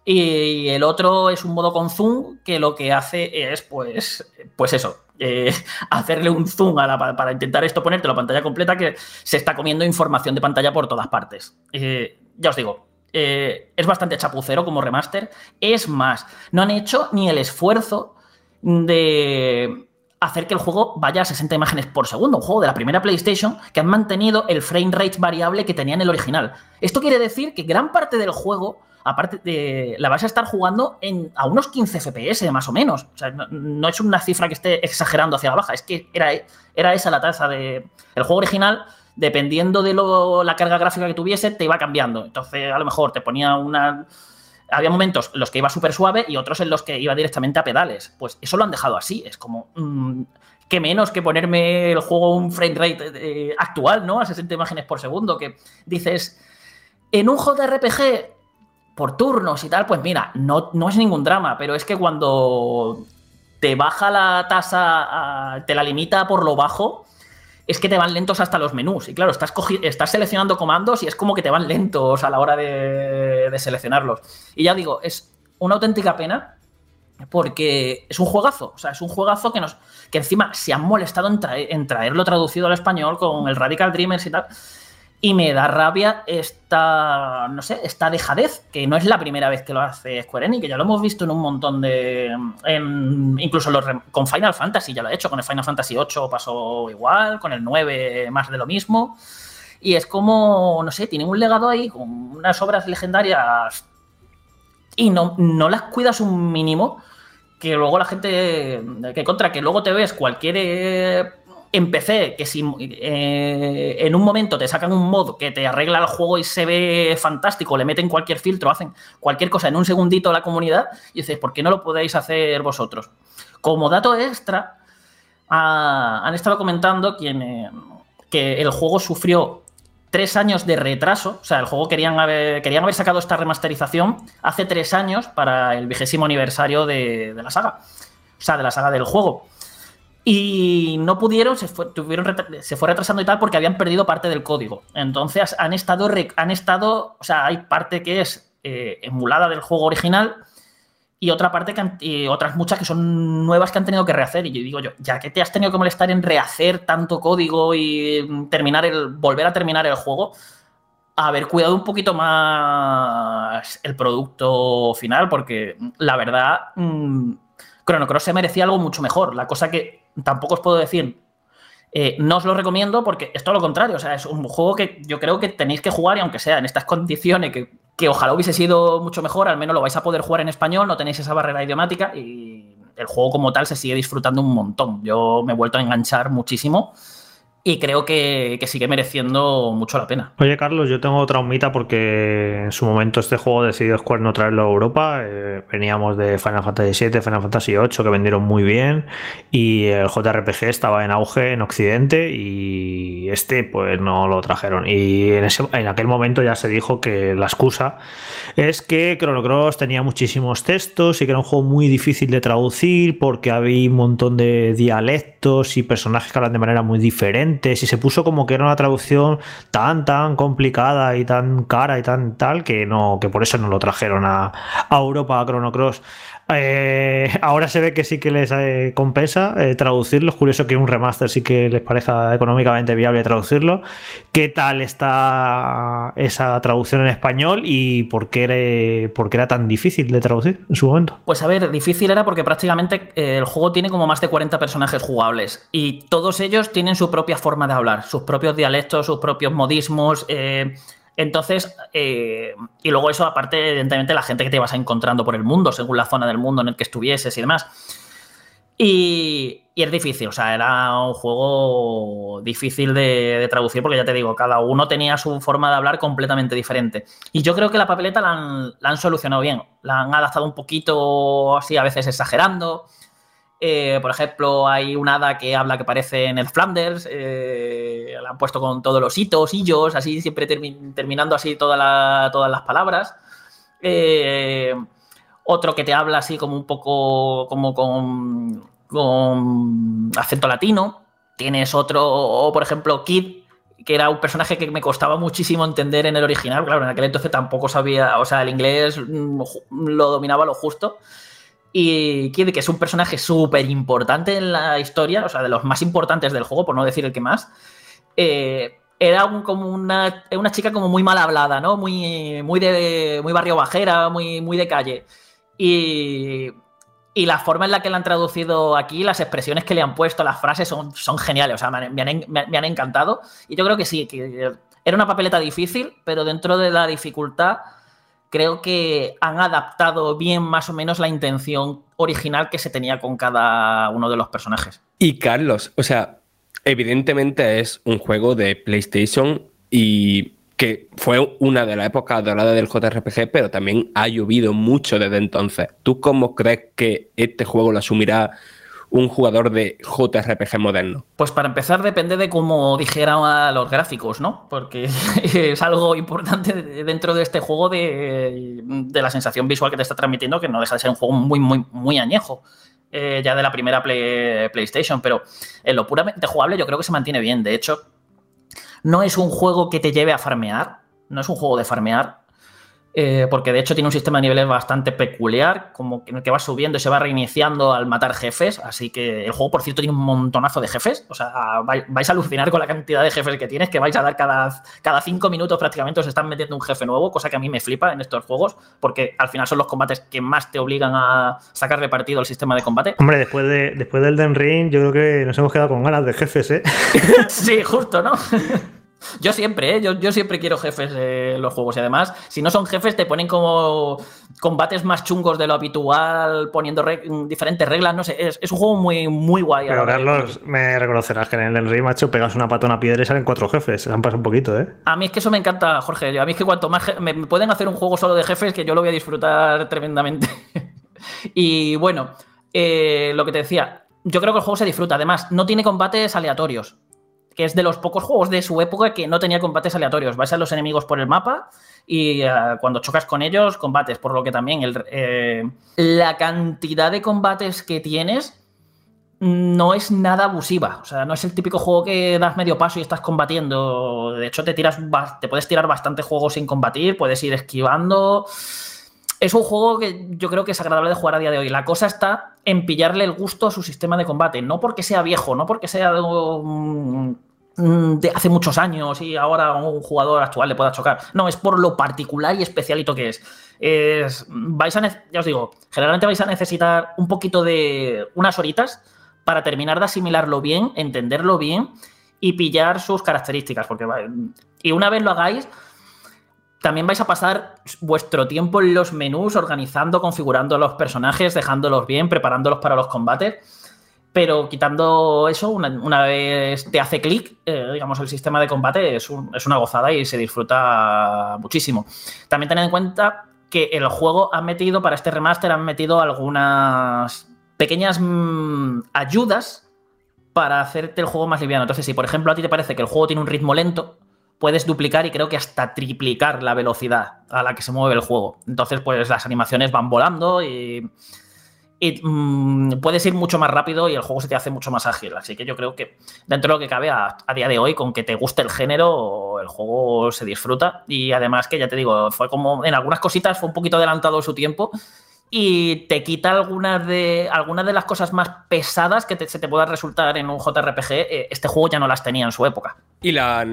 Y el otro es un modo con zoom que lo que hace es, pues, pues eso, eh, hacerle un zoom para, intentar esto ponerte la pantalla completa que se está comiendo información de pantalla por todas partes. Eh, ya os digo, eh, es bastante chapucero como remaster. Es más, no han hecho ni el esfuerzo de hacer que el juego vaya a 60 imágenes por segundo, un juego de la primera PlayStation que han mantenido el frame rate variable que tenía en el original. Esto quiere decir que gran parte del juego aparte de, la vas a estar jugando a unos 15 FPS más o menos. No, es una cifra que esté exagerando hacia la baja, es que era, esa la tasa de... El juego original, dependiendo de la carga gráfica que tuviese, te iba cambiando. Entonces, a lo mejor te ponía una... Había momentos en los que iba súper suave y otros en los que iba directamente a pedales. Pues eso lo han dejado así. Es como... Mm, que menos que ponerme el juego un frame rate eh, actual, ¿no? A 60 imágenes por segundo, que dices, en un JRPG por turnos y tal, pues mira, no, no es ningún drama, pero es que cuando te baja la tasa, te la limita por lo bajo, es que te van lentos hasta los menús. Y claro, estás, estás seleccionando comandos y es como que te van lentos a la hora de, seleccionarlos. Y ya digo, es una auténtica pena porque es un juegazo. O sea, es un juegazo que, nos, que encima se han molestado en, en traerlo traducido al español con el Radical Dreamers y tal. Y me da rabia esta, no sé, esta dejadez, que no es la primera vez que lo hace Square Enix, que ya lo hemos visto en un montón de... incluso con Final Fantasy ya lo ha hecho, con el Final Fantasy VIII pasó igual, con el 9 más de lo mismo. Y es como, no sé, tiene un legado ahí con unas obras legendarias y no, no las cuidas un mínimo, que luego la gente, que contra, que luego te ves cualquier empecé que si eh, en un momento te sacan un mod que te arregla el juego y se ve fantástico, le meten cualquier filtro, hacen cualquier cosa en un segundito a la comunidad, y dices, ¿por qué no lo podéis hacer vosotros? Como dato extra, ah, han estado comentando eh, que el juego sufrió tres años de retraso, o sea, el juego querían haber, querían haber sacado esta remasterización hace tres años para el vigésimo aniversario de la saga, o sea, de la saga del juego. Y no pudieron, se fue, tuvieron, se fue retrasando y tal porque habían perdido parte del código. Entonces han estado, han estado o sea, hay parte que es eh, emulada del juego original y otra parte que y otras muchas que son nuevas que han tenido que rehacer. Y yo digo yo, ya que te has tenido que molestar en rehacer tanto código y terminar el, volver a terminar el juego, haber cuidado un poquito más el producto final, porque la verdad, mmm, Chrono Cross se merecía algo mucho mejor. La cosa que tampoco os puedo decir, eh, no os lo recomiendo porque es todo lo contrario. O sea, es un juego que yo creo que tenéis que jugar y aunque sea en estas condiciones, que, ojalá hubiese sido mucho mejor, al menos lo vais a poder jugar en español, no tenéis esa barrera idiomática y el juego como tal se sigue disfrutando un montón. Yo me he vuelto a enganchar muchísimo y creo que, sigue mereciendo mucho la pena. Oye, Carlos, yo tengo otra humita porque en su momento este juego decidió Square no traerlo a Europa. Eh, veníamos de Final Fantasy VII, Final Fantasy VIII, que vendieron muy bien, y el JRPG estaba en auge en Occidente y este pues no lo trajeron. Y en, en aquel momento ya se dijo que la excusa es que Chrono Cross tenía muchísimos textos y que era un juego muy difícil de traducir porque había un montón de dialectos y personajes que hablan de manera muy diferente si se puso como que era una traducción tan, tan complicada y tan cara y tan tal que no, que por eso no lo trajeron a, a Europa a Chrono Cross. Eh, ahora se ve que sí que les eh, compensa eh, traducirlo. Es curioso que un remaster sí que les parezca económicamente viable traducirlo. ¿Qué tal está esa traducción en español y por qué, era, por qué era tan difícil de traducir en su momento? Pues a ver, difícil era porque prácticamente el juego tiene como más de 40 personajes jugables y todos ellos tienen su propia forma de hablar, sus propios dialectos, sus propios modismos. Entonces, eh, y luego eso, aparte, evidentemente, la gente que te vas encontrando por el mundo, según la zona del mundo en el que estuvieses y demás. Y, es difícil, o sea, era un juego difícil de, traducir porque ya te digo, cada uno tenía su forma de hablar completamente diferente. Y yo creo que la papeleta la la han solucionado bien, la han adaptado un poquito así, a veces exagerando. Eh, por ejemplo, hay un hada que habla que parece en el Flanders. Eh, la han puesto con todos los hitos, hillos, así siempre terminando así todas las palabras. Eh, otro que te habla así como un poco como con, con acento latino. Tienes otro, por ejemplo, Kid, que era un personaje que me costaba muchísimo entender en el original. Claro, en aquel entonces tampoco sabía, o sea, el inglés mm, lo dominaba lo justo y Kid, que es un personaje súper importante en la historia, o sea, de los más importantes del juego, por no decir el que más, eh, era como una, una, chica como muy mal hablada, ¿no? Muy, muy, de, muy barrio bajera, muy, muy de calle. Y, y, la forma en la que la han traducido aquí, las expresiones que le han puesto, las frases son, son geniales, o sea, me han, me han encantado. Y yo creo que sí, que era una papeleta difícil, pero dentro de la dificultad creo que han adaptado bien más o menos la intención original que se tenía con cada uno de los personajes. Y Carlos, o sea, evidentemente es un juego de PlayStation y que fue una de las épocas doradas del JRPG, pero también ha llovido mucho desde entonces. ¿Tú cómo crees que este juego lo asumirá un jugador de JRPG moderno? Pues para empezar depende de cómo dijera los gráficos, ¿no? Porque es algo importante dentro de este juego de, la sensación visual que te está transmitiendo, que no deja de ser un juego muy, muy, muy añejo. Eh, ya de la primera PlayStation, pero en lo puramente jugable yo creo que se mantiene bien. De hecho, no es un juego que te lleve a farmear, no es un juego de farmear, eh, porque de hecho tiene un sistema de niveles bastante peculiar, como en el que va subiendo y se va reiniciando al matar jefes, así que el juego, por cierto, tiene un montonazo de jefes, o sea, vais a alucinar con la cantidad de jefes que tienes, que vais a dar cada, cada cinco minutos prácticamente os están metiendo un jefe nuevo, cosa que a mí me flipa en estos juegos, porque al final son los combates que más te obligan a sacarle partido al sistema de combate. Hombre, después, de, después del Den Ring, yo creo que nos hemos quedado con ganas de jefes, ¿eh? sí, justo, ¿no? Yo siempre, ¿eh? yo, siempre quiero jefes en los juegos y además, si no son jefes, te ponen como combates más chungos de lo habitual, poniendo diferentes reglas, no sé, es, un juego muy, muy guay. Pero Carlos, me reconocerás que en el Rey Macho pegas una pata a una piedra y salen cuatro jefes, se han pasado un poquito, ¿eh? A mí es que eso me encanta, Jorge, a mí es que cuanto más me pueden hacer un juego solo de jefes, que yo lo voy a disfrutar tremendamente. y bueno, eh, lo que te decía, yo creo que el juego se disfruta, además, no tiene combates aleatorios que es de los pocos juegos de su época que no tenía combates aleatorios. Vas a los enemigos por el mapa y eh, cuando chocas con ellos, combates. Por lo que también eh, la cantidad de combates que tienes no es nada abusiva. O sea, no es el típico juego que das medio paso y estás combatiendo. De hecho, te tiras, te puedes tirar bastante juegos sin combatir, puedes ir esquivando. Es un juego que yo creo que es agradable de jugar a día de hoy. La cosa está en pillarle el gusto a su sistema de combate. No porque sea viejo, no porque sea Mm, de hace muchos años y ahora un jugador actual le pueda chocar. No, es por lo particular y especialito que es. es vais a, ya os digo, generalmente vais a necesitar un poquito de unas horitas para terminar de asimilarlo bien, entenderlo bien y pillar sus características. Porque, y una vez lo hagáis, también vais a pasar vuestro tiempo en los menús, organizando, configurando los personajes, dejándolos bien, preparándolos para los combates pero quitando eso, una, vez te hace clic, eh, digamos, el sistema de combate es, una gozada y se disfruta muchísimo. También tened en cuenta que el juego ha metido, para este remaster, han metido algunas pequeñas mm, ayudas para hacerte el juego más liviano. Entonces, si por ejemplo a ti te parece que el juego tiene un ritmo lento, puedes duplicar y creo que hasta triplicar la velocidad a la que se mueve el juego. Entonces, pues las animaciones van volando y y mm, puedes ir mucho más rápido y el juego se te hace mucho más ágil. Así que yo creo que dentro de lo que cabe a, día de hoy, con que te guste el género, el juego se disfruta. Y además que ya te digo, fue como en algunas cositas fue un poquito adelantado su tiempo y te quita algunas de, algunas de las cosas más pesadas que se te puedan resultar en un JRPG. Eh, este juego ya no las tenía en su época. Y la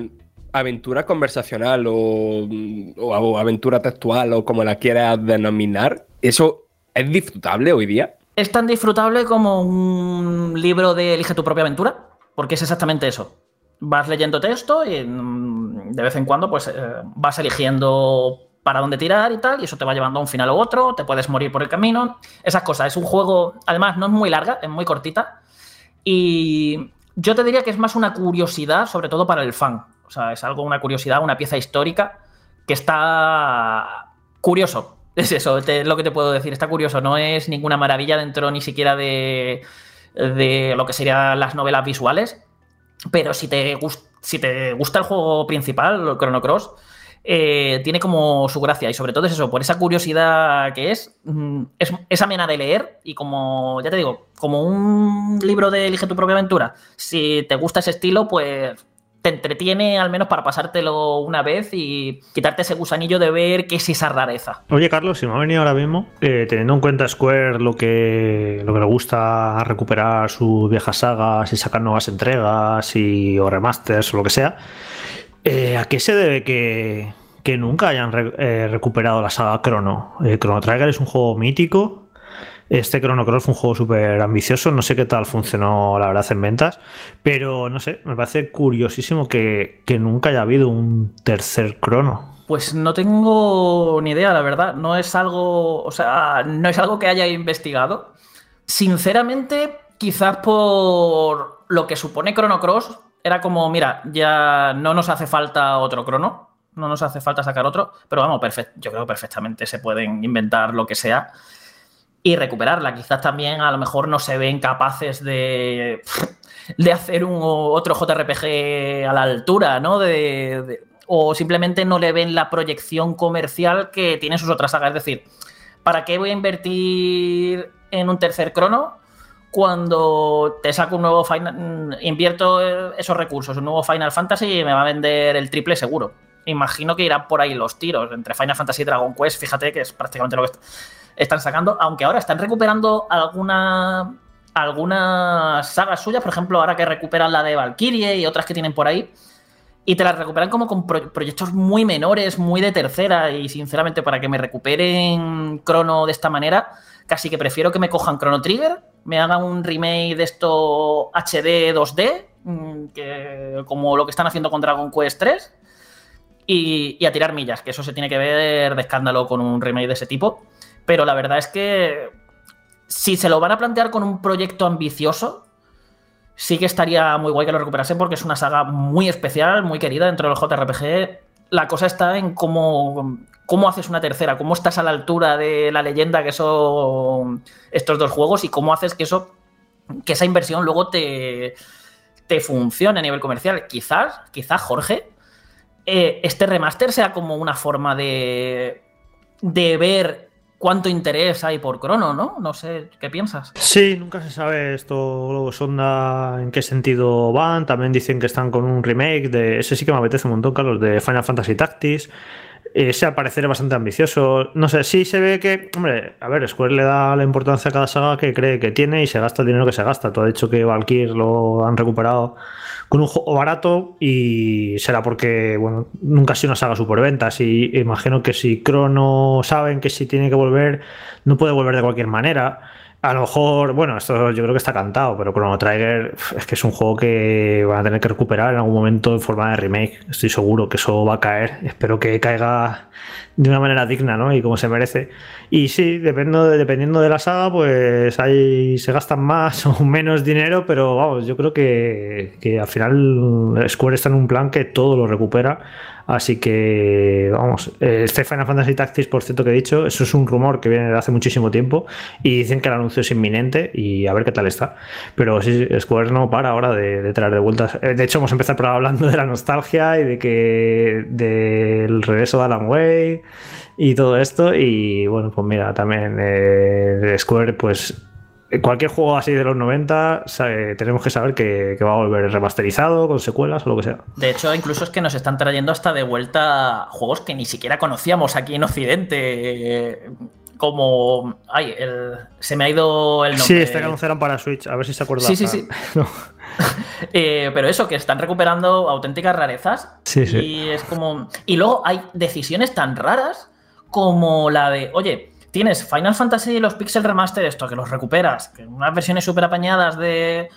aventura conversacional o, aventura textual o como la quieras denominar, eso ¿Es disfrutable hoy día? Es tan disfrutable como un libro de Elige tu propia aventura, porque es exactamente eso. Vas leyendo texto y mm, de vez en cuando pues eh, vas eligiendo para dónde tirar y tal, y eso te va llevando a un final u otro, te puedes morir por el camino, esas cosas. Es un juego, además, no es muy larga, es muy cortita, y yo te diría que es más una curiosidad, sobre todo para el fan. Sea, es algo, una curiosidad, una pieza histórica que está curioso. Es eso, es lo que te puedo decir. Está curioso, no es ninguna maravilla dentro ni siquiera de, lo que serían las novelas visuales. Pero si te, si te gusta el juego principal, Chrono Cross, eh, tiene como su gracia. Y sobre todo es eso, por esa curiosidad que es, mm, es, es amena de leer. Y como, ya te digo, como un libro de Elige tu propia aventura. Si te gusta ese estilo, pues te entretiene al menos para pasártelo una vez y quitarte ese gusanillo de ver qué es esa rareza. Oye, Carlos, si me ha venido ahora mismo, eh, teniendo en cuenta Square lo que, lo que le gusta recuperar sus viejas sagas y sacar nuevas entregas y, o remasters o lo que sea, eh, ¿a qué se debe que, nunca hayan eh, recuperado la saga Chrono? Chrono Trigger es un juego mítico este Chrono Cross fue un juego súper ambicioso, no sé qué tal funcionó la verdad en ventas, pero no sé, me parece curiosísimo que, nunca haya habido un tercer Chrono. Pues no tengo ni idea, la verdad. No es algo, o sea, no es algo que haya investigado. Sinceramente, quizás por lo que supone Chrono Cross, era como, mira, ya no nos hace falta otro Chrono, no nos hace falta sacar otro, pero vamos, perfecto, yo creo que perfectamente se pueden inventar lo que sea y recuperarla. Quizás también a lo mejor no se ven capaces de, de hacer un otro JRPG a la altura, ¿no? De, o simplemente no le ven la proyección comercial que tienen sus otras sagas. Es decir, ¿para qué voy a invertir en un tercer crono cuando te saco un nuevo Final, invierto esos recursos, un nuevo Final Fantasy y me va a vender el triple seguro? Imagino que irán por ahí los tiros entre Final Fantasy y Dragon Quest, fíjate que es prácticamente lo que están sacando, aunque ahora están recuperando alguna, algunas sagas suyas, por ejemplo, ahora que recuperan la de Valkyrie y otras que tienen por ahí, y te las recuperan como con proyectos muy menores, muy de tercera, y sinceramente para que me recuperen Chrono de esta manera, casi que prefiero que me cojan Chrono Trigger, me hagan un remake de esto HD 2D, mm, que, como lo que están haciendo con Dragon Quest 3, y, y a tirar millas, que eso se tiene que ver de escándalo con un remake de ese tipo. Pero la verdad es que si se lo van a plantear con un proyecto ambicioso, sí que estaría muy guay que lo recuperasen porque es una saga muy especial, muy querida dentro del JRPG. La cosa está en cómo, cómo haces una tercera, cómo estás a la altura de la leyenda que son estos dos juegos y cómo haces que eso, que esa inversión luego te, te funcione a nivel comercial. Quizás, quizás, Jorge, eh, este remaster sea como una forma de, de ver cuánto interés hay por Crono, ¿no? No sé, ¿qué piensas? Sí, nunca se sabe esto, sonda en qué sentido van. También dicen que están con un remake de. Ese sí que me apetece un montón, Carlos, de Final Fantasy Tactics. Ese al parecer es bastante ambicioso. No sé, sí se ve que, hombre, a ver, Square le da la importancia a cada saga que cree que tiene y se gasta el dinero que se gasta. Tú has dicho que Valkyr lo han recuperado con un juego barato y será porque, bueno, nunca ha sido una saga superventas y imagino que si Crono saben que si tiene que volver, no puede volver de cualquier manera. A lo mejor, bueno, esto yo creo que está cantado, pero Chrono Trigger es que es un juego que van a tener que recuperar en algún momento en forma de remake. Estoy seguro que eso va a caer. Espero que caiga de una manera digna, ¿no? Y como se merece. Y sí, dependiendo de, dependiendo de la saga, pues ahí se gastan más o menos dinero, pero vamos, yo creo que, que al final Square está en un plan que todo lo recupera Así que, vamos, este Final Fantasy Tactics, por cierto que he dicho, eso es un rumor que viene de hace muchísimo tiempo y dicen que el anuncio es inminente y a ver qué tal está. Pero sí, Square no para ahora de, traer de vueltas. Eh, de hecho, hemos empezado hablando de la nostalgia y de que del regreso de Alan Wake y todo esto. Y bueno, pues mira, también eh, Square, pues cualquier juego así de los 90 tenemos que saber que, va a volver remasterizado, con secuelas o lo que sea. De hecho, incluso es que nos están trayendo hasta de vuelta juegos que ni siquiera conocíamos aquí en Occidente. Como. Ay, se me ha ido el nombre. Sí, este que anunciaron para Switch, a ver si se acuerdan. Sí, sí, sí. Eh, pero eso, que están recuperando auténticas rarezas. Sí, sí. Y es como. Y luego hay decisiones tan raras como la de, oye, tienes Final Fantasy y los Pixel Remaster, esto, que los recuperas, que unas versiones súper apañadas de,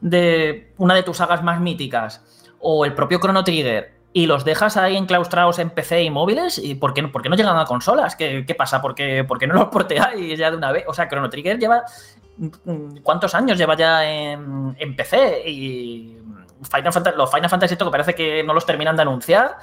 de una de tus sagas más míticas, o el propio Chrono Trigger, y los dejas ahí enclaustrados en PC y móviles, ¿y por qué, no llegan a consolas? ¿Qué, pasa? ¿Por qué, ¿Por qué, no los porteáis ya de una vez? O sea, Chrono Trigger lleva. ¿Cuántos años lleva ya en, en PC? Y Final Fantasy, los Final Fantasy, esto que parece que no los terminan de anunciar.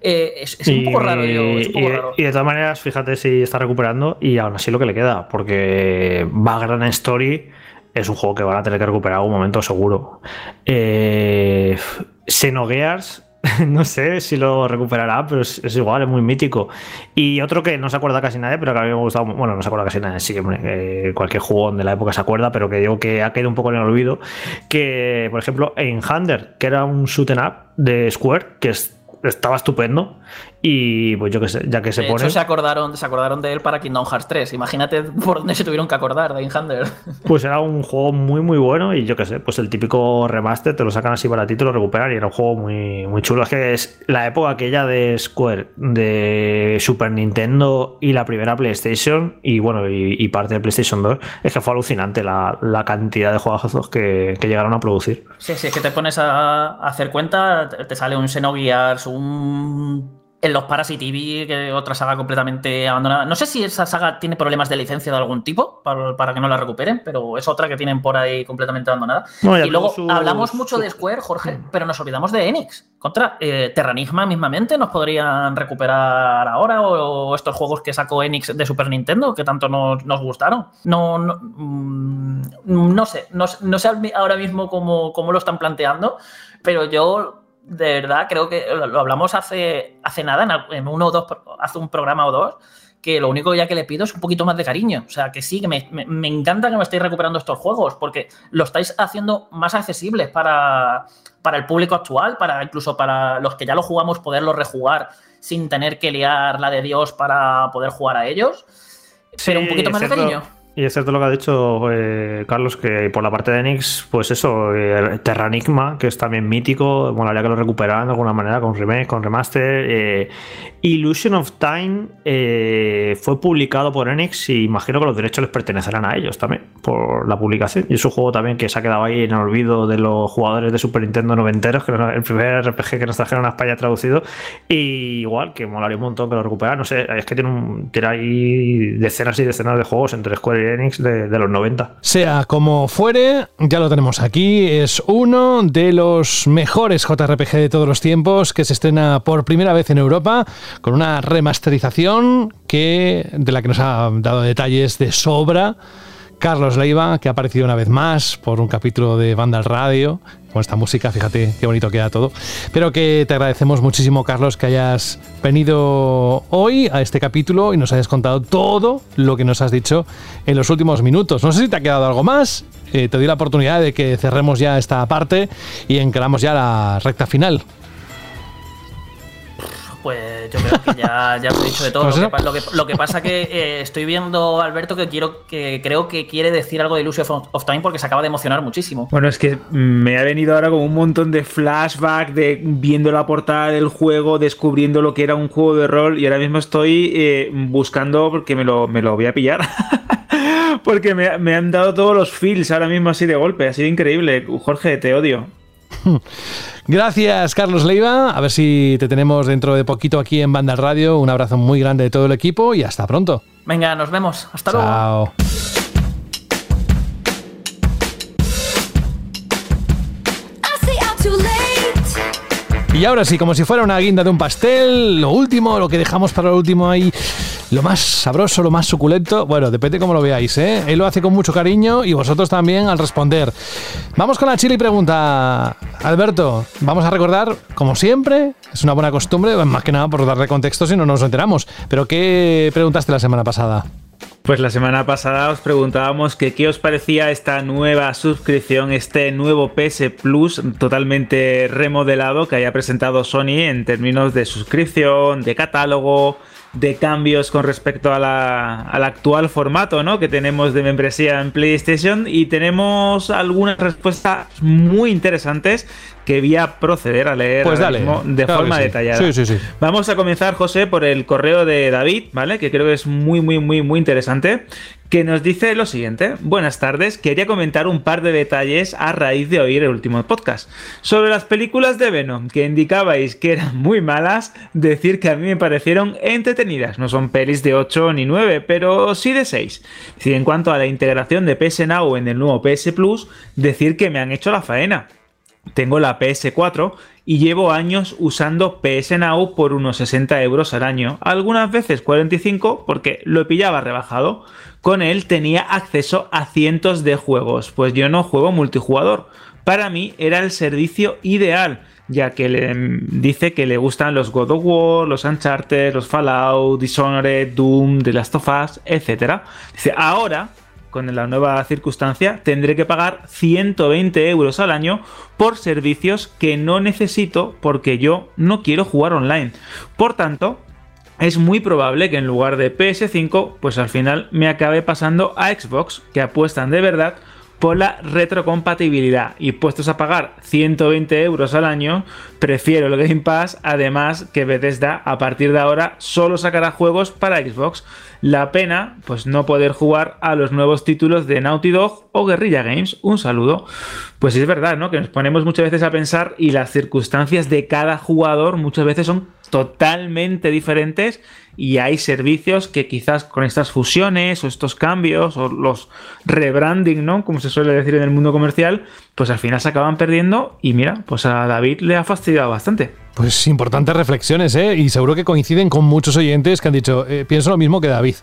Eh, es, un poco raro, y, de todas maneras, fíjate si está recuperando y aún así lo que le queda, porque Background Story es un juego que van a tener que recuperar algún momento seguro. Eh, Xenogears, no sé si lo recuperará, pero es, igual, es muy mítico. Y otro que no se acuerda casi nadie, pero que a mí me ha gustado, bueno, no se acuerda casi nadie, sí, hombre, cualquier juego de la época se acuerda, pero que digo que ha caído un poco en el olvido, que, por ejemplo, en Hunder, que era un shoot up de Square, que es estaba estupendo. Y pues yo que sé, ya que se de pone. Hecho, se acordaron, se acordaron de él para Kingdom Hearts 3. Imagínate por dónde se tuvieron que acordar de Inhander. Pues era un juego muy, muy bueno. Y yo que sé, pues el típico remaster te lo sacan así baratito, lo recuperan. Y era un juego muy, muy chulo. Es que es la época aquella de Square, de Super Nintendo y la primera PlayStation. Y bueno, y, parte de PlayStation 2. Es que fue alucinante la, cantidad de juegos que, que, llegaron a producir. Sí, sí, es que te pones a, hacer cuenta, te sale un Xenogears, un en los Parasite TV, que otra saga completamente abandonada. No sé si esa saga tiene problemas de licencia de algún tipo para, que no la recuperen, pero es otra que tienen por ahí completamente abandonada. y luego hablamos mucho de Square, Jorge, pero nos olvidamos de Enix. Contra eh, Terranigma mismamente nos podrían recuperar ahora o, estos juegos que sacó Enix de Super Nintendo que tanto nos, gustaron. No, no, mm, no sé, no, sé ahora mismo cómo, cómo lo están planteando, pero yo de verdad, creo que lo hablamos hace, hace nada, en uno o dos, hace un programa o dos, que lo único ya que le pido es un poquito más de cariño. O sea, que sí, que me, me, encanta que me estéis recuperando estos juegos, porque lo estáis haciendo más accesibles para, para el público actual, para incluso para los que ya lo jugamos, poderlo rejugar sin tener que liar la de Dios para poder jugar a ellos. pero un poquito más de cariño. Y es cierto lo que ha dicho eh, Carlos, que por la parte de Enix, pues eso, eh, Terranigma, que es también mítico, habría que lo recuperaran de alguna manera con remake, con remaster. Eh, Illusion of Time fue publicado por Enix y imagino que los derechos les pertenecerán a ellos también, por la publicación. Y es un juego también que se ha quedado ahí en el olvido de los jugadores de Super Nintendo noventeros, que era el primer RPG que nos trajeron a España traducido. Y igual, que molaría un montón que lo recuperaran. No sé, es que tiene, un, tiene ahí decenas y decenas de juegos entre Square de, los 90. Sea como fuere, ya lo tenemos aquí. Es uno de los mejores JRPG de todos los tiempos que se estrena por primera vez en Europa con una remasterización que, de la que nos ha dado detalles de sobra. Carlos Leiva, que ha aparecido una vez más por un capítulo de Banda al Radio, con esta música, fíjate qué bonito queda todo. Pero que te agradecemos muchísimo, Carlos, que hayas venido hoy a este capítulo y nos hayas contado todo lo que nos has dicho en los últimos minutos. No sé si te ha quedado algo más. Eh, te doy la oportunidad de que cerremos ya esta parte y encaramos ya la recta final pues yo creo que ya, ya os he dicho de todo. Lo que, lo, que, pasa que eh, estoy viendo, Alberto, que quiero que creo que quiere decir algo de Illusion of Time porque se acaba de emocionar muchísimo. Bueno, es que me ha venido ahora como un montón de flashback de viendo la portada del juego, descubriendo lo que era un juego de rol y ahora mismo estoy eh, buscando porque me lo, me lo voy a pillar. porque me, me han dado todos los feels ahora mismo así de golpe. Ha sido increíble. Jorge, te odio. Gracias, Carlos Leiva. A ver si te tenemos dentro de poquito aquí en Banda Radio. Un abrazo muy grande de todo el equipo y hasta pronto. Venga, nos vemos. Hasta luego. Chao. Y ahora sí, como si fuera una guinda de un pastel, lo último, lo que dejamos para lo último ahí, lo más sabroso, lo más suculento, bueno, depende cómo lo veáis, ¿eh? Él lo hace con mucho cariño y vosotros también al responder. Vamos con la chile y pregunta. Alberto, vamos a recordar, como siempre, es una buena costumbre, más que nada por darle contexto si no nos enteramos, pero ¿qué preguntaste la semana pasada? Pues la semana pasada os preguntábamos que qué os parecía esta nueva suscripción, este nuevo PS Plus totalmente remodelado que haya presentado Sony en términos de suscripción, de catálogo, de cambios con respecto al actual formato ¿no? que tenemos de membresía en PlayStation y tenemos algunas respuestas muy interesantes que voy a proceder a leer pues de forma detallada. Vamos a comenzar, José, por el correo de David, ¿vale? Que creo que es muy, muy, muy, muy interesante. Que nos dice lo siguiente. Buenas tardes, quería comentar un par de detalles a raíz de oír el último podcast. Sobre las películas de Venom, que indicabais que eran muy malas, decir que a mí me parecieron entretenidas. No son pelis de 8 ni 9, pero sí de 6. Si en cuanto a la integración de PS Now en el nuevo PS Plus, decir que me han hecho la faena tengo la PS4 y llevo años usando PS Now por unos 60 euros al año, algunas veces 45 porque lo pillaba rebajado. Con él tenía acceso a cientos de juegos, pues yo no juego multijugador. Para mí era el servicio ideal, ya que le dice que le gustan los God of War, los Uncharted, los Fallout, Dishonored, Doom, The Last of Us, etc. Dice, ahora con la nueva circunstancia, tendré que pagar 120 euros al año por servicios que no necesito porque yo no quiero jugar online. Por tanto, es muy probable que en lugar de PS5, pues al final me acabe pasando a Xbox, que apuestan de verdad por la retrocompatibilidad y puestos a pagar 120 euros al año, prefiero el Game Pass, además que Bethesda a partir de ahora solo sacará juegos para Xbox. La pena, pues no poder jugar a los nuevos títulos de Naughty Dog o Guerrilla Games. Un saludo. Pues es verdad, ¿no? Que nos ponemos muchas veces a pensar y las circunstancias de cada jugador muchas veces son totalmente diferentes y hay servicios que quizás con estas fusiones o estos cambios o los rebranding, ¿no? Como se suele decir en el mundo comercial, pues al final se acaban perdiendo y mira, pues a David le ha fastidiado bastante. Pues importantes reflexiones, ¿eh? Y seguro que coinciden con muchos oyentes que han dicho, eh, pienso lo mismo que David.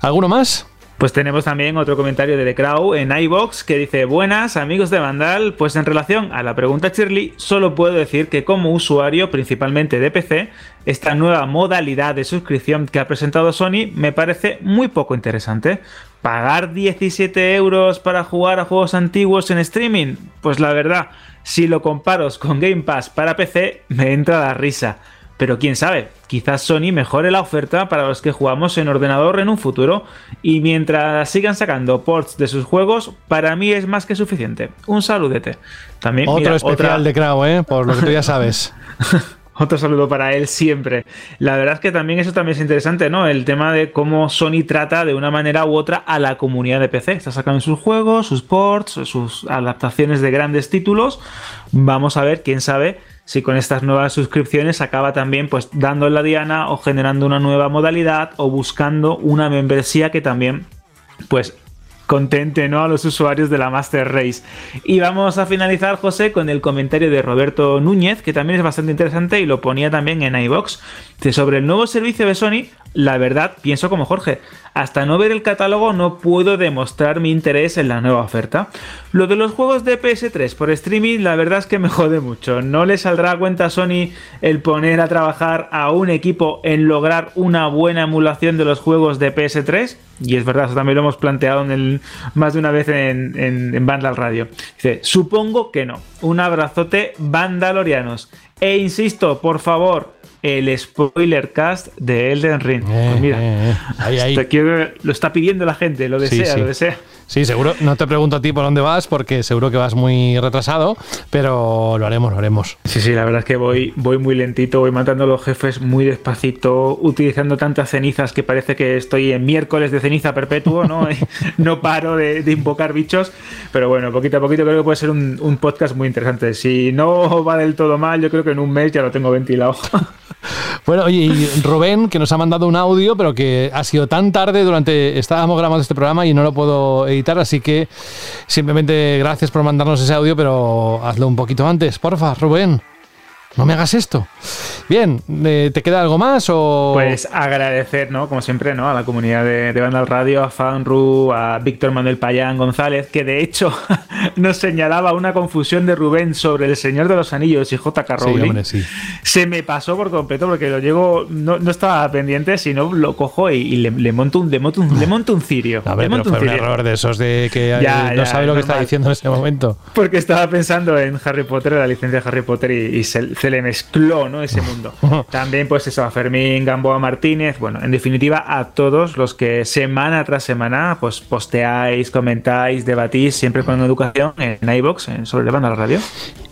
¿Alguno más? Pues tenemos también otro comentario de The Crow en iBox que dice: Buenas, amigos de Vandal. Pues en relación a la pregunta Shirley, solo puedo decir que como usuario, principalmente de PC, esta nueva modalidad de suscripción que ha presentado Sony me parece muy poco interesante. ¿Pagar 17 euros para jugar a juegos antiguos en streaming? Pues la verdad, si lo comparo con Game Pass para PC, me entra la risa. Pero quién sabe, quizás Sony mejore la oferta para los que jugamos en ordenador en un futuro y mientras sigan sacando ports de sus juegos, para mí es más que suficiente. Un saludete. También, Otro especial de Crow, ¿eh? por lo que tú ya sabes. Otro saludo para él siempre. La verdad es que también eso también es interesante, ¿no? El tema de cómo Sony trata de una manera u otra a la comunidad de PC. Está sacando sus juegos, sus ports, sus adaptaciones de grandes títulos. Vamos a ver, quién sabe si con estas nuevas suscripciones acaba también pues dando la diana o generando una nueva modalidad o buscando una membresía que también pues contente ¿no? a los usuarios de la Master Race. Y vamos a finalizar, José, con el comentario de Roberto Núñez, que también es bastante interesante y lo ponía también en iBox. Sobre el nuevo servicio de Sony, la verdad, pienso como Jorge, hasta no ver el catálogo no puedo demostrar mi interés en la nueva oferta. Lo de los juegos de PS3 por streaming, la verdad es que me jode mucho. No le saldrá a cuenta a Sony el poner a trabajar a un equipo en lograr una buena emulación de los juegos de PS3. Y es verdad, eso también lo hemos planteado en el, más de una vez en, en, en Vandal Radio. Dice, supongo que no. Un abrazote, Vandalorianos. E insisto, por favor, el spoiler cast de Elden Ring. Eh, pues mira, eh, ahí, ahí. lo está pidiendo la gente, lo desea, lo desea. Sí, seguro. No te pregunto a ti por dónde vas, porque seguro que vas muy retrasado, pero lo haremos, lo haremos. Sí, sí, la verdad es que voy, voy muy lentito, voy matando a los jefes muy despacito, utilizando tantas cenizas que parece que estoy en miércoles de ceniza perpetuo, ¿no? no paro de, invocar bichos, pero bueno, poquito a poquito creo que puede ser un, un podcast muy interesante. Si no va del todo mal, yo creo que en un mes ya lo tengo ventilado. Bueno, oye, y Rubén, que nos ha mandado un audio, pero que ha sido tan tarde durante. Estábamos grabando este programa y no lo puedo editar, así que simplemente gracias por mandarnos ese audio, pero hazlo un poquito antes, porfa, Rubén. No me hagas esto. Bien, eh, ¿te queda algo más o...? Pues agradecer, ¿no? Como siempre, ¿no? A la comunidad de, de Banda Radio, a Fanru, a Víctor Manuel Payán González, que de hecho nos señalaba una confusión de Rubén sobre El Señor de los Anillos y J.K. Rowling. Sí, sí. Se me pasó por completo porque lo llego, no, estaba pendiente, sino lo cojo y, le, monto un, le, monto un, le monto un cirio. A ver, pero fue un error de esos de que no sabe lo que está diciendo en ese momento. Porque estaba pensando en Harry Potter, la licencia de Harry Potter y, se, se le mezcló, ¿no? Ese mundo. También, pues eso, a Fermín Gamboa Martínez, bueno, en definitiva, a todos los que semana tras semana, pues posteáis, comentáis, debatís, siempre con educación en iBox, en sobre la radio.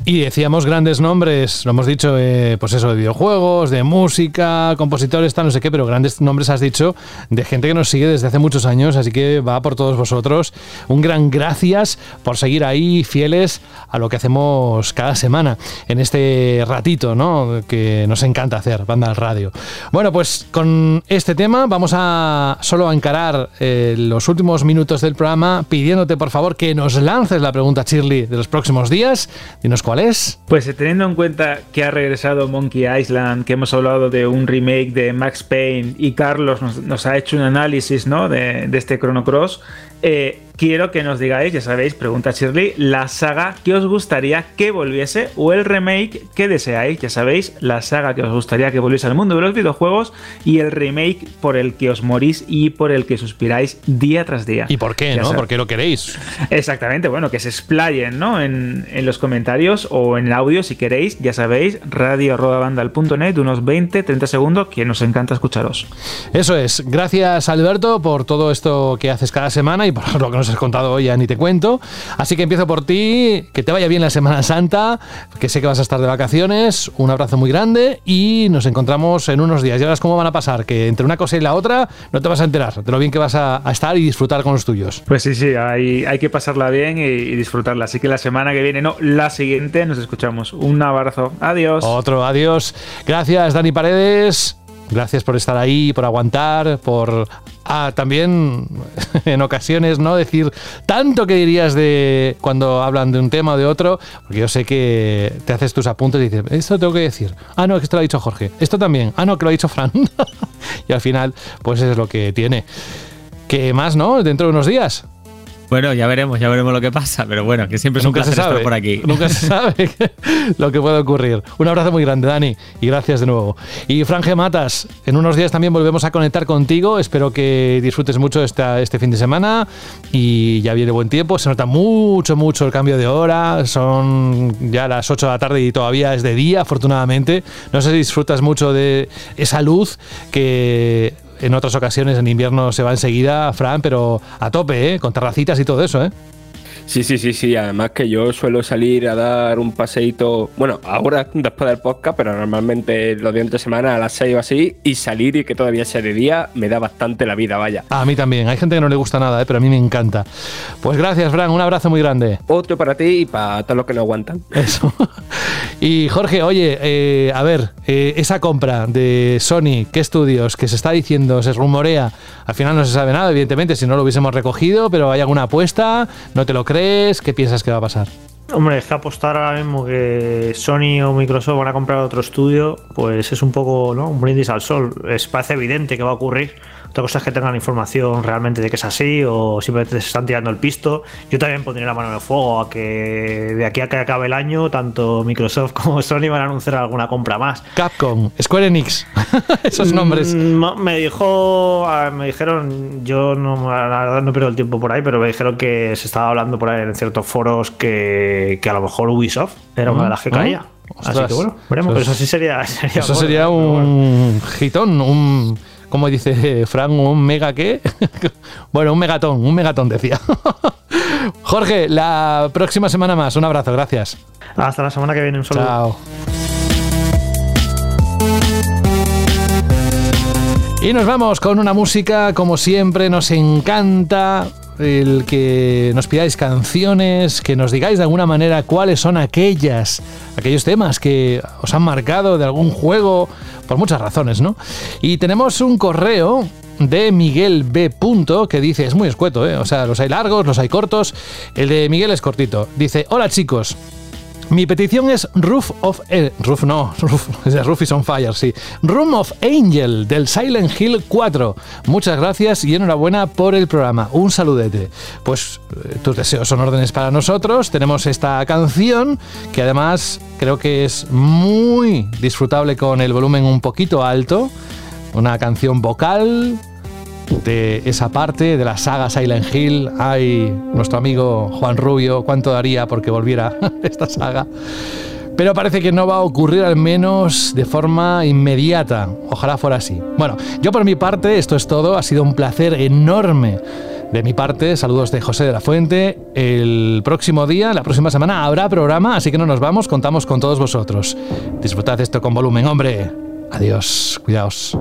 Y decíamos grandes nombres, lo hemos dicho, eh, pues eso, de videojuegos, de música, compositores, tal, no sé qué, pero grandes nombres has dicho de gente que nos sigue desde hace muchos años, así que va por todos vosotros. Un gran gracias por seguir ahí fieles a lo que hacemos cada semana en este ratito, ¿no? Que nos encanta hacer, banda al radio. Bueno, pues con este tema vamos a solo a encarar eh, los últimos minutos del programa pidiéndote por favor que nos lances la pregunta, Shirley, de los próximos días. Dinos cuál pues eh, teniendo en cuenta que ha regresado Monkey Island, que hemos hablado de un remake de Max Payne y Carlos nos, ha hecho un análisis ¿no? de, de este Chrono Cross, eh, quiero que nos digáis, ya sabéis, pregunta Shirley, la saga que os gustaría que volviese o el remake que deseáis, ya sabéis, la saga que os gustaría que volviese al mundo de los videojuegos y el remake por el que os morís y por el que suspiráis día tras día. ¿Y por qué, no? ¿Por qué lo queréis? Exactamente, bueno, que se explayen, ¿no? En, los comentarios o en el audio si queréis, ya sabéis, radio.bandal.net, unos 20, 30 segundos, que nos encanta escucharos. Eso es, gracias Alberto por todo esto que haces cada semana y por lo que nos has contado hoy ya ni te cuento. Así que empiezo por ti, que te vaya bien la Semana Santa, que sé que vas a estar de vacaciones, un abrazo muy grande y nos encontramos en unos días. Ya verás cómo van a pasar, que entre una cosa y la otra no te vas a enterar de lo bien que vas a, estar y disfrutar con los tuyos. Pues sí, sí, hay, hay que pasarla bien y, y disfrutarla. Así que la semana que viene, no, la siguiente nos escuchamos. Un abrazo. Adiós. Otro adiós. Gracias, Dani Paredes. Gracias por estar ahí, por aguantar, por también en ocasiones no decir tanto que dirías de cuando hablan de un tema o de otro, porque yo sé que te haces tus apuntes y dices, esto tengo que decir. Ah, no, que esto lo ha dicho Jorge. Esto también. Ah, no, que lo ha dicho Fran. y al final, pues es lo que tiene. ¿Qué más, no? Dentro de unos días. Bueno, ya veremos, ya veremos lo que pasa, pero bueno, que siempre es un placer estar por aquí. Nunca se sabe lo que puede ocurrir. Un abrazo muy grande, Dani, y gracias de nuevo. Y Franje Matas, en unos días también volvemos a conectar contigo. Espero que disfrutes mucho esta, este fin de semana y ya viene buen tiempo. Se nota mucho, mucho el cambio de hora. Son ya las 8 de la tarde y todavía es de día, afortunadamente. No sé si disfrutas mucho de esa luz que en otras ocasiones en invierno se va enseguida, Fran, pero a tope, ¿eh? con terracitas y todo eso, ¿eh? Sí, sí, sí, sí. Además que yo suelo salir a dar un paseíto, bueno, ahora después del podcast, pero normalmente los días de semana a las 6 o así, y salir y que todavía sea de día me da bastante la vida, vaya. A mí también. Hay gente que no le gusta nada, ¿eh? pero a mí me encanta. Pues gracias, Fran. Un abrazo muy grande. Otro para ti y para todos los que no aguantan. Eso. Y Jorge, oye, eh, a ver, eh, esa compra de Sony, ¿qué estudios? Que se está diciendo, se rumorea. Al final no se sabe nada, evidentemente, si no lo hubiésemos recogido, pero hay alguna apuesta, no te lo crees ¿Qué piensas que va a pasar? Hombre, es que apostar ahora mismo que Sony o Microsoft van a comprar otro estudio, pues es un poco ¿no? un brindis al sol. Es, parece evidente que va a ocurrir otra cosa es que tengan información realmente de que es así o simplemente se están tirando el pisto. Yo también pondría la mano en el fuego a que de aquí a que acabe el año, tanto Microsoft como Sony van a anunciar alguna compra más. Capcom, Square Enix, esos nombres. Mm, me dijo, me dijeron, yo no, la verdad no pierdo el tiempo por ahí, pero me dijeron que se estaba hablando por ahí en ciertos foros que, a lo mejor Ubisoft era una de las que caía. Así que bueno, veremos. Eso, sí sería. eso sería un hitón, un. ¿Cómo dice Frank? ¿Un mega qué? bueno, un megatón, un megatón decía. Jorge, la próxima semana más. Un abrazo, gracias. Hasta la semana que viene, un saludo. Chao. Y nos vamos con una música, como siempre, nos encanta el que nos pidáis canciones, que nos digáis de alguna manera cuáles son aquellas, aquellos temas que os han marcado de algún juego, por muchas razones, ¿no? Y tenemos un correo de Miguel B. que dice, es muy escueto, ¿eh? o sea, los hay largos, los hay cortos, el de Miguel es cortito, dice, hola chicos, mi petición es Roof of... Eh, roof no, Roof, Roof is on Fire, sí. Room of Angel del Silent Hill 4. Muchas gracias y enhorabuena por el programa. Un saludete. Pues eh, tus deseos son órdenes para nosotros. Tenemos esta canción que además creo que es muy disfrutable con el volumen un poquito alto. Una canción vocal de esa parte de la saga Silent Hill. Hay nuestro amigo Juan Rubio, cuánto daría porque volviera esta saga. Pero parece que no va a ocurrir al menos de forma inmediata. Ojalá fuera así. Bueno, yo por mi parte, esto es todo. Ha sido un placer enorme. De mi parte, saludos de José de la Fuente. El próximo día, la próxima semana, habrá programa, así que no nos vamos, contamos con todos vosotros. Disfrutad esto con volumen, hombre. Adiós, cuidaos.